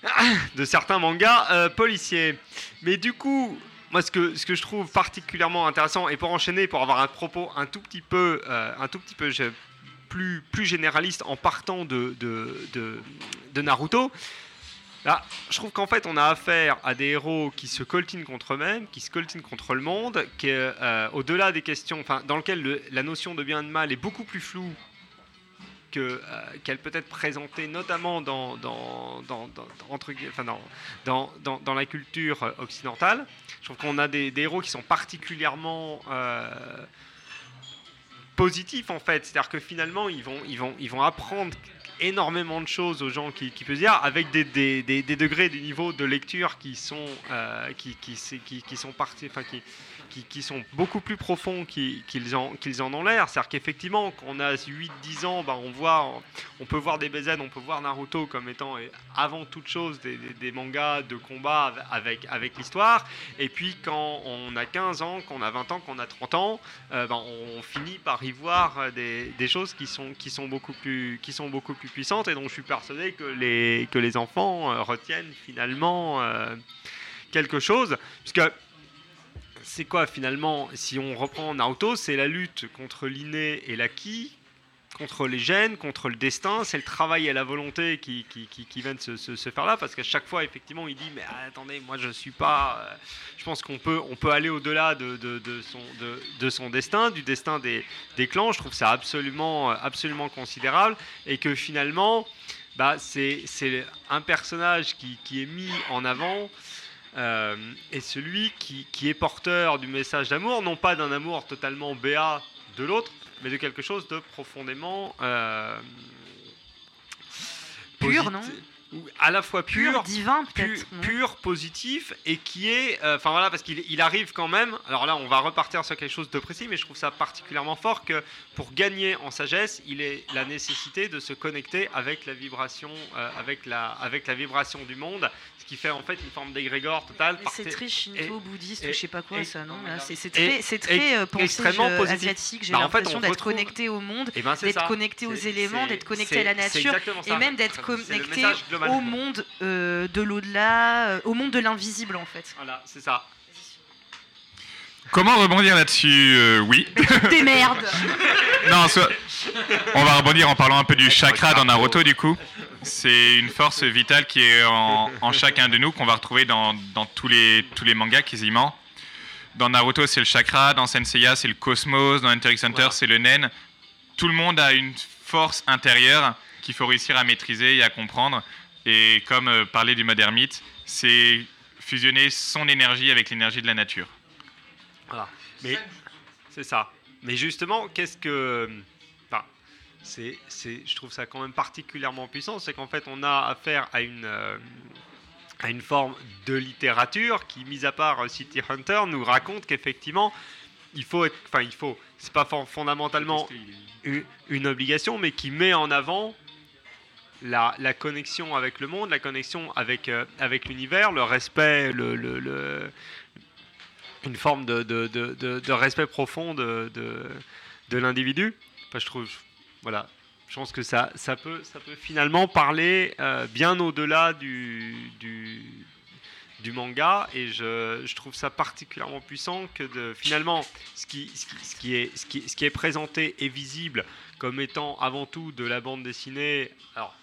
de certains mangas euh, policiers. Mais du coup, moi, ce que, ce que je trouve particulièrement intéressant, et pour enchaîner, pour avoir un propos un tout petit peu, euh, un tout petit peu plus, plus généraliste en partant de, de, de, Naruto, là, je trouve qu'en fait, on a affaire à des héros qui se coltinent contre eux-mêmes, qui se coltinent contre le monde, qui, euh, au-delà des questions, enfin, dans lequel le- la notion de bien et de mal est beaucoup plus floue euh, qu'elle peut être présentée notamment dans, dans, dans, dans- entre enfin, dans, la culture euh, occidentale. Je trouve qu'on a des, des héros qui sont particulièrement euh, positifs en fait. C'est-à-dire que finalement, ils vont, ils vont, ils vont apprendre énormément de choses aux gens qui, qui peuvent dire avec des, des, des, des degrés du niveau de lecture qui sont euh, qui, qui, qui sont partis enfin qui, qui, sont beaucoup plus profonds qu'ils en, qu'ils en ont l'air. C'est-à-dire qu'effectivement, quand on a 8-10 ans, ben, on, voit, on peut voir des BZ, on peut voir Naruto comme étant avant toute chose des, mangas de combat avec, avec l'histoire. Et puis quand on a 15 ans, qu'on a 20 ans, qu'on a 30 ans, euh, ben, on finit par y voir euh, des, choses qui sont, qui sont, beaucoup, plus, qui sont beaucoup plus puissantes et dont je suis persuadé que les, que les enfants euh, retiennent finalement quelque chose. Puisque c'est quoi finalement, si on reprend Naruto, c'est la lutte contre l'inné et l'acquis, contre les gènes, contre le destin, c'est le travail et la volonté qui, viennent se, faire là, parce qu'à chaque fois, effectivement, il dit, mais attendez, moi je suis pas... euh, je pense qu'on peut, on peut aller au-delà de, son, de, de son destin, du destin des, des clans, je trouve ça absolument, euh, absolument considérable, et que finalement, bah, c'est un personnage qui est mis en avant euh, et celui qui, qui est porteur du message d'amour, non pas d'un amour totalement béat de l'autre, mais de quelque chose de profondément euh, Pur, non? À la fois pur, Pur, divin, pu- peut-être, non pur, positif et qui est, euh, enfin voilà, parce qu'il il arrive quand même. Alors là, on va repartir sur quelque chose de précis, mais je trouve ça particulièrement fort que pour gagner en sagesse, il est la nécessité de se connecter avec la vibration, euh, avec la, avec la vibration du monde, ce qui fait en fait une forme d'égrégore totale. C'est très shinto, bouddhiste, et- ou je sais pas quoi et- ça, non C'est très, c'est très euh, extrêmement je- positif. asiatique. J'ai Bah, en fait, l'impression on d'être retrouve- connecté au monde, Eh ben, d'être connecté aux éléments, d'être connecté à la nature, et même d'être connecté au monde euh, de l'au-delà, euh, au monde de l'invisible en fait. Voilà, c'est ça. Comment rebondir là-dessus Euh, Oui. Des merdes non, soit- on va rebondir en parlant un peu du chakra dans Naruto du coup. C'est une force vitale qui est en, en chacun de nous qu'on va retrouver dans, dans tous, les, tous les mangas quasiment. Dans Naruto c'est le chakra, dans Senseiya c'est le cosmos, dans Hunter Hunter c'est le nen. Tout le monde a une force intérieure qu'il faut réussir à maîtriser et à comprendre. Et comme euh, parler du mode ermite, c'est fusionner son énergie avec l'énergie de la nature. Voilà. Mais c'est ça. Mais justement, qu'est-ce que. Enfin, c'est, je trouve ça quand même particulièrement puissant. C'est qu'en fait, on a affaire à une. euh, à une forme de littérature qui, mis à part euh, City Hunter, nous raconte qu'effectivement, il faut être, enfin, il faut, c'est pas fon- fondamentalement une, une obligation, mais qui met en avant la, la connexion avec le monde, la connexion avec, euh, avec l'univers, le respect, le, le- une forme de, de, de- de- respect profond de l'individu. Enfin, je trouve, voilà, je pense que ça, ça, peut, ça peut finalement parler euh, bien au-delà du, du, du manga. Et je, je trouve ça particulièrement puissant que de, finalement ce qui, ce, qui, ce qui est, ce, qui, ce qui est présenté et visible comme étant avant tout de la bande dessinée. Alors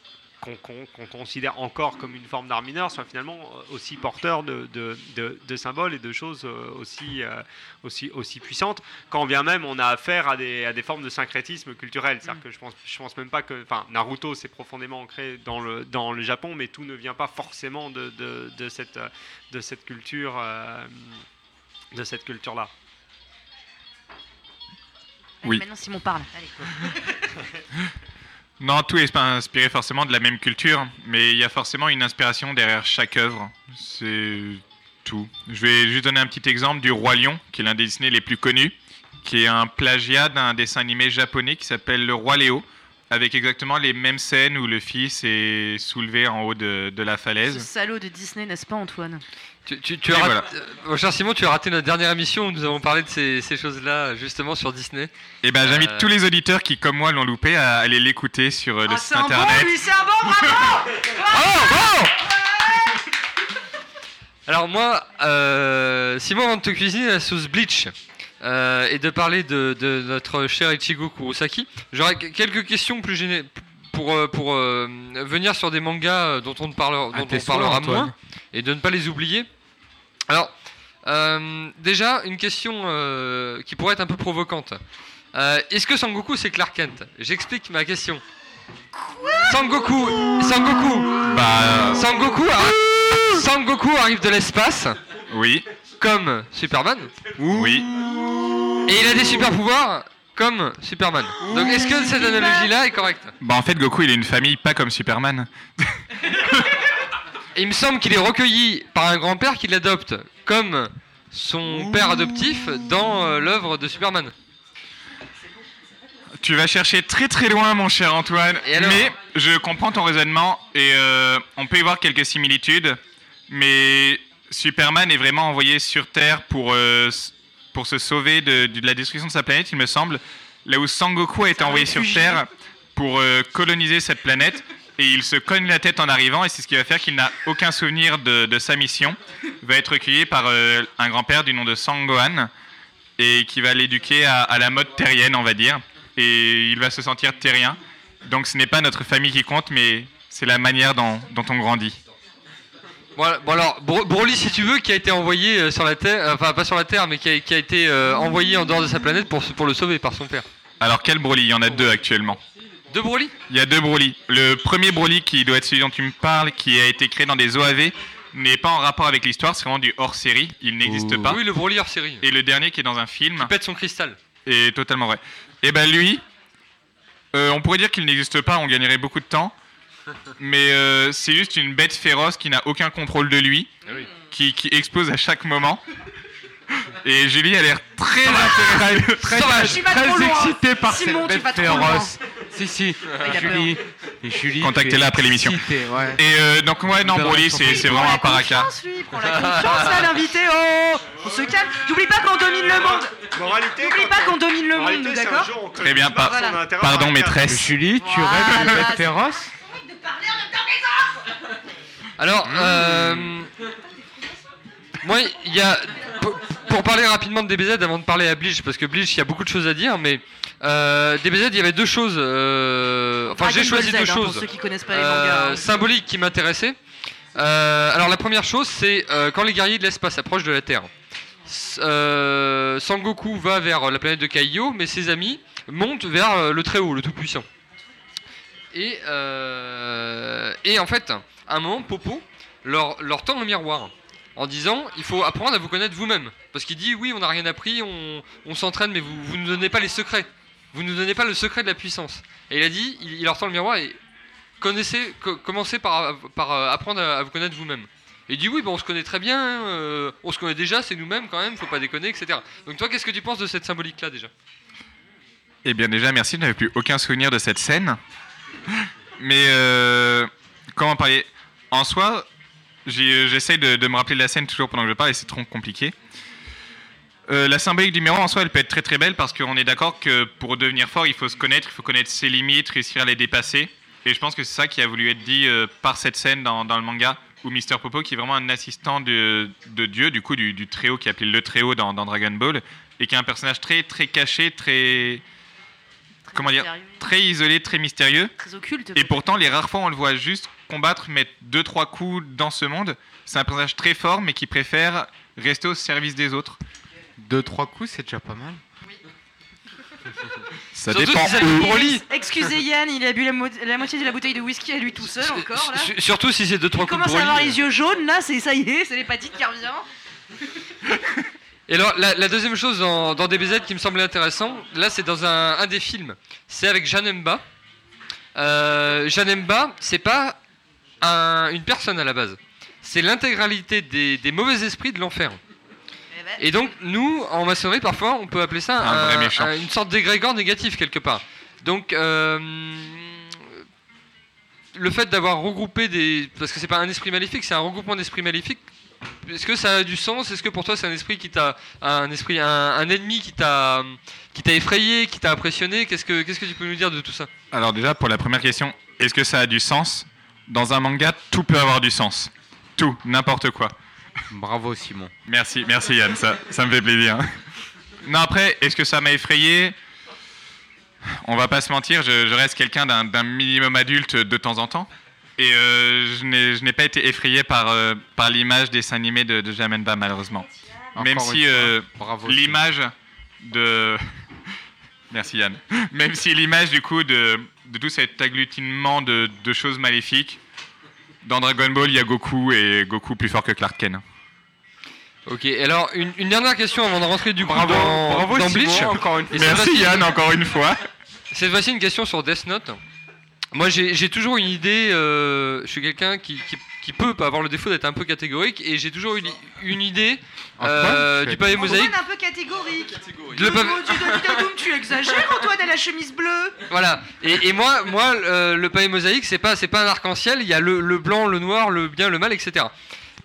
qu'on considère encore comme une forme d'art mineur soit finalement euh, aussi porteur de, de, de- de symboles et de choses euh, aussi, euh, aussi, aussi puissantes, quand bien même on a affaire à des, à des formes de syncrétisme culturel. C'est-à-dire que je pense, je pense même pas que... Enfin, Naruto, c'est profondément ancré dans le, dans le Japon, mais tout ne vient pas forcément de, de, de cette, de cette culture... euh, de cette culture-là. Allez, Oui. Maintenant Simon parle. Allez. Non, tout est pas inspiré forcément de la même culture, mais il y a forcément une inspiration derrière chaque œuvre. C'est tout. Je vais juste donner un petit exemple du Roi Lion, qui est l'un des Disney les plus connus, qui est un plagiat d'un dessin animé japonais qui s'appelle Le Roi Léo, avec exactement les mêmes scènes où le fils est soulevé en haut de, la Ce falaise. salaud de Disney, n'est-ce pas Antoine? Tu, tu- tu Et as voilà. raté- euh, mon cher Simon, tu as raté notre dernière émission où nous avons parlé de ces, ces choses-là, justement sur Disney. Et ben j'invite Euh, tous les auditeurs qui, comme moi, l'ont loupé à aller l'écouter sur euh, le Ah, site c'est un bon internet. lui, c'est un bon, bravo Alors moi, euh, Simon, avant de te cuisiner la sauce bleach euh, et de parler de, de notre cher Ichigo Kurosaki, j'aurais que- quelques questions plus géné- pour, pour euh, venir sur des mangas dont on, dont on souhaits, parlera moins et de ne pas les oublier. Alors, euh, déjà, une question euh, qui pourrait être un peu provocante. Euh, Est-ce que Sangoku c'est Clark Kent? J'explique ma question. Sangoku, Sangoku, Bah, Sangoku, arri- Sangoku arrive de l'espace. Oui. Comme Superman. Oui. Et il a des super pouvoirs comme Superman. Donc est-ce que cette analogie-là est correcte? Bah en fait, Goku, il a une famille pas comme Superman. Et il me semble qu'il est recueilli par un grand-père qui l'adopte comme son père adoptif dans euh, l'œuvre de Superman. Tu vas chercher très très loin, mon cher Antoine. alors mais je comprends ton raisonnement et euh, on peut y voir quelques similitudes. Mais Superman est vraiment envoyé sur Terre pour, euh, pour se sauver de, de la destruction de sa planète, il me semble. Là où Sangoku a été envoyé sur. Terre pour euh, coloniser cette planète et il se cogne la tête en arrivant et c'est ce qui va faire qu'il n'a aucun souvenir de, de sa mission. Il va être recueilli par euh, un grand-père du nom de Sangohan et qui va l'éduquer à, à la mode terrienne, on va dire. Et il va se sentir terrien. Donc ce n'est pas notre famille qui compte, mais c'est la manière dont, dont on grandit. Voilà, bon alors, Bro- Broly, si tu veux, qui a été envoyé euh, sur la Terre, euh, enfin pas sur la Terre, mais qui a, qui a été euh, envoyé en dehors de sa planète pour, pour le sauver par son père. Alors quel Broly? Il y en a deux actuellement. Deux Broly? Il y a deux Broly. Le premier Broly qui doit être celui dont tu me parles, qui a été créé dans des OAV, n'est pas en rapport avec l'histoire, c'est vraiment du hors-série, il n'existe pas. Oui, le Broly hors série. Et le dernier qui est dans un film. Il pète son cristal. est totalement vrai. Et ben lui, euh, on pourrait dire qu'il n'existe pas, on gagnerait beaucoup de temps. Mais euh, c'est juste une bête féroce qui n'a aucun contrôle de lui, qui, qui explose à chaque moment. Et Julie a l'air très. Très, très, Tu vas trop loin. excité par Simon, cette bête féroce. Si, si, Julie. Et Julie, Contactez-la après l'émission. ouais. Et euh, donc ouais, non, Broly, c'est c'est vraiment un paraca. lui, prends la confiance là, l'invité. Oh, on se calme. N'oublie pas qu'on domine le monde. N'oublie pas qu'on domine le monde, nous, d'accord Très bien, par- Voilà. pardon maîtresse. Julie, tu Voilà. rêves d'une bête féroce Alors, euh, moi, il y a. Pour, parler rapidement de DBZ avant de parler à Bleach, parce que Bleach, il y a beaucoup de choses à dire, mais euh, DBZ, il y avait deux choses. euh, enfin, j'ai choisi Z, deux hein, pour choses ceux qui connaissent pas les euh, mangas, hein. symboliques qui m'intéressaient. Alors, la première chose, c'est quand les guerriers de l'espace s'approchent de la Terre. Sangoku va vers la planète de Kaio, mais ses amis montent vers le Très-Haut, le Tout-Puissant. Et, et en fait, à un moment, Popo leur, leur tend un miroir en disant il faut apprendre à vous connaître vous-même. Parce qu'il dit oui, on n'a rien appris, on, s'entraîne, mais vous ne nous donnez pas les secrets. Vous ne nous donnez pas le secret de la puissance. Et il a dit il, il leur tend le miroir et connaissez, co- commencez par, euh, apprendre à, vous connaître vous-même. Et il dit oui, bon, on se connaît très bien, hein, euh, on se connaît déjà, c'est nous-mêmes quand même, faut pas déconner, etc. Donc toi, qu'est-ce que tu penses de cette symbolique-là déjà? Eh bien déjà, merci, je n'avais plus aucun souvenir de cette scène. Mais euh, comment parler? En soi, j'ai- j'essaye de, me rappeler de la scène toujours pendant que je parle et c'est trop compliqué. Euh, la symbolique du miroir en soi, elle peut être très très belle parce qu'on est d'accord que pour devenir fort, il faut se connaître, il faut connaître ses limites, réussir à les dépasser. Et je pense que c'est ça qui a voulu être dit euh, par cette scène dans, le manga où Mister Popo, qui est vraiment un assistant de, Dieu, du coup du, du qui est appelé le Très-Haut dans Dragon Ball, et qui est un personnage très très caché, très comment dire, très isolé, très mystérieux. Très occulte. Et pourtant, les rares fois on le voit juste combattre, mettre deux trois coups dans ce monde, c'est un personnage très fort, mais qui préfère rester au service des autres. Deux, trois coups, c'est déjà pas mal. Ça Surtout dépend si où. Broly. Excusez Yann, il a bu la, mo- la moitié de la bouteille de whisky à lui tout seul encore là. Surtout si c'est deux trois Il coups de commence à avoir les yeux jaunes là, c'est ça y est, c'est l'hépatite qui revient. Et alors, la, la deuxième chose dans, dans DBZ qui me semblait intéressant, là c'est dans un, un des films, c'est avec Janemba. Euh, Janemba, c'est pas un- une personne à la base, c'est l'intégralité des, des mauvais esprits de l'enfer. Et donc, nous, en maçonnerie, parfois, on peut appeler ça Un vrai méchant. une sorte d'égrégore négatif quelque part. Donc, euh, le fait d'avoir regroupé des. Parce que c'est pas un esprit maléfique, c'est un regroupement d'esprits maléfiques. Est-ce que ça a du sens? Est-ce que pour toi c'est un esprit qui t'a un esprit un, un ennemi qui t'a qui t'a effrayé, qui t'a impressionné? Qu'est-ce que qu'est-ce que tu peux nous dire de tout ça? Alors déjà, pour la première question, est-ce que ça a du sens? Dans un manga, tout peut avoir du sens. Tout, n'importe quoi. Bravo Simon. Merci, merci Yann, ça, ça me fait plaisir. Non, après, est-ce que ça m'a effrayé? On va pas se mentir, je, je reste quelqu'un d'un d'un minimum adulte de temps en temps. Et euh, je n'ai pas été effrayé par, euh, par l'image des dessins animés de, de Jamenba, malheureusement. Même Encore si une fois, euh, bravo, l'image de. Merci Yann. Même si l'image du coup de, de tout cet agglutinement de, de choses maléfiques, dans Dragon Ball, il y a Goku et Goku plus fort que Clark Kent. Ok, alors une, une dernière question avant de rentrer du coup Bravo, dans, bravo, dans Simon, Bleach. encore une Et fois. cette Merci, Yann, encore une fois. Cette fois-ci une question sur Death Note. Moi j'ai toujours une idée, euh, je suis quelqu'un qui, qui, qui peut avoir le défaut d'être un peu catégorique et j'ai toujours une, une idée euh, du pavé mosaïque. Antoine un peu catégorique. Le pavé- Oh, tu exagères Antoine à la chemise bleue. Voilà. Et, et moi, moi, euh, le pavé mosaïque, c'est pas, c'est pas un arc-en-ciel. Il y a le, le blanc, le noir, le bien, le mal, etc.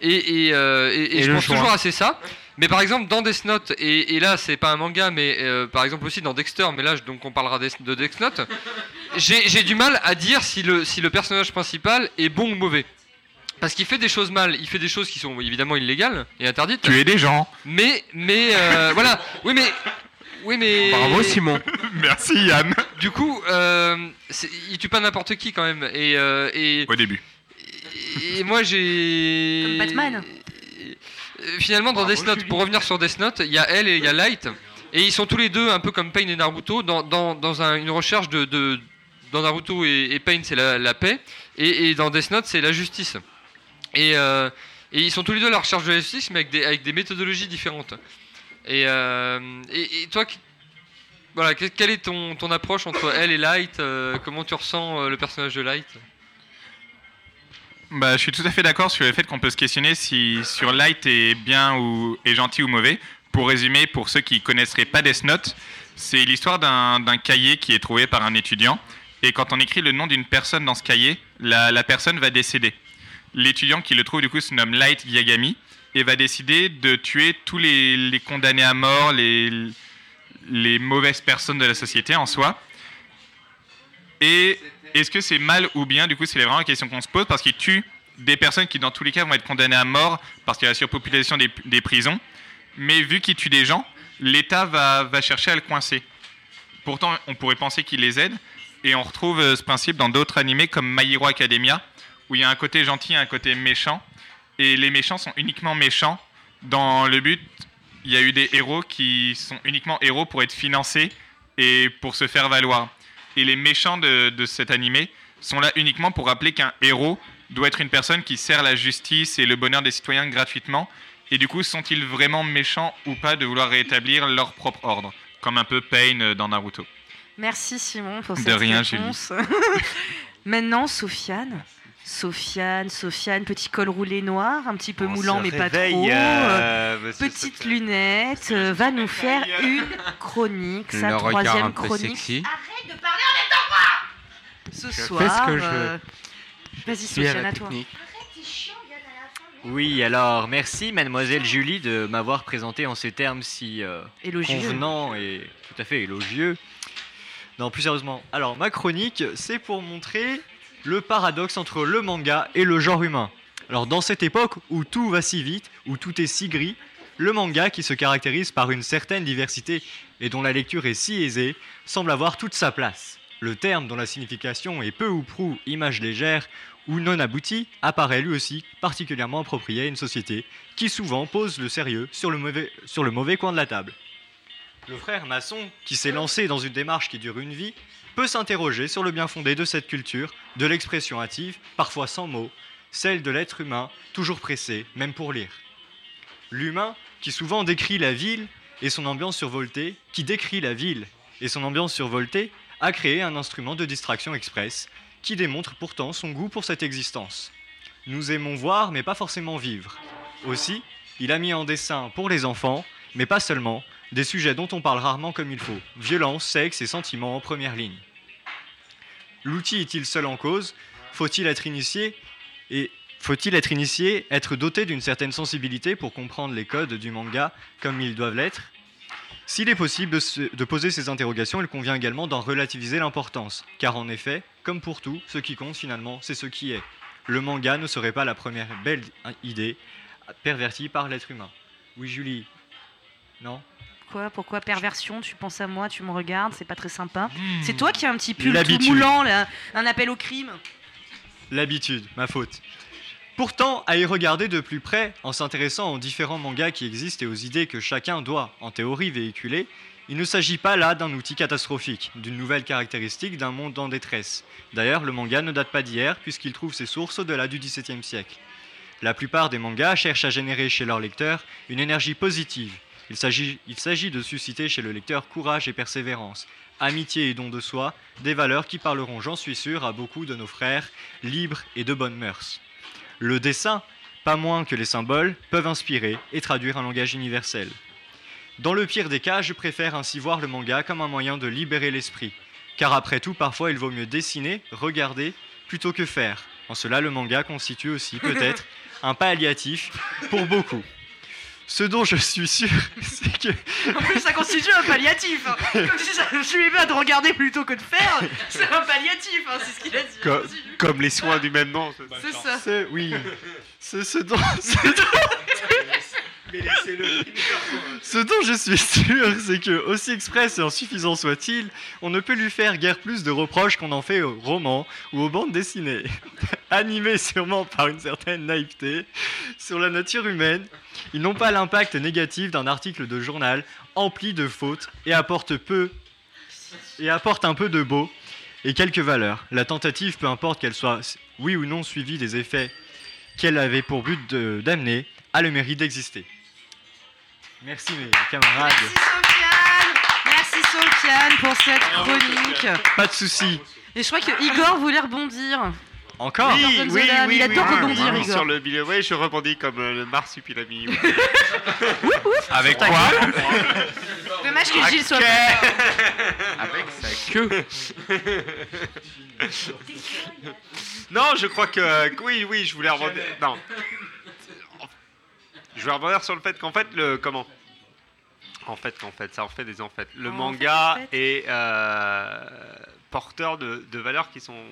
Et, et, euh, et- et Et je pense toujours à c'est ça. Mais par exemple, dans Death Note, et, et là, c'est pas un manga, mais euh, par exemple aussi dans Dexter, mais là, donc on parlera de Death Note, j'ai du mal à dire si le, si le personnage principal est bon ou mauvais. Parce qu'il fait des choses mal, il fait des choses qui sont évidemment illégales et interdites. Tuer des gens. Mais, mais, euh, voilà. Oui, mais. Oui, mais. Bravo, Simon. Merci, Yann. Du coup, euh, il tue pas n'importe qui quand même. Et, euh, et, Au début. et moi, j'ai. Comme Batman. Finalement, dans Death Note, pour revenir sur Death Note, il y a elle et il y a Light. Et ils sont tous les deux, un peu comme Pain et Naruto, dans, dans, dans un- une recherche de, de- Dans Naruto et, et Pain, c'est la, la paix. Et, et dans Death Note, c'est la justice. Et, euh, et ils sont tous les deux à la recherche de la justice, mais avec des, avec des méthodologies différentes. Et, euh, et, toi, voilà, que- quelle est ton, ton approche entre elle et Light euh, Comment tu ressens le personnage de Light? Bah, je suis tout à fait d'accord sur le fait qu'on peut se questionner si sur Light est bien ou est gentil ou mauvais. Pour résumer, pour ceux qui connaisseraient pas Death Note, c'est l'histoire d'un d'un cahier qui est trouvé par un étudiant. Et quand on écrit le nom d'une personne dans ce cahier, la, la personne va décéder. L'étudiant qui le trouve du coup se nomme Light Yagami et va décider de tuer tous les, les condamnés à mort, les, les mauvaises personnes de la société en soi. Et est-ce que c'est mal ou bien Du coup, c'est vraiment la question qu'on se pose parce qu'il tue des personnes qui, dans tous les cas, vont être condamnées à mort parce qu'il y a la surpopulation des, prisons. Mais vu qu'il tue des gens, l'État va, va chercher à le coincer. Pourtant, on pourrait penser qu'il les aide. Et on retrouve euh, ce principe dans d'autres animés comme My Hero Academia, où il y a un côté gentil et un côté méchant. Et les méchants sont uniquement méchants dans le but. Il y a eu des héros qui sont uniquement héros pour être financés et pour se faire valoir. Et les méchants de, de cet animé sont là uniquement pour rappeler qu'un héros doit être une personne qui sert la justice et le bonheur des citoyens gratuitement. Et du coup, sont-ils vraiment méchants ou pas de vouloir rétablir leur propre ordre Comme un peu Pain dans Naruto? Merci Simon pour De cette rien, réponse. Maintenant, Sofiane. Sofiane, Sofiane, petit col roulé noir, un petit peu moulant mais pas trop. euh, euh, monsieur petite lunette, euh, va nous faire une chronique, sa troisième un peu chronique. sexy. Ce Je fais soir. ce que je euh, Vas-y à Sofiane, à toi. technique. Oui, alors merci mademoiselle Julie de m'avoir présenté en ces termes si euh, Élogieux. convenants et tout à fait élogieux. Non, plus sérieusement. Alors ma chronique, c'est pour montrer le paradoxe entre le manga et le genre humain. Alors dans cette époque où tout va si vite, où tout est si gris, le manga qui se caractérise par une certaine diversité et dont la lecture est si aisée, semble avoir toute sa place. Le terme dont la signification est peu ou prou image légère ou non aboutie apparaît lui aussi particulièrement approprié à une société qui souvent pose le sérieux sur le mauvais, coin de la table. Le frère maçon, qui s'est lancé dans une démarche qui dure une vie, peut s'interroger sur le bien fondé de cette culture, de l'expression hâtive, parfois sans mots, celle de l'être humain, toujours pressé, même pour lire. L'humain, qui souvent décrit la ville et son ambiance survoltée, qui décrit la ville et son ambiance survoltée, a créé un instrument de distraction express, qui démontre pourtant son goût pour cette existence. Nous aimons voir, mais pas forcément vivre. Aussi, il a mis en dessin pour les enfants, mais pas seulement, des sujets dont on parle rarement comme il faut, violence, sexe et sentiments en première ligne. L'outil est-il seul en cause? Faut-il être initié Et faut-il être initié, être doté d'une certaine sensibilité pour comprendre les codes du manga comme ils doivent l'être? S'il est possible de, se- de poser ces interrogations, il convient également d'en relativiser l'importance, car en effet, comme pour tout, ce qui compte finalement, c'est ce qui est. Le manga ne serait pas la première belle idée pervertie par l'être humain. Oui, Julie? Non? Quoi Pourquoi perversion Tu penses à moi, tu me regardes, c'est pas très sympa. Hmm. C'est toi qui as un petit pull tout L'habitude. moulant, là, un appel au crime. L'habitude, ma faute. Pourtant, à y regarder de plus près, en s'intéressant aux différents mangas qui existent et aux idées que chacun doit, en théorie, véhiculer, il ne s'agit pas là d'un outil catastrophique, d'une nouvelle caractéristique d'un monde en détresse. D'ailleurs, le manga ne date pas d'hier, puisqu'il trouve ses sources au-delà du XVIIe siècle. La plupart des mangas cherchent à générer chez leur lecteur une énergie positive. Il s'agit de susciter chez le lecteur courage et persévérance, amitié et don de soi, des valeurs qui parleront, j'en suis sûr, à beaucoup de nos frères, libres et de bonnes mœurs. Le dessin, pas moins que les symboles, peuvent inspirer et traduire un langage universel. Dans le pire des cas, je préfère ainsi voir le manga comme un moyen de libérer l'esprit, car après tout, parfois il vaut mieux dessiner, regarder, plutôt que faire. En cela, le manga constitue aussi peut-être un palliatif pour beaucoup. Ce dont je suis sûr, c'est que En plus, ça constitue un palliatif. hein. Comme si ça suivait pas de regarder plutôt que de faire. C'est un palliatif, hein, c'est ce qu'il a dit. Co- comme les soins du même nom. C'est ça. C'est- oui. C'est ce dont, ce dont- je suis sûr, c'est que, aussi express et insuffisant soit-il, on ne peut lui faire guère plus de reproches qu'on en fait aux romans ou aux bandes dessinées. Animés sûrement par une certaine naïveté sur la nature humaine, ils n'ont pas l'impact négatif d'un article de journal empli de fautes et apportent peu et apportent un peu de beau et quelques valeurs. La tentative, peu importe qu'elle soit oui ou non suivie des effets qu'elle avait pour but d'amener, a le mérite d'exister. Merci mes camarades. Merci Sofiane pour cette chronique. Pas de soucis. Et je crois que Igor voulait rebondir. Encore Oui, Igor oui, oui, il oui, adore oui, rebondir, oui, Igor. Sur le milieu, ouais, je rebondis comme euh, le marsupilami. Avec quoi Dommage que Gilles soit Avec sa queue. non, je crois que que oui, oui, je voulais rebondir. Non. Je voulais rebondir sur le fait qu'en fait, le comment? En fait, qu'en fait, ça en fait des en fait. Le En manga fait, en est euh, porteur de, de valeurs qui sont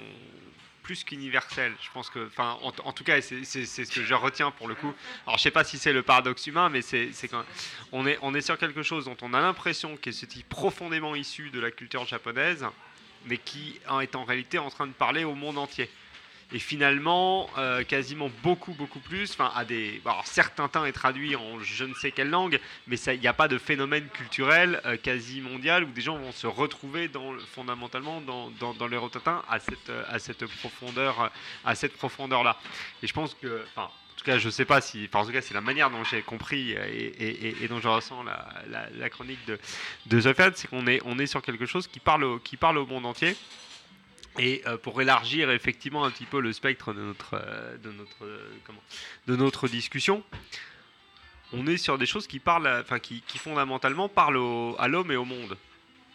plus qu'universelles. Je pense que, enfin, en, en tout cas, c'est ce que je retiens pour le coup. Alors, je sais pas si c'est le paradoxe humain, mais c'est quand on est on est sur quelque chose dont on a l'impression que c'est profondément issu de la culture japonaise, mais qui est en réalité en train de parler au monde entier. Et finalement, euh, quasiment beaucoup, beaucoup plus. Enfin, à des. alors, Tintin est traduit en je ne sais quelle langue, mais il n'y a pas de phénomène culturel euh, quasi mondial où des gens vont se retrouver fondamentalement dans, dans, dans l'héros Tintin à cette, euh, à cette profondeur, à cette profondeur-là. Et je pense que. En tout cas, je sais pas si. En tout cas, c'est la manière dont j'ai compris et, dont je ressens la, chronique de, de c'est qu'on est, sur quelque chose qui parle au monde entier. Et euh, pour élargir effectivement un petit peu le spectre de notre, euh, de notre, euh, de notre discussion, on est sur des choses qui parlent, qui, fondamentalement parlent à l'homme et au monde.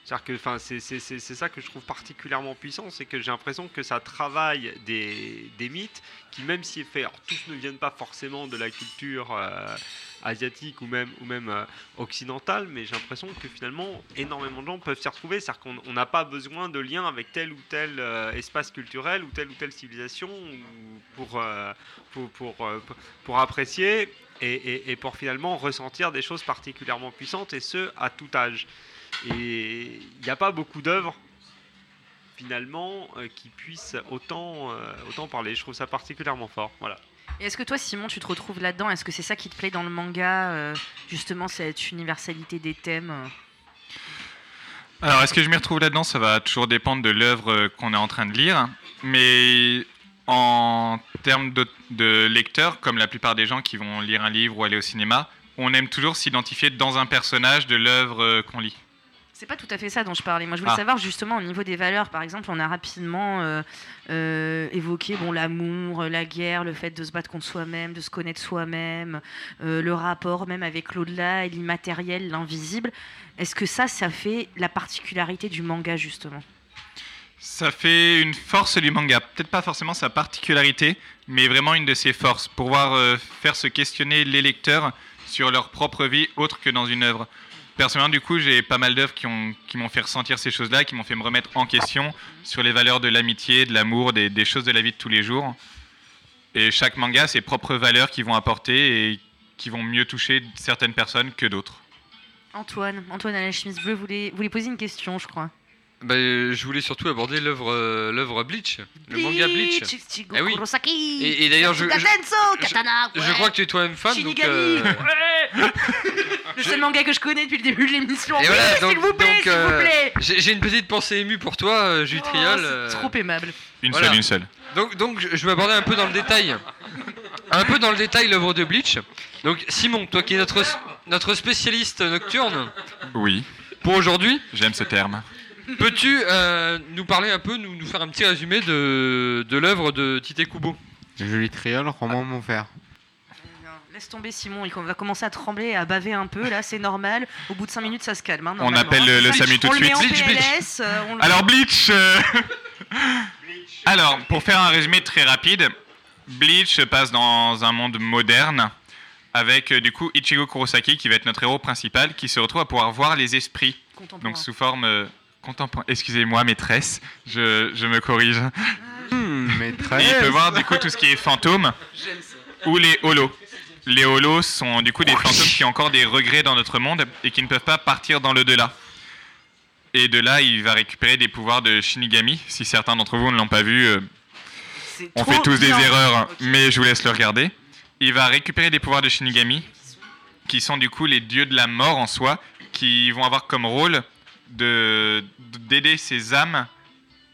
C'est ça que je trouve particulièrement puissant, c'est que j'ai l'impression que ça travaille des, des mythes qui, même si fait, tous ne viennent pas forcément de la culture euh, asiatique ou même, ou même euh, occidentale, mais j'ai l'impression que finalement énormément de gens peuvent s'y retrouver. C'est-à-dire qu'on on n'a pas besoin de lien avec tel ou tel euh, espace culturel ou telle ou telle civilisation ou pour, pour, pour- pour apprécier et, et- et pour finalement ressentir des choses particulièrement puissantes et ce à tout âge. Et il n'y a pas beaucoup d'œuvres finalement euh, qui puissent autant, euh, autant parler. Je trouve ça particulièrement fort. Voilà. Et est-ce que toi, Simon, tu te retrouves là-dedans? Est-ce que c'est ça qui te plaît dans le manga euh, Justement, cette universalité des thèmes Alors, est-ce que je m'y retrouve là-dedans? Ça va toujours dépendre de l'œuvre qu'on est en train de lire. Mais en termes de, de lecteur, comme la plupart des gens qui vont lire un livre ou aller au cinéma, on aime toujours s'identifier dans un personnage de l'œuvre qu'on lit. C'est pas tout à fait ça dont je parlais. Moi, je voulais Ah. savoir justement au niveau des valeurs. Par exemple, on a rapidement euh, euh, évoqué bon l'amour, la guerre, le fait de se battre contre soi-même, de se connaître soi-même, euh, le rapport même avec l'au-delà, et l'immatériel, l'invisible. Est-ce que ça, ça fait la particularité du manga justement? Ça fait une force du manga. Peut-être pas forcément sa particularité, mais vraiment une de ses forces. Pouvoir euh, faire se questionner les lecteurs sur leur propre vie autre que dans une œuvre. Personnellement, du coup, j'ai pas mal d'œuvres qui ont- qui m'ont fait ressentir ces choses-là, qui m'ont fait me remettre en question sur les valeurs de l'amitié, de l'amour, des, choses de la vie de tous les jours. Et chaque manga a ses propres valeurs qui vont apporter et qui vont mieux toucher certaines personnes que d'autres. Antoine, Antoine à la chemise bleue poser une question, je crois. Bah, je voulais surtout aborder l'œuvre euh, l'œuvre Bleach, le manga Bleach. Ah oui. Kurosaki, Et, et d'ailleurs, je, Katana, je crois que tu es toi-même fan, donc. Shinigami. euh, Le seul manga que je connais depuis le début de l'émission. Et Oui, voilà, donc, s'il vous plaît, donc, s'il vous euh, plaît. j'ai j'ai une petite pensée émue pour toi, euh, Jules Oh, Triol. euh, trop aimable. Une Voilà. seule, une seule. Donc, donc je, je vais aborder un peu dans le détail. Un peu dans le détail l'œuvre de Bleach. Donc, Simon, toi qui es notre, notre spécialiste nocturne, Oui. pour aujourd'hui, J'aime ce terme. Peux-tu euh, nous parler un peu, nous, nous faire un petit résumé de, de l'œuvre de Tite Kubo? Joli triol, roman mon frère. Laisse tomber Simon, il va commencer à trembler, à baver un peu, là c'est normal. Au bout de 5 minutes ça se calme. hein, On appelle le- le On SAMU tout de le suite. Bleach, Bleach. PLS, euh, on le- Alors Bleach euh, Alors, pour faire un résumé très rapide, Bleach se passe dans un monde moderne avec euh, du coup Ichigo Kurosaki qui va être notre héros principal, qui se retrouve à pouvoir voir les esprits. Donc sous forme Excusez-moi, maîtresse, je, je me corrige. maîtresse. Et il peut voir du coup tout ce qui est fantôme ou les holos. Les holos sont du coup des fantômes qui ont encore des regrets dans notre monde et qui ne peuvent pas partir dans le-delà. Et de là, il va récupérer des pouvoirs de Shinigami. Si certains d'entre vous ne l'ont pas vu, euh, on fait tous des erreurs, mais je vous laisse le regarder. Il va récupérer des pouvoirs de Shinigami, qui sont du coup les dieux de la mort en soi, qui vont avoir comme rôle d'aider ces âmes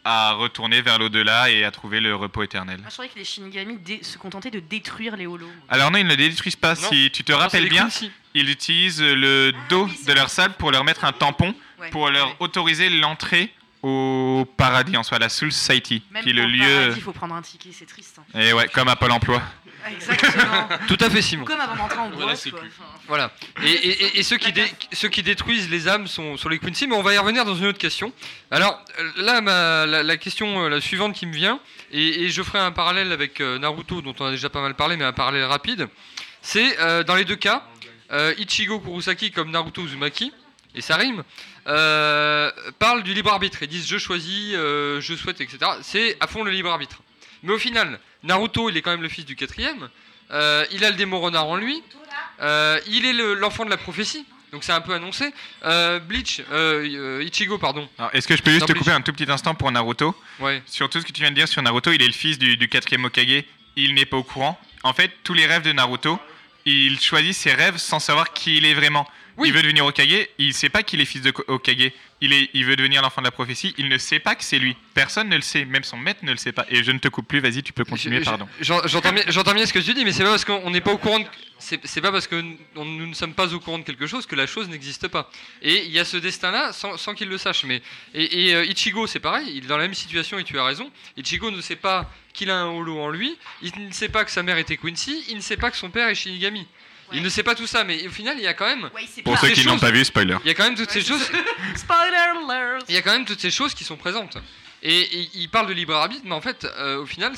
à retourner vers l'au-delà et à trouver le repos éternel. Moi, je croyais que les Shinigami dé- se contentaient de détruire les holos. Alors non, ils ne les détruisent pas. Non. Si tu te Non, c'est rappelles les bien, ils utilisent le dos de leur salle pour leur mettre un tampon, Ouais. pour leur autoriser l'entrée au paradis en soi, la Soul Society, Même qui est le lieu. il faut prendre un ticket, c'est triste. hein. Et ouais, comme à Pôle Emploi. Exactement. Tout à fait, Simon. Comme avant d'entrer en Voilà, boîte, quoi. Et, et- et- et ceux, qui dé- ceux qui détruisent les âmes sont, sont les Quincy, mais on va y revenir dans une autre question. Alors là, ma- la, la question euh, la suivante qui me vient, et, et je ferai un parallèle avec euh, Naruto, dont on a déjà pas mal parlé, mais un parallèle rapide, c'est euh, dans les deux cas, euh, Ichigo Kurosaki comme Naruto Uzumaki, et ça rime, euh, parlent du libre arbitre. Ils disent je choisis, euh, je souhaite, etc. C'est à fond le libre arbitre. Mais au final, Naruto, il est quand même le fils du quatrième. Euh, il a le démon renard en lui. Euh, il est le- l'enfant de la prophétie. Donc c'est un peu annoncé. Euh, Bleach, euh, Ichigo, pardon. Est-ce que je peux juste Non, te Bleach. couper un tout petit instant pour Naruto Ouais. Sur tout ce que tu viens de dire sur Naruto, il est le fils du, du quatrième Hokage. Il n'est pas au courant. En fait, tous les rêves de Naruto, il choisit ses rêves sans savoir qui il est vraiment. Il veut devenir Hokage, il sait pas qu'il est fils de Hokage. Il, est, il veut devenir l'enfant de la prophétie, il ne sait pas que c'est lui. Personne ne le sait, même son maître ne le sait pas. Et je ne te coupe plus, vas-y, tu peux continuer, Je- pardon. j'en- J'entends bien, ce que tu dis, mais c'est pas parce qu'on n'est pas au courant. C'est pas parce que nous ne sommes pas au courant de quelque chose que la chose n'existe pas. Et il y a ce destin-là sans, sans qu'il le sache. Mais et, et, euh, Ichigo, c'est pareil. Il est dans la même situation et tu as raison. Ichigo ne sait pas qu'il a un holo en lui. Il ne sait pas que sa mère était Quincy. Il ne sait pas que son père est Shinigami. Il ne sait pas tout ça, mais au final, il y a quand même. Pour ceux qui n'ont pas vu, spoiler. Il y a quand même toutes ces choses. Spoiler alert Il y a quand même toutes ces choses qui sont présentes. Et, et il parle de libre arbitre, mais en fait, euh, au final,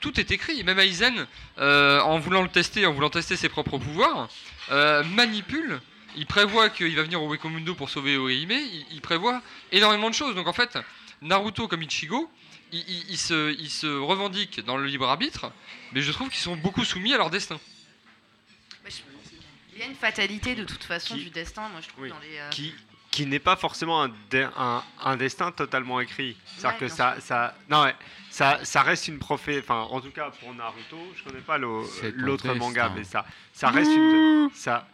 tout est écrit. Même Aizen, euh, en voulant le tester, en voulant tester ses propres pouvoirs, euh, manipule. Il prévoit qu'il va venir au Wekomundo pour sauver Orihime. Il, il prévoit énormément de choses. Donc en fait, Naruto comme Ichigo, ils il, il se, ils se revendiquent dans le libre arbitre, mais je trouve qu'ils sont beaucoup soumis à leur destin. Il y a une fatalité de toute façon du destin, moi je trouve. Dans les, euh, qui, qui n'est pas forcément un, de- un, un destin totalement écrit. C'est-à-dire Ouais, que ça, ça, non, ouais, ça, ça reste une prophétie. Enfin, en tout cas pour Naruto, je connais pas l'autre manga, mais ça, ça reste une, ça,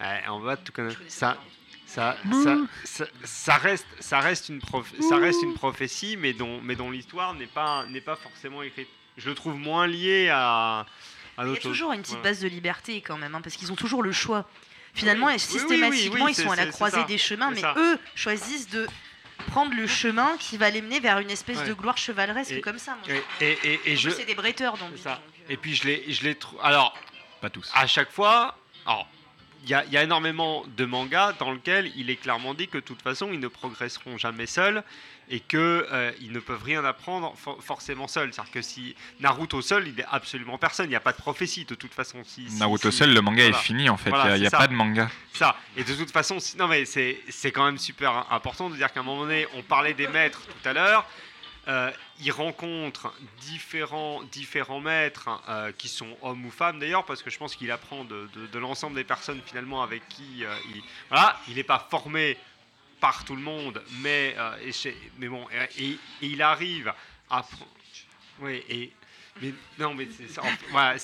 ouais, on va tout connaître. Ça, ça, ça, ça, ça reste, ça reste une prof- ça reste une prophétie, mais dont, mais dont l'histoire n'est pas, n'est pas forcément écrite. Je le trouve moins lié à Il y a toujours une petite base de liberté quand même, hein, parce qu'ils ont toujours le choix. Finalement, Oui, et oui, oui, systématiquement, oui, ils sont à la croisée des chemins, mais ça. eux choisissent de prendre le chemin qui va les mener vers une espèce Ouais. de gloire chevaleresque Et- comme ça. Moi, et, trouve. et, et, et En je, c'est des bretteurs dans C'est ça. Et puis je l'ai, je l'ai trou- Alors, pas tous. À chaque fois, alors, il y y a énormément de mangas dans lesquels il est clairement dit que de toute façon, ils ne progresseront jamais seuls et que euh, ne peuvent rien apprendre for- forcément seuls. C'est-à-dire que si Naruto seul, il est absolument personne. Il n'y a pas de prophétie de toute façon. Si, si- Naruto si- seul, le manga voilà. est fini en fait. Voilà, il n'y a, pas de manga. Ça. Et de toute façon, non mais c'est c'est quand même super important de dire qu'à un moment donné, on parlait des maîtres tout à l'heure. Euh, il rencontre différents, différents maîtres euh, qui sont hommes ou femmes d'ailleurs, parce que je pense qu'il apprend de, de- de l'ensemble des personnes finalement avec qui euh, il. Voilà, il n'est pas formé par tout le monde, mais, euh, mais bon, et, il arrive à. Oui, et. Mais non, mais c'est voilà,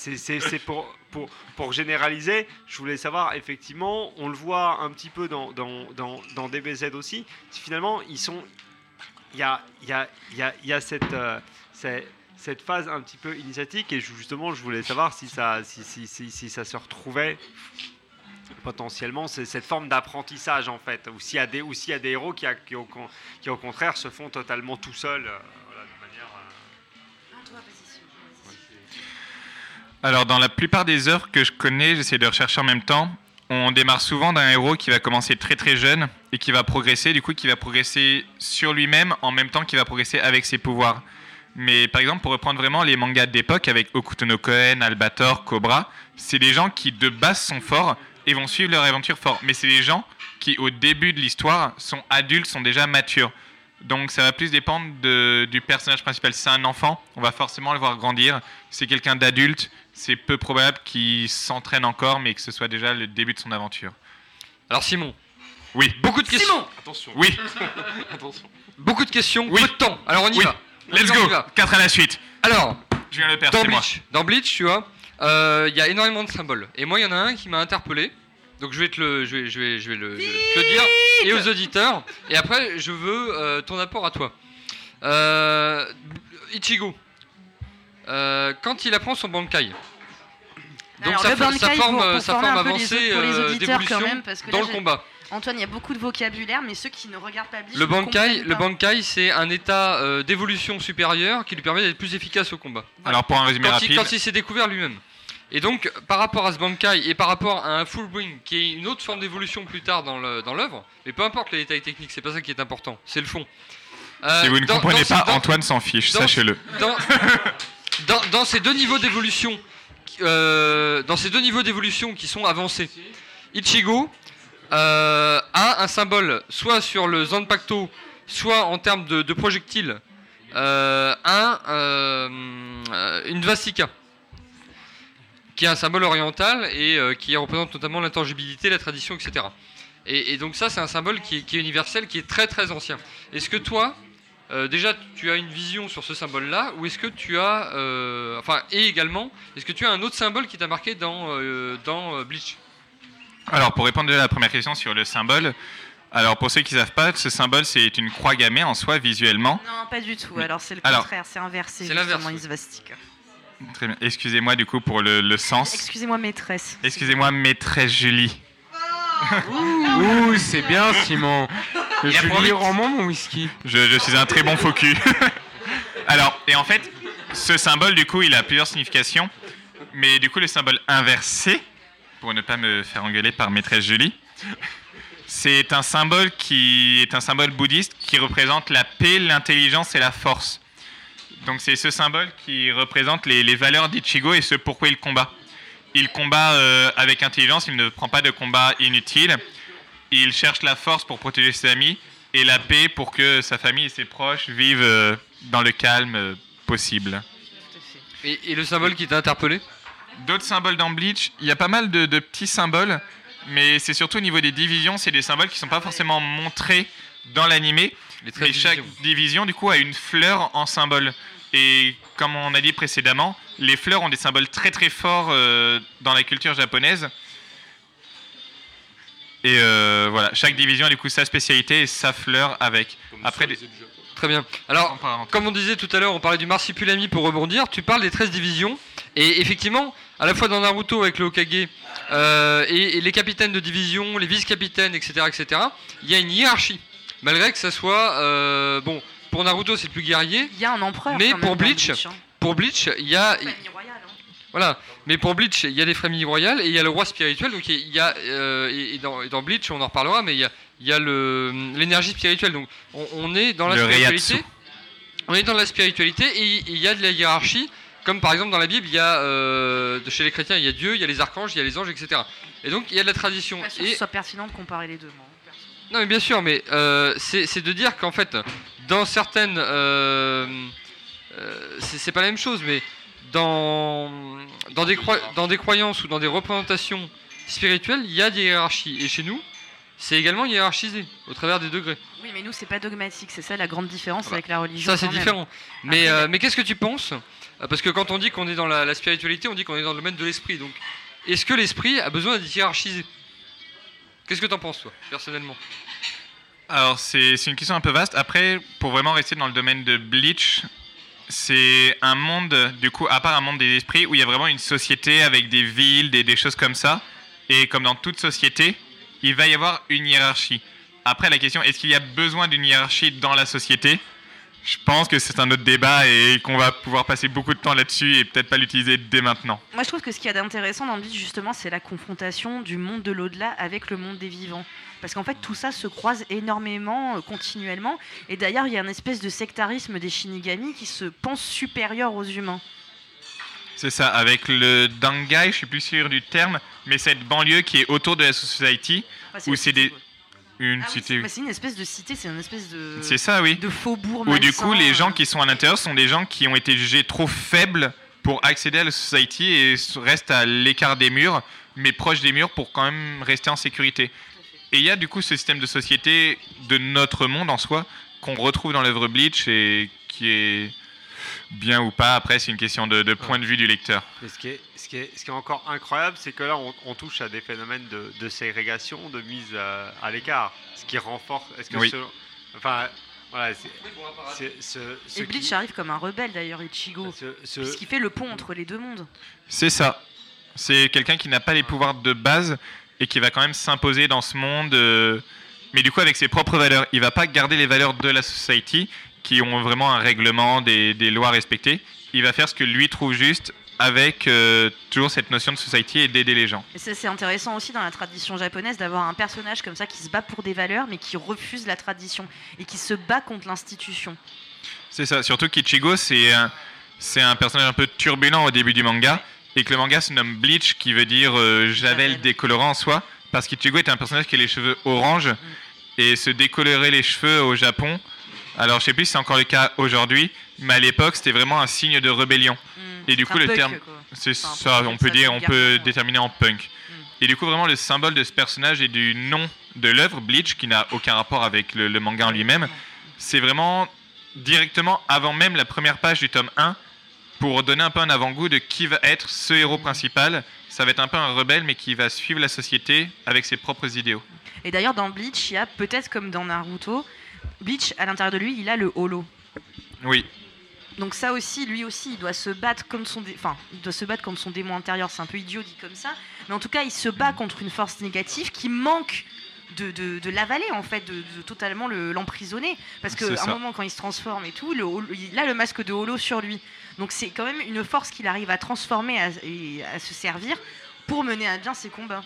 pour, pour, pour généraliser. Je voulais savoir, effectivement, on le voit un petit peu dans, dans, dans, dans DBZ aussi. Finalement, ils sont. Il y a, y a, y a, y a cette, euh, cette, phase un petit peu initiatique, et justement, je voulais savoir si ça, si, si, si ça se retrouvait potentiellement c'est cette forme d'apprentissage en fait ou s'il y a des ou y a des héros qui, a- qui, au, con- qui, au contraire se font totalement tout seuls euh, voilà, de manière euh, Alors, dans la plupart des œuvres que je connais, j'essaie de rechercher en même temps. On démarre souvent d'un héros qui va commencer très très jeune et qui va progresser, du coup, qui va progresser sur lui-même en même temps qu'il va progresser avec ses pouvoirs. Mais par exemple, pour reprendre vraiment les mangas d'époque avec Okuto no Koen, Albator, Cobra, c'est des gens qui de base sont forts et vont suivre leur aventure fort. Mais c'est des gens qui, au début de l'histoire, sont adultes, sont déjà matures. Donc ça va plus dépendre de- du personnage principal. Si c'est un enfant, on va forcément le voir grandir. Si c'est quelqu'un d'adulte, c'est peu probable qu'il s'entraîne encore, mais que ce soit déjà le début de son aventure. Alors Simon. Oui. Beaucoup de questions. Simon Attention. Oui. Attention. Beaucoup de questions, peu de temps. Alors on y Oui. va. Let's go. va. 4 à la suite. Alors, Julien Lepers, dans c'est moi. Bleach, dans Bleach, tu vois, euh, il y a énormément de symboles. Et moi, il y en a un qui m'a interpellé. Donc je vais te le, je vais, je vais, je vais le, le- te le dire et aux auditeurs. Et après, je veux euh, ton apport à toi. Euh, Ichigo, euh, quand il apprend son Bankai. Donc Alors, sa, le fo- Bankai, sa forme, pour- pour sa forme avancée d'évolution dans le combat. Antoine, il y a beaucoup de vocabulaire, mais ceux qui ne regardent pas Bleach Le Bankai, le. Bankai, c'est un état euh, d'évolution supérieure qui lui permet d'être plus efficace au combat. Alors pour un résumé quand il, rapide. quand il s'est découvert lui-même. Et donc, par rapport à ce Bankai et par rapport à un Full Bring, qui est une autre forme d'évolution plus tard dans l'œuvre, mais peu importe les détails techniques, c'est pas ça qui est important, c'est le fond. Euh, si vous ne dans- comprenez dans- pas, dans- Antoine s'en fiche, sachez-le. Dans, dans, dans ces deux niveaux d'évolution, euh, dans ces deux niveaux d'évolution qui sont avancés, Ichigo euh, a un symbole soit sur le Zanpakuto, soit en termes de, de projectiles, euh, un, euh, une Vasika, qui est un symbole oriental et qui représente notamment l'intangibilité, la tradition, etc. Et, donc ça, c'est un symbole qui est, qui est universel, qui est très très ancien. Est-ce que toi, déjà, tu as une vision sur ce symbole-là, ou est-ce que tu as, enfin, et également, est-ce que tu as un autre symbole qui t'a marqué dans, dans Bleach? Alors, pour répondre déjà à la première question sur le symbole, alors pour ceux qui ne savent pas, ce symbole c'est une croix gammée en soi visuellement. Non, pas du tout. Alors c'est le Alors- contraire, c'est inversé. C'est l'inverse, une svastika. Très bien. Excusez-moi du coup pour le, le sens. Excusez-moi, maîtresse. Excusez-moi, maîtresse Julie. Ouh, c'est bien, Simon. Il a Je promis- lui rends-moi mon whisky. Je, je suis un très bon faux cul. Alors, et en fait, ce symbole, du coup, il a plusieurs significations. Mais du coup, le symbole inversé, pour ne pas me faire engueuler par maîtresse Julie, c'est un symbole qui est un symbole bouddhiste qui représente la paix, l'intelligence et la force. Donc c'est ce symbole qui représente les, valeurs d'Ichigo et ce pourquoi il combat. Il combat euh, avec intelligence, il ne prend pas de combat inutile. Il cherche la force pour protéger ses amis et la paix pour que sa famille et ses proches vivent euh, dans le calme euh, possible. et le symbole qui t'a interpellé? D'autres symboles dans Bleach, il y a pas mal de, de petits symboles, mais c'est surtout au niveau des divisions, c'est des symboles qui sont pas forcément montrés dans l'animé. Mais chaque division, du coup, a une fleur en symbole. Et comme on a dit précédemment, les fleurs ont des symboles très très forts euh, dans la culture japonaise. Et euh, voilà, chaque division a du coup sa spécialité et sa fleur avec. Après, des- Très bien. Alors, comme on disait tout à l'heure, on parlait du marsupilami pour rebondir. Tu parles des 13 divisions. Et effectivement, à la fois dans Naruto avec le Hokage euh, et, et les capitaines de division, les vice-capitaines, etc., etc., il y a une hiérarchie. Malgré que ça soit. euh, bon, pour Naruto, c'est le plus guerrier. Il y a un empereur. Mais quand même pour dans Bleach, Bleach, hein. pour Bleach, il y a. Royale, hein. Voilà. Mais pour Bleach, il y a des familles royales et il y a le roi spirituel. Donc il y a euh, et et dans, et dans Bleach, on en reparlera, mais il y a, il y a l'énergie spirituelle. Donc on, on est dans la Le spiritualité. On est dans la spiritualité et il y a de la hiérarchie. Comme par exemple dans la Bible, il y a euh, chez les chrétiens, il y a Dieu, il y a les archanges, il y a les anges, etc. Et donc il y a de la tradition. Pas sûr que Et ce soit pertinent de comparer les deux. moi. non, mais bien sûr, mais euh, c'est de dire qu'en fait, dans certaines. euh, euh, c'est pas la même chose, mais dans, dans, des dans des croyances ou dans des représentations spirituelles, il y a des hiérarchies. Et chez nous, c'est également hiérarchisé au travers des degrés. Oui, mais nous, c'est pas dogmatique. C'est ça la grande différence Ah bah, avec la religion. Ça, c'est même. différent. Mais, euh, mais qu'est-ce que tu penses Parce que quand on dit qu'on est dans la, spiritualité, on dit qu'on est dans le domaine de l'esprit. Donc, est-ce que l'esprit a besoin d'être hiérarchisé? Qu'est-ce que tu en penses, toi, personnellement? Alors, c'est c'est une question un peu vaste. Après, pour vraiment rester dans le domaine de Bleach, c'est un monde, du coup, à part un monde des esprits, où il y a vraiment une société avec des villes, des, des choses comme ça. Et comme dans toute société, il va y avoir une hiérarchie. Après, la question, est-ce qu'il y a besoin d'une hiérarchie dans la société? Je pense que c'est un autre débat et qu'on va pouvoir passer beaucoup de temps là-dessus et peut-être pas l'utiliser dès maintenant. Moi, je trouve que ce qu'il y a d'intéressant dans Bleach, justement, c'est la confrontation du monde de l'au-delà avec le monde des vivants. Parce qu'en fait, tout ça se croise énormément, euh, continuellement. Et d'ailleurs, il y a une espèce de sectarisme des Shinigami qui se pensent supérieurs aux humains. C'est ça, avec le Dangai, je suis plus sûr du terme, mais cette banlieue qui est autour de la Society, où c'est des... Une Ah cité. c'est- c'est une espèce de cité, c'est une espèce de. C'est ça, oui. De faubourg. Où du coup, les euh. gens qui sont à l'intérieur sont des gens qui ont été jugés trop faibles pour accéder à la society et restent à l'écart des murs, mais proches des murs pour quand même rester en sécurité. Et il y a du coup ce système de société de notre monde en soi qu'on retrouve dans l'œuvre Bleach et qui est bien ou pas, après c'est une question de, de point de vue du lecteur. Mais ce qui est, ce qui est, ce qui est encore incroyable, c'est que là, on, on touche à des phénomènes de, de ségrégation, de mise à, à l'écart, ce qui renforce. Est-ce que Oui. selon- enfin, voilà, c'est, c'est- ce- ce Et Bleach qui- arrive comme un rebelle d'ailleurs, Ichigo. Puisqu'il fait le pont entre les deux mondes. C'est ça. C'est quelqu'un qui n'a pas les pouvoirs de base et qui va quand même s'imposer dans ce monde, euh, mais du coup avec ses propres valeurs. Il va pas garder les valeurs de la society qui ont vraiment un règlement, des, des lois respectées. Il va faire ce que lui trouve juste avec euh, toujours cette notion de society et d'aider les gens. Et ça, c'est intéressant aussi dans la tradition japonaise d'avoir un personnage comme ça qui se bat pour des valeurs mais qui refuse la tradition et qui se bat contre l'institution. C'est ça, surtout qu'Ichigo, c'est un, c'est un personnage un peu turbulent au début du manga, et que le manga se nomme Bleach, qui veut dire euh, javel décolorant en soi, parce qu'Ichigo est un personnage qui a les cheveux orange, et se décolorer les cheveux au Japon, alors je sais plus si c'est encore le cas aujourd'hui, mais à l'époque c'était vraiment un signe de rébellion. Et du coup le punk, terme, c'est Enfin, on peut ça, on peut ça dire, on peut déterminer en punk. Et du coup vraiment le symbole de ce personnage et du nom de l'œuvre Bleach, qui n'a aucun rapport avec le, le manga en lui-même, c'est vraiment directement avant même la première page du tome 1 pour donner un peu un avant-goût de qui va être ce héros principal. Ça va être un peu un rebelle mais qui va suivre la société avec ses propres idéaux. Et d'ailleurs dans Bleach, il y a peut-être comme dans Naruto, Bleach à l'intérieur de lui, il a le holo. Oui. Donc ça aussi, lui aussi, il doit se battre comme son, dé- enfin, il doit se battre contre son démon intérieur. C'est un peu idiot dit comme ça, mais en tout cas, il se bat contre une force négative qui manque de, de, de l'avaler en fait, de, de totalement le- l'emprisonner. Parce qu'à un moment, quand il se transforme et tout, le holo- il a le masque de holo sur lui. Donc c'est quand même une force qu'il arrive à transformer à- et à se servir pour mener à bien ses combats.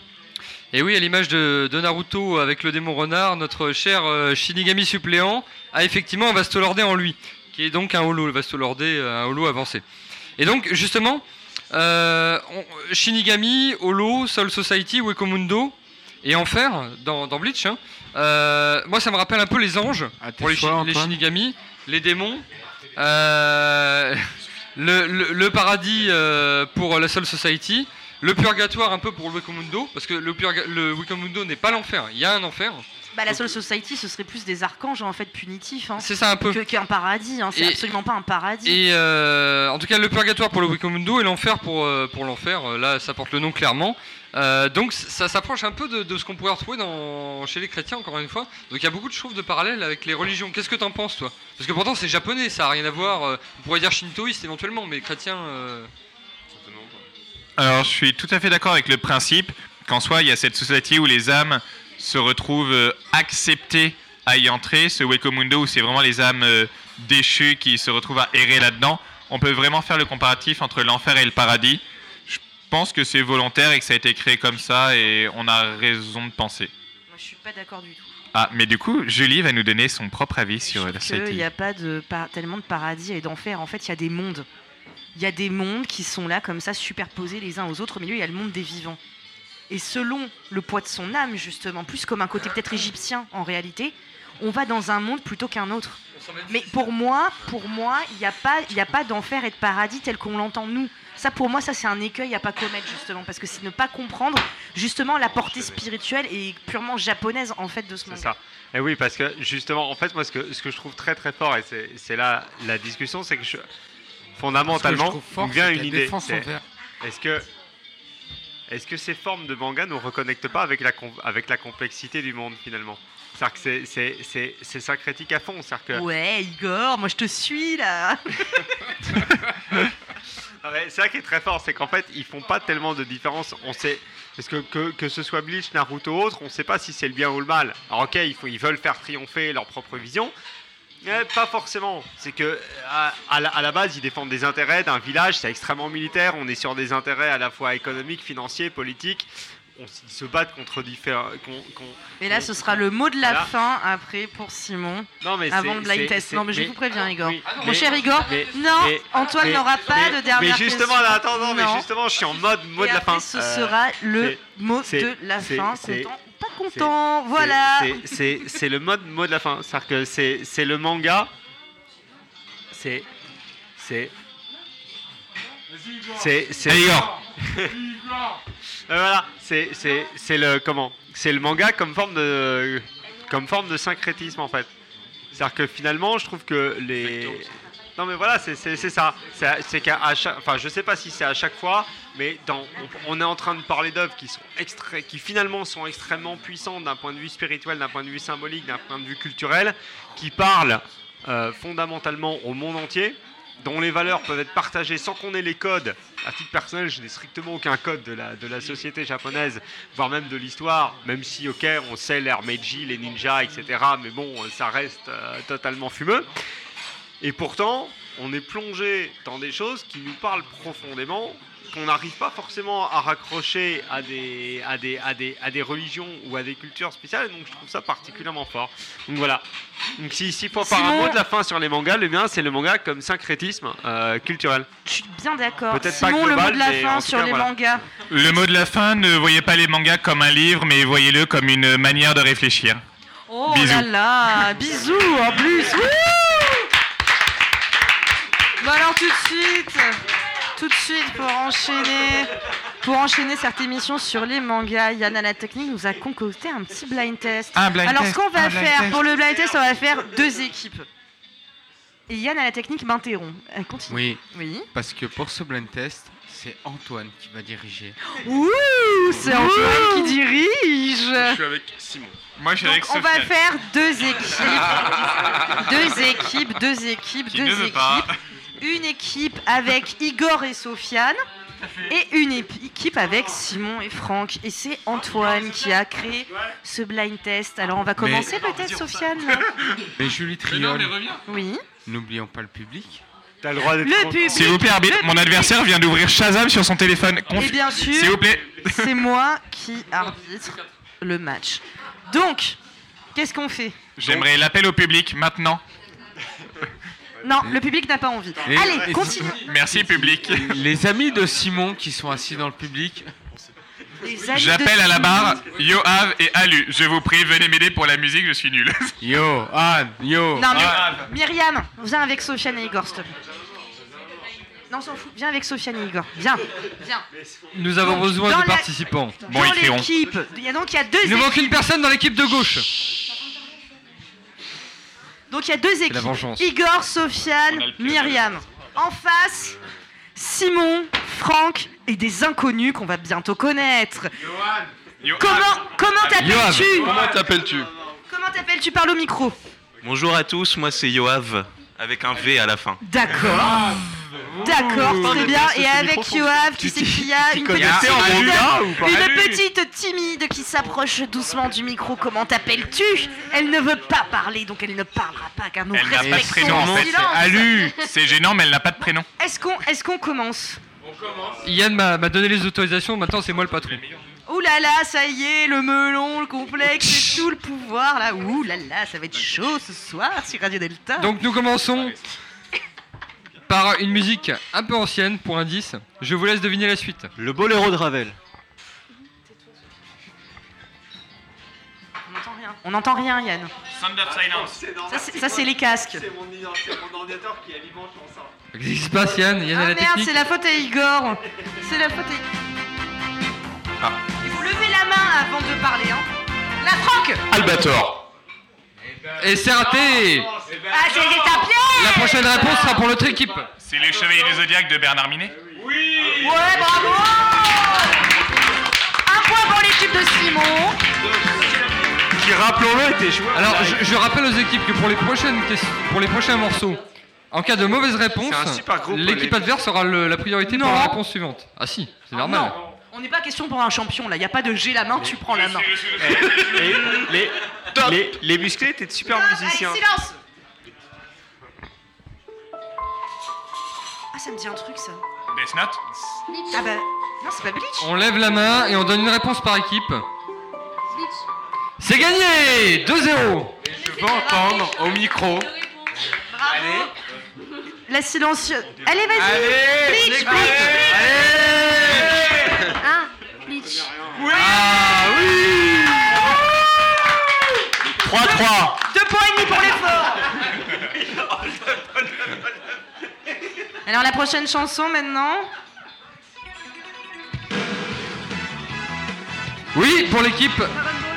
Et oui, à l'image de, de Naruto avec le démon renard, notre cher euh, Shinigami suppléant a effectivement un Vastolordé en lui, qui est donc un holo, le Vastolordé, euh, un holo avancé. Et donc, justement, euh, on- Shinigami, Holo, Soul Society, Wekomundo et Enfer dans, dans Bleach. hein. Euh, moi, ça me rappelle un peu les anges pour les, choix. Shinigami, les démons, le, le- le paradis pour la Soul Society, le purgatoire un peu pour le Wekomundo, parce que le, purga- le Wekomundo n'est pas l'enfer, il y a un enfer. Bah, la Soul Society, ce serait plus des archanges en fait punitifs. C'est ça un peu. Que- Qu'un paradis, hein. c'est Et- absolument pas un paradis. Et euh, en tout cas, le purgatoire pour le Wikomundo et l'enfer pour, euh, pour l'enfer, euh, là ça porte le nom clairement. Euh, donc ça s'approche un peu de, de ce qu'on pourrait retrouver dans, chez les chrétiens, encore une fois. Donc il y a beaucoup de choses de parallèles avec les religions. Qu'est-ce que t'en penses, toi? Parce que pourtant c'est japonais, ça a rien à voir. on pourrait dire shintoïste éventuellement, mais chrétien. euh, Alors, je suis tout à fait d'accord avec le principe qu'en soi, il y a cette société où les âmes se retrouvent euh, acceptées à y entrer. Ce Wekomundo où c'est vraiment les âmes euh, déchues qui se retrouvent à errer là-dedans. On peut vraiment faire le comparatif entre l'enfer et le paradis. Je pense que c'est volontaire et que ça a été créé comme ça et on a raison de penser. Moi, je suis pas d'accord du tout. Ah, mais du coup, Julie va nous donner son propre avis sur la Il société. n'y a pas de, tellement de paradis et d'enfer. En fait, il y a des mondes. Il y a des mondes qui sont là, comme ça, superposés les uns aux autres. Au milieu, il y a le monde des vivants. Et selon le poids de son âme, justement, plus comme un côté peut-être égyptien en réalité, on va dans un monde plutôt qu'un autre. Mais pour moi, pour moi, il n'y a pas, il a pas d'enfer et de paradis tel qu'on l'entend nous. Ça, pour moi, ça c'est un écueil à pas commettre justement, parce que c'est ne pas comprendre justement la portée spirituelle et purement japonaise en fait de ce monde. C'est ça. Et oui, parce que justement, en fait, moi, ce que, ce que je trouve très très fort, et c'est là la discussion, c'est que je- fondamentalement, vient une idée. Est-ce que, est-ce que ces formes de manga ne reconnectent pas avec la, avec la complexité du monde finalement? C'est-à-dire que c'est- critique à fond. Que Ouais, Igor, moi je te suis là. C'est ça qui est très fort, c'est qu'en fait, ils font pas tellement de différence. On sait, parce que, que que ce soit Bleach, Naruto ou autre, on sait pas si c'est le bien ou le mal. Alors ok, ils veulent faire triompher leur propre vision, Ouais, pas forcément. C'est que à, à la, à la base, ils défendent des intérêts d'un village. C'est extrêmement militaire. On est sur des intérêts à la fois économiques, financiers, politiques. On, ils se battent contre différents. Et là, ce sera le mot de la Voilà. fin après pour Simon. Non, mais avant le blind test. Non, mais je vous préviens, Igor. oui, Mon mais- cher Igor, mais- non, Antoine n'aura pas de dernière Mais justement, question. là, attends, non, mais justement, je suis en mode mot Et de la fin. ce Euh, sera le c'est- mot de la fin. c'est- Content Voilà. c'est- C'est c'est le mode mot de la fin. C'est-à-dire que c'est c'est le manga. C'est. C'est. C'est. C'est. Euh, voilà, c'est c'est c'est le comment? C'est le manga comme forme de comme forme de syncrétisme en fait. C'est-à-dire que finalement, je trouve que les non mais voilà, c'est ça. C'est qu'à enfin je sais pas si c'est à chaque fois, mais on, est en train de parler d'œuvres qui sont qui finalement sont extrêmement puissantes d'un point de vue spirituel, d'un point de vue symbolique, d'un point de vue culturel, qui parlent euh, fondamentalement au monde entier, dont les valeurs peuvent être partagées sans qu'on ait les codes. À titre personnel, je n'ai strictement aucun code de la, de la société japonaise, voire même de l'histoire, même si, ok, on sait l'ère Meiji, les ninjas, etc., mais bon, ça reste euh, totalement fumeux. Et pourtant, on est plongé dans des choses qui nous parlent profondément, qu'on n'arrive pas forcément à raccrocher à des, à, des, à, des, à des religions ou à des cultures spéciales, donc je trouve ça particulièrement fort. Donc voilà. Donc si- s'il faut faire un mot de la fin sur les mangas, le mien c'est le manga comme syncrétisme euh, culturel. Je suis bien d'accord. Peut-être pas Simon, le mot de la fin sur cas, les voilà. mangas. Le mot de la fin, ne voyez pas les mangas comme un livre, mais voyez-le comme une manière de réfléchir. Oh Bisous. là là, bisous en plus. Wouh bon alors tout de suite, tout de suite pour enchaîner, pour enchaîner cette émission sur les mangas, Yann à la technique nous a concocté un petit blind test. Un blind alors ce qu'on va faire pour le blind test, on va faire deux équipes. Et Yann à la technique m'interrompt. Elle continue. Oui. Oui. Parce que pour ce blind test, c'est Antoine qui va diriger. Ouh, c'est Antoine qui dirige. Je suis avec Simon. Moi, je suis avec on va faire deux équipes. deux équipes, deux équipes, Qui deux ne veut équipes. Une équipe avec Igor et Sofiane. Et une équipe avec Simon et Franck. Et c'est Antoine qui a créé ce blind test. Alors on va commencer peut-être, Sofiane Mais Julie Mais non, Triol. Oui. n'oublions pas le public. T'as le droit d'être Le public. S'il vous plaît, arbitre, mon public. adversaire vient d'ouvrir Shazam sur son téléphone. Confi- Et bien sûr, S'il vous plaît. c'est moi qui arbitre le match. Donc, qu'est-ce qu'on fait? J'aimerais l'appel au public maintenant. Non, le public n'a pas envie. Et- Allez, continue. Merci, public. Les amis de Simon qui sont assis dans le public, Les amis de J'appelle à la Simon. barre Yoav et Alu. Je vous prie, venez m'aider pour la musique, je suis nul. yo, Anne, yo. Non, mais Ah. Myriam, viens avec Sofiane et Igor, s'il te plaît. Non, on s'en fout. Viens avec Sofiane et Igor. Viens, viens. Nous avons Donc, besoin dans de la- participants. Bon, dans ils crieront. l'équipe, il y a donc il y a deux Il ne manque une personne dans l'équipe de gauche. Donc il y a deux équipes. la vengeance. Igor, Sofiane. Myriam. En face, Simon, Franck et des inconnus qu'on va bientôt connaître. Comment comment t'appelles-tu Comment t'appelles-tu Comment t'appelles-tu? Parle au micro. Bonjour à tous, moi c'est Yoav, avec un V à la fin. D'accord. D'accord, très bien. Et avec Yoav, qui c'est qu'il y a une petite timide, qui s'approche doucement du micro. Comment t'appelles-tu? Elle ne veut pas parler, donc elle ne parlera pas, car nous Elle n'a pas de respectons prénom en le fait. silence. Alu. C'est gênant, mais elle n'a pas de prénom. Est-ce qu'on est qu'on commence? Yann m'a m'a donné les autorisations, maintenant c'est moi le patron. Ouh là là, ça y est, le melon, le complexe, et tout le pouvoir là. Ouh là là, ça va être chaud ce soir sur Radio Delta. Donc nous commençons par une musique un peu ancienne pour indice. Je vous laisse deviner la suite. Le boléro de Ravel. on n'entend rien. On n'entend rien, Yann. Sound of silence. Ça, c'est- ça, c'est les casques. C'est mon, ordinateur qui alimente ça. Qu'est-ce qui se passe Yann Yann Ah la merde, technique c'est la faute à Igor. C'est la faute à... Ah. Il faut lever la main avant de parler, hein. La Franck Albator. Et c'est raté Ah, c'est La prochaine réponse sera pour l'autre équipe. C'est les Chevaliers du Zodiaque de Bernard Minet Ouais, bravo Un point pour l'équipe de Simon. Qui, rappelons-le, était joué. Alors je, je rappelle aux équipes que pour les, prochaines ques- pour les prochains morceaux, en cas de mauvaise réponse, C'est un super groupe, l'équipe les- adverse aura le- la priorité pour Non. la réponse suivante. Ah si, c'est normal. Non, on n'est pas question pour un champion là. Il n'y a pas de j'ai la main, tu prends la main. Et les, musclés étaient de super musiciens. Silence Ah, ça me dit un truc, ça. Death Note Bleach. Ah bah, non, c'est pas Bleach. On lève la main et on donne une réponse par équipe. C'est gagné 2-0 Je veux entendre au micro. Allez. La silencieuse. Allez, vas-y Bleach, Bleach, Bleach Allez, Ah, Bleach. Ah, oui 3-3. Deux points et demi pour l'effort. Alors la prochaine chanson maintenant. Oui, pour l'équipe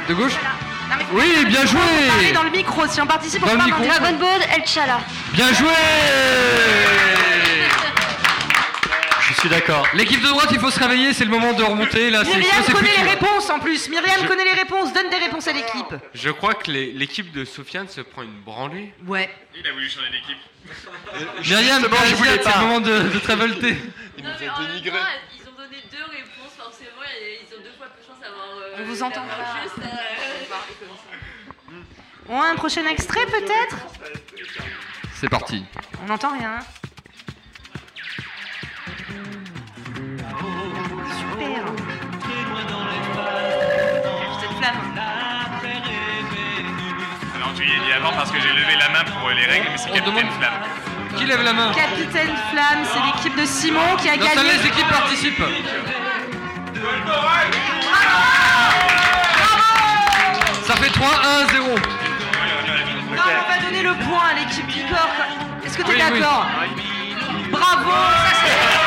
de gauche. Non, Oui, bien joué. parler dans le micro si on participe on Dans le micro. Dragon Ball El Chala. Bien joué suis d'accord. L'équipe de droite, il faut se réveiller, c'est le moment de remonter. Là, Myriam connaît les réponses en plus. Myriam Je- connaît les réponses. Donne des réponses à l'équipe. Je crois que les- l'équipe de Sofiane se prend une branlée. Ouais. Il a voulu changer d'équipe. Myriam, Justement, je voulais c'est pas. le moment de, de te révolter. Non, mais en même temps, ils ont donné deux réponses, forcément, et ils ont deux fois plus de chance d'avoir. euh, On vous entend d'avoir pas. juste, euh, Bon, un prochain extrait peut-être? C'est parti. On n'entend rien. Super. Cette flamme. Alors tu y es dit avant parce que j'ai levé la main pour les règles, mais c'est Capitaine Flamme. Qui lève la main Capitaine Flamme, c'est l'équipe de Simon qui a gagné. les équipes participent. Ça fait 3-1-0. Non, on va donner le point à l'équipe du corps. Est-ce que tu es Oui, oui. d'accord Bravo ça,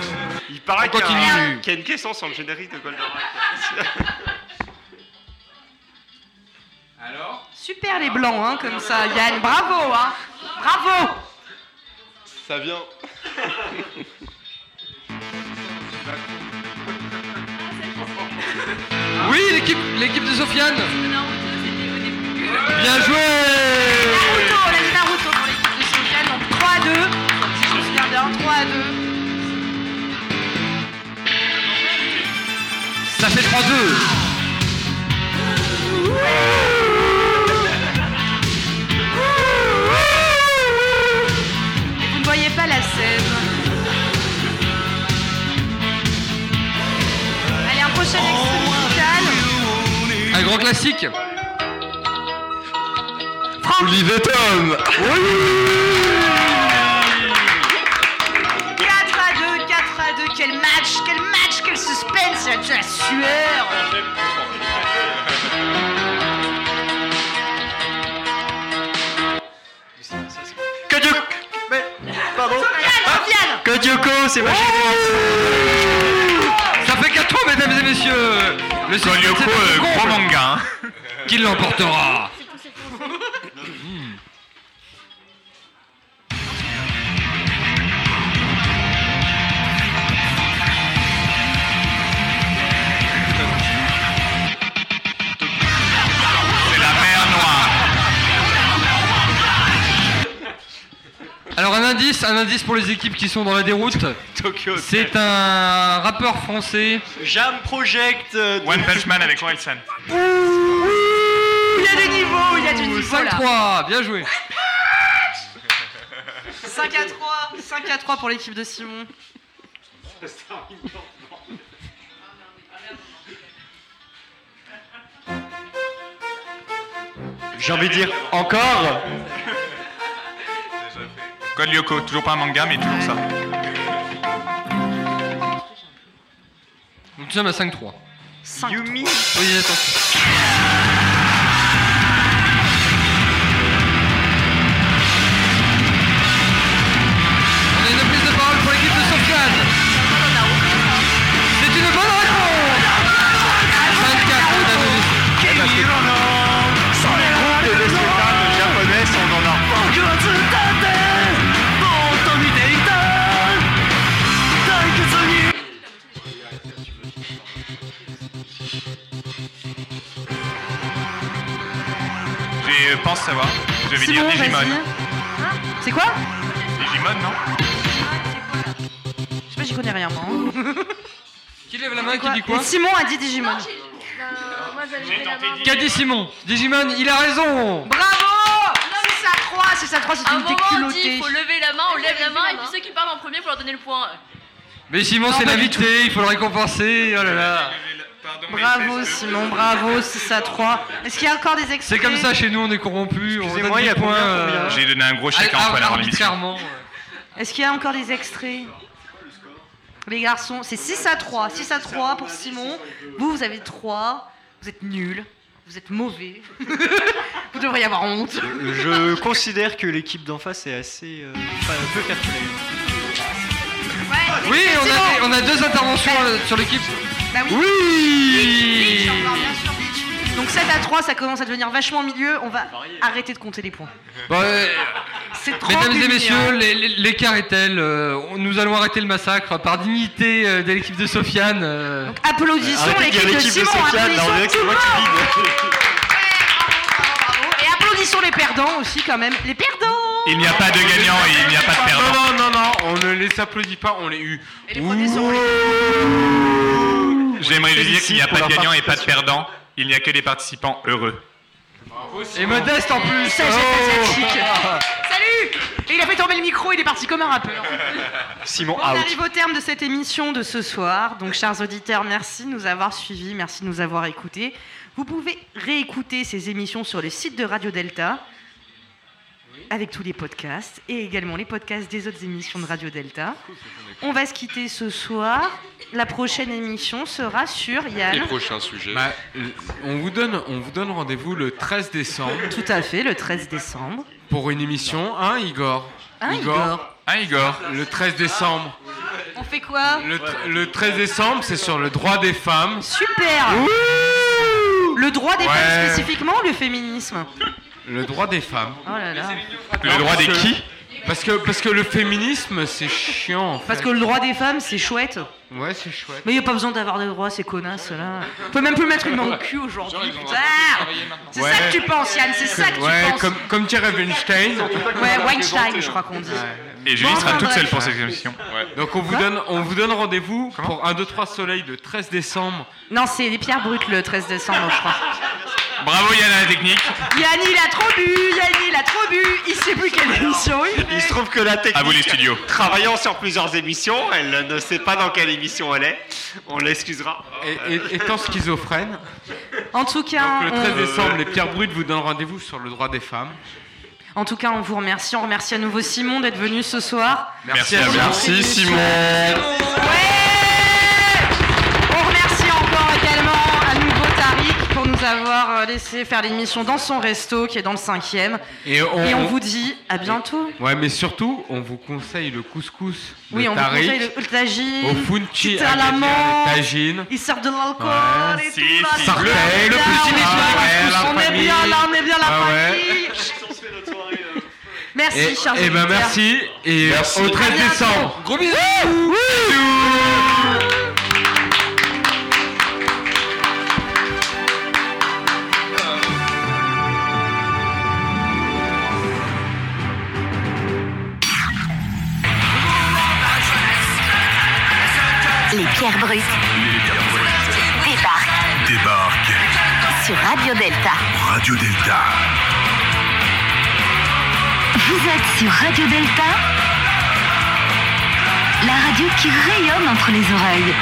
c'est- 3 Il paraît qu'il y, a continue. un- qu'il y a une question sur le générique de Goldorak. Alors Super les blancs, hein, comme ça, Yann. Bravo, hein. Bravo. Ça vient. Oui, l'équipe, l'équipe de Sofiane. Bien joué Fait 3-2. Et vous ne voyez pas la scène. Allez, un prochain extrait musical. Un grand classique. Olivier Tom 4 de la sueur. Que Dieu. Mais. Pardon. Sofiane Que c'est ma Ça fait 4 ans, mesdames et messieurs. Le est euh, gros manga. Hein. Qui l'emportera? Indice, un indice pour les équipes qui sont dans la déroute. Tokyo. C'est un rappeur français. Jam Project. euh, One Punch Man avec Orelsan. Il y a du niveau, il y a du niveau là. 5-3, bien joué. 5 à 3, 5 à 3 pour l'équipe de Simon. J'ai envie de dire encore. Code Lyoko, toujours pas un manga, mais toujours ça. Nous sommes à 5-3. Yumi. Oui, attention. Euh, pense savoir. Je vais Simon, dire Digimon. vas-y. C'est quoi Digimon, non Je sais pas, j'y connais rien moi. hein. Qui lève la main, qui dit quoi Simon a dit Digimon. Qu'a dit Simon Digimon, il a raison Bravo 6 à 3, 6 à 3, c'est À un une moment, on dit déculottée. il faut lever la main, on lève la main, et puis ceux qui parlent en premier, faut leur donner le point. Mais Simon, c'est l'invité, il faut le récompenser. Oh là là. Bravo Simon, bravo, 6 à 3. Est-ce qu'il y a encore des extraits C'est comme ça chez nous, on est corrompus. Excusez-moi, il y a combien, euh, J'ai donné un gros chèque ar- en avant l'émission. Est-ce qu'il y a encore des extraits Les garçons, c'est 6 à 3. 6 à 3 pour Simon. Vous, vous avez 3. Vous êtes nuls. Vous êtes mauvais. vous devriez avoir honte. Je considère que l'équipe d'en face est assez euh, enfin, peu play. Oui, on a, des- on a deux interventions euh, sur l'équipe. Bah oui. Oui Encore, bien sûr. Donc 7 à 3, ça commence à devenir vachement milieu. On va arrêter de compter les points. Bon, euh, C'est trop Mesdames et messieurs, les- les- l'écart est tel. euh, nous allons arrêter le massacre par dignité euh, de l'équipe de Sofiane. euh. Applaudissons Arrêtez l'équipe de l'équipe de Simon. Sofiane, là, on dirait Applaudissons que c'est tout le moi qui monde. Et applaudissons les perdants aussi quand même. Les perdants Il n'y a pas de gagnant et il n'y a pas de perdant. Non, non, non, non, on ne les applaudit pas, on les eut. J'aimerais juste dire qu'il n'y a pas de gagnant et pas de perdant. Il n'y a que des participants heureux. Et modeste en plus. Ça, Oh. c'est asiatique. Salut Et il a fait tomber le micro, il est parti comme un rappeur. Simon Bon, on out. arrive au terme de cette émission de ce soir. Donc, chers auditeurs, merci de nous avoir suivis, merci de nous avoir écoutés. Vous pouvez réécouter ces émissions sur le site de Radio Delta avec tous les podcasts et également les podcasts des autres émissions de Radio Delta. On va se quitter ce soir. La prochaine émission sera sur Yann. Les prochains sujets. Bah, euh, on vous donne, on vous donne rendez-vous le 13 décembre. Tout à fait, le 13 décembre. Pour une émission, hein, Igor? Hein, Igor? Hein, Igor Le 13 décembre. On fait quoi? Le, tr- le 13 décembre, c'est sur le droit des femmes. Super Le droit des Ouais. femmes spécifiquement le féminisme? Le droit des femmes. Oh là là. Le droit des qui parce que, parce que le féminisme, c'est chiant. en Parce que le droit des femmes, c'est chouette. Ouais, c'est chouette. Mais il n'y a pas besoin d'avoir des droits, ces connasses là. On peut même plus mettre une main au cul aujourd'hui, putain C'est Ouais. ça que tu penses, Yann, c'est ça que Ouais, tu penses. comme, comme dirait Weinstein. Ouais, Weinstein, je crois qu'on dit. Et Julie Bon, sera toute seule pour cette émission. Donc on vous donne, on vous donne rendez-vous pour 1, 2, 3 soleil le 13 décembre. Non, c'est les pierres brutes le 13 décembre, je crois. Bravo Yann à la technique. Yann, il a trop bu, Yann, il a trop bu, il sait plus quelle émission il Il se trouve que la technique, À vous les studios. travaillant sur plusieurs émissions, elle ne sait pas dans quelle émission elle est. On l'excusera. Et, et- étant schizophrène, En tout cas, le 13 on- décembre, les pierres brutes vous donnent rendez-vous sur le droit des femmes. en tout cas, on vous remercie. On remercie à nouveau Simon d'être venu ce soir. Merci à vous. Merci Simon. On remercie encore également à nouveau Tariq pour nous avoir euh, laissé faire l'émission dans son resto qui est dans le cinquième. Et on- vous dit à bientôt. Ouais, mais surtout, on vous conseille le couscous Oui, on vous Tariq conseille le, le tagine. au funchi à la tagines. Ils servent de l'alcool Ouais. et Si, tout. là, si, bien, le petit on est bien, Nicolas, tous, la on est bien là, on est bien la Ah ouais. famille. Merci, Et, chers et ben merci et Merci. au 13 À bientôt. décembre. Gros bisous. Les pierres brutes débarquent Débarque sur Radio Delta. Radio Delta. Vous êtes sur Radio Delta La radio qui rayonne entre les oreilles.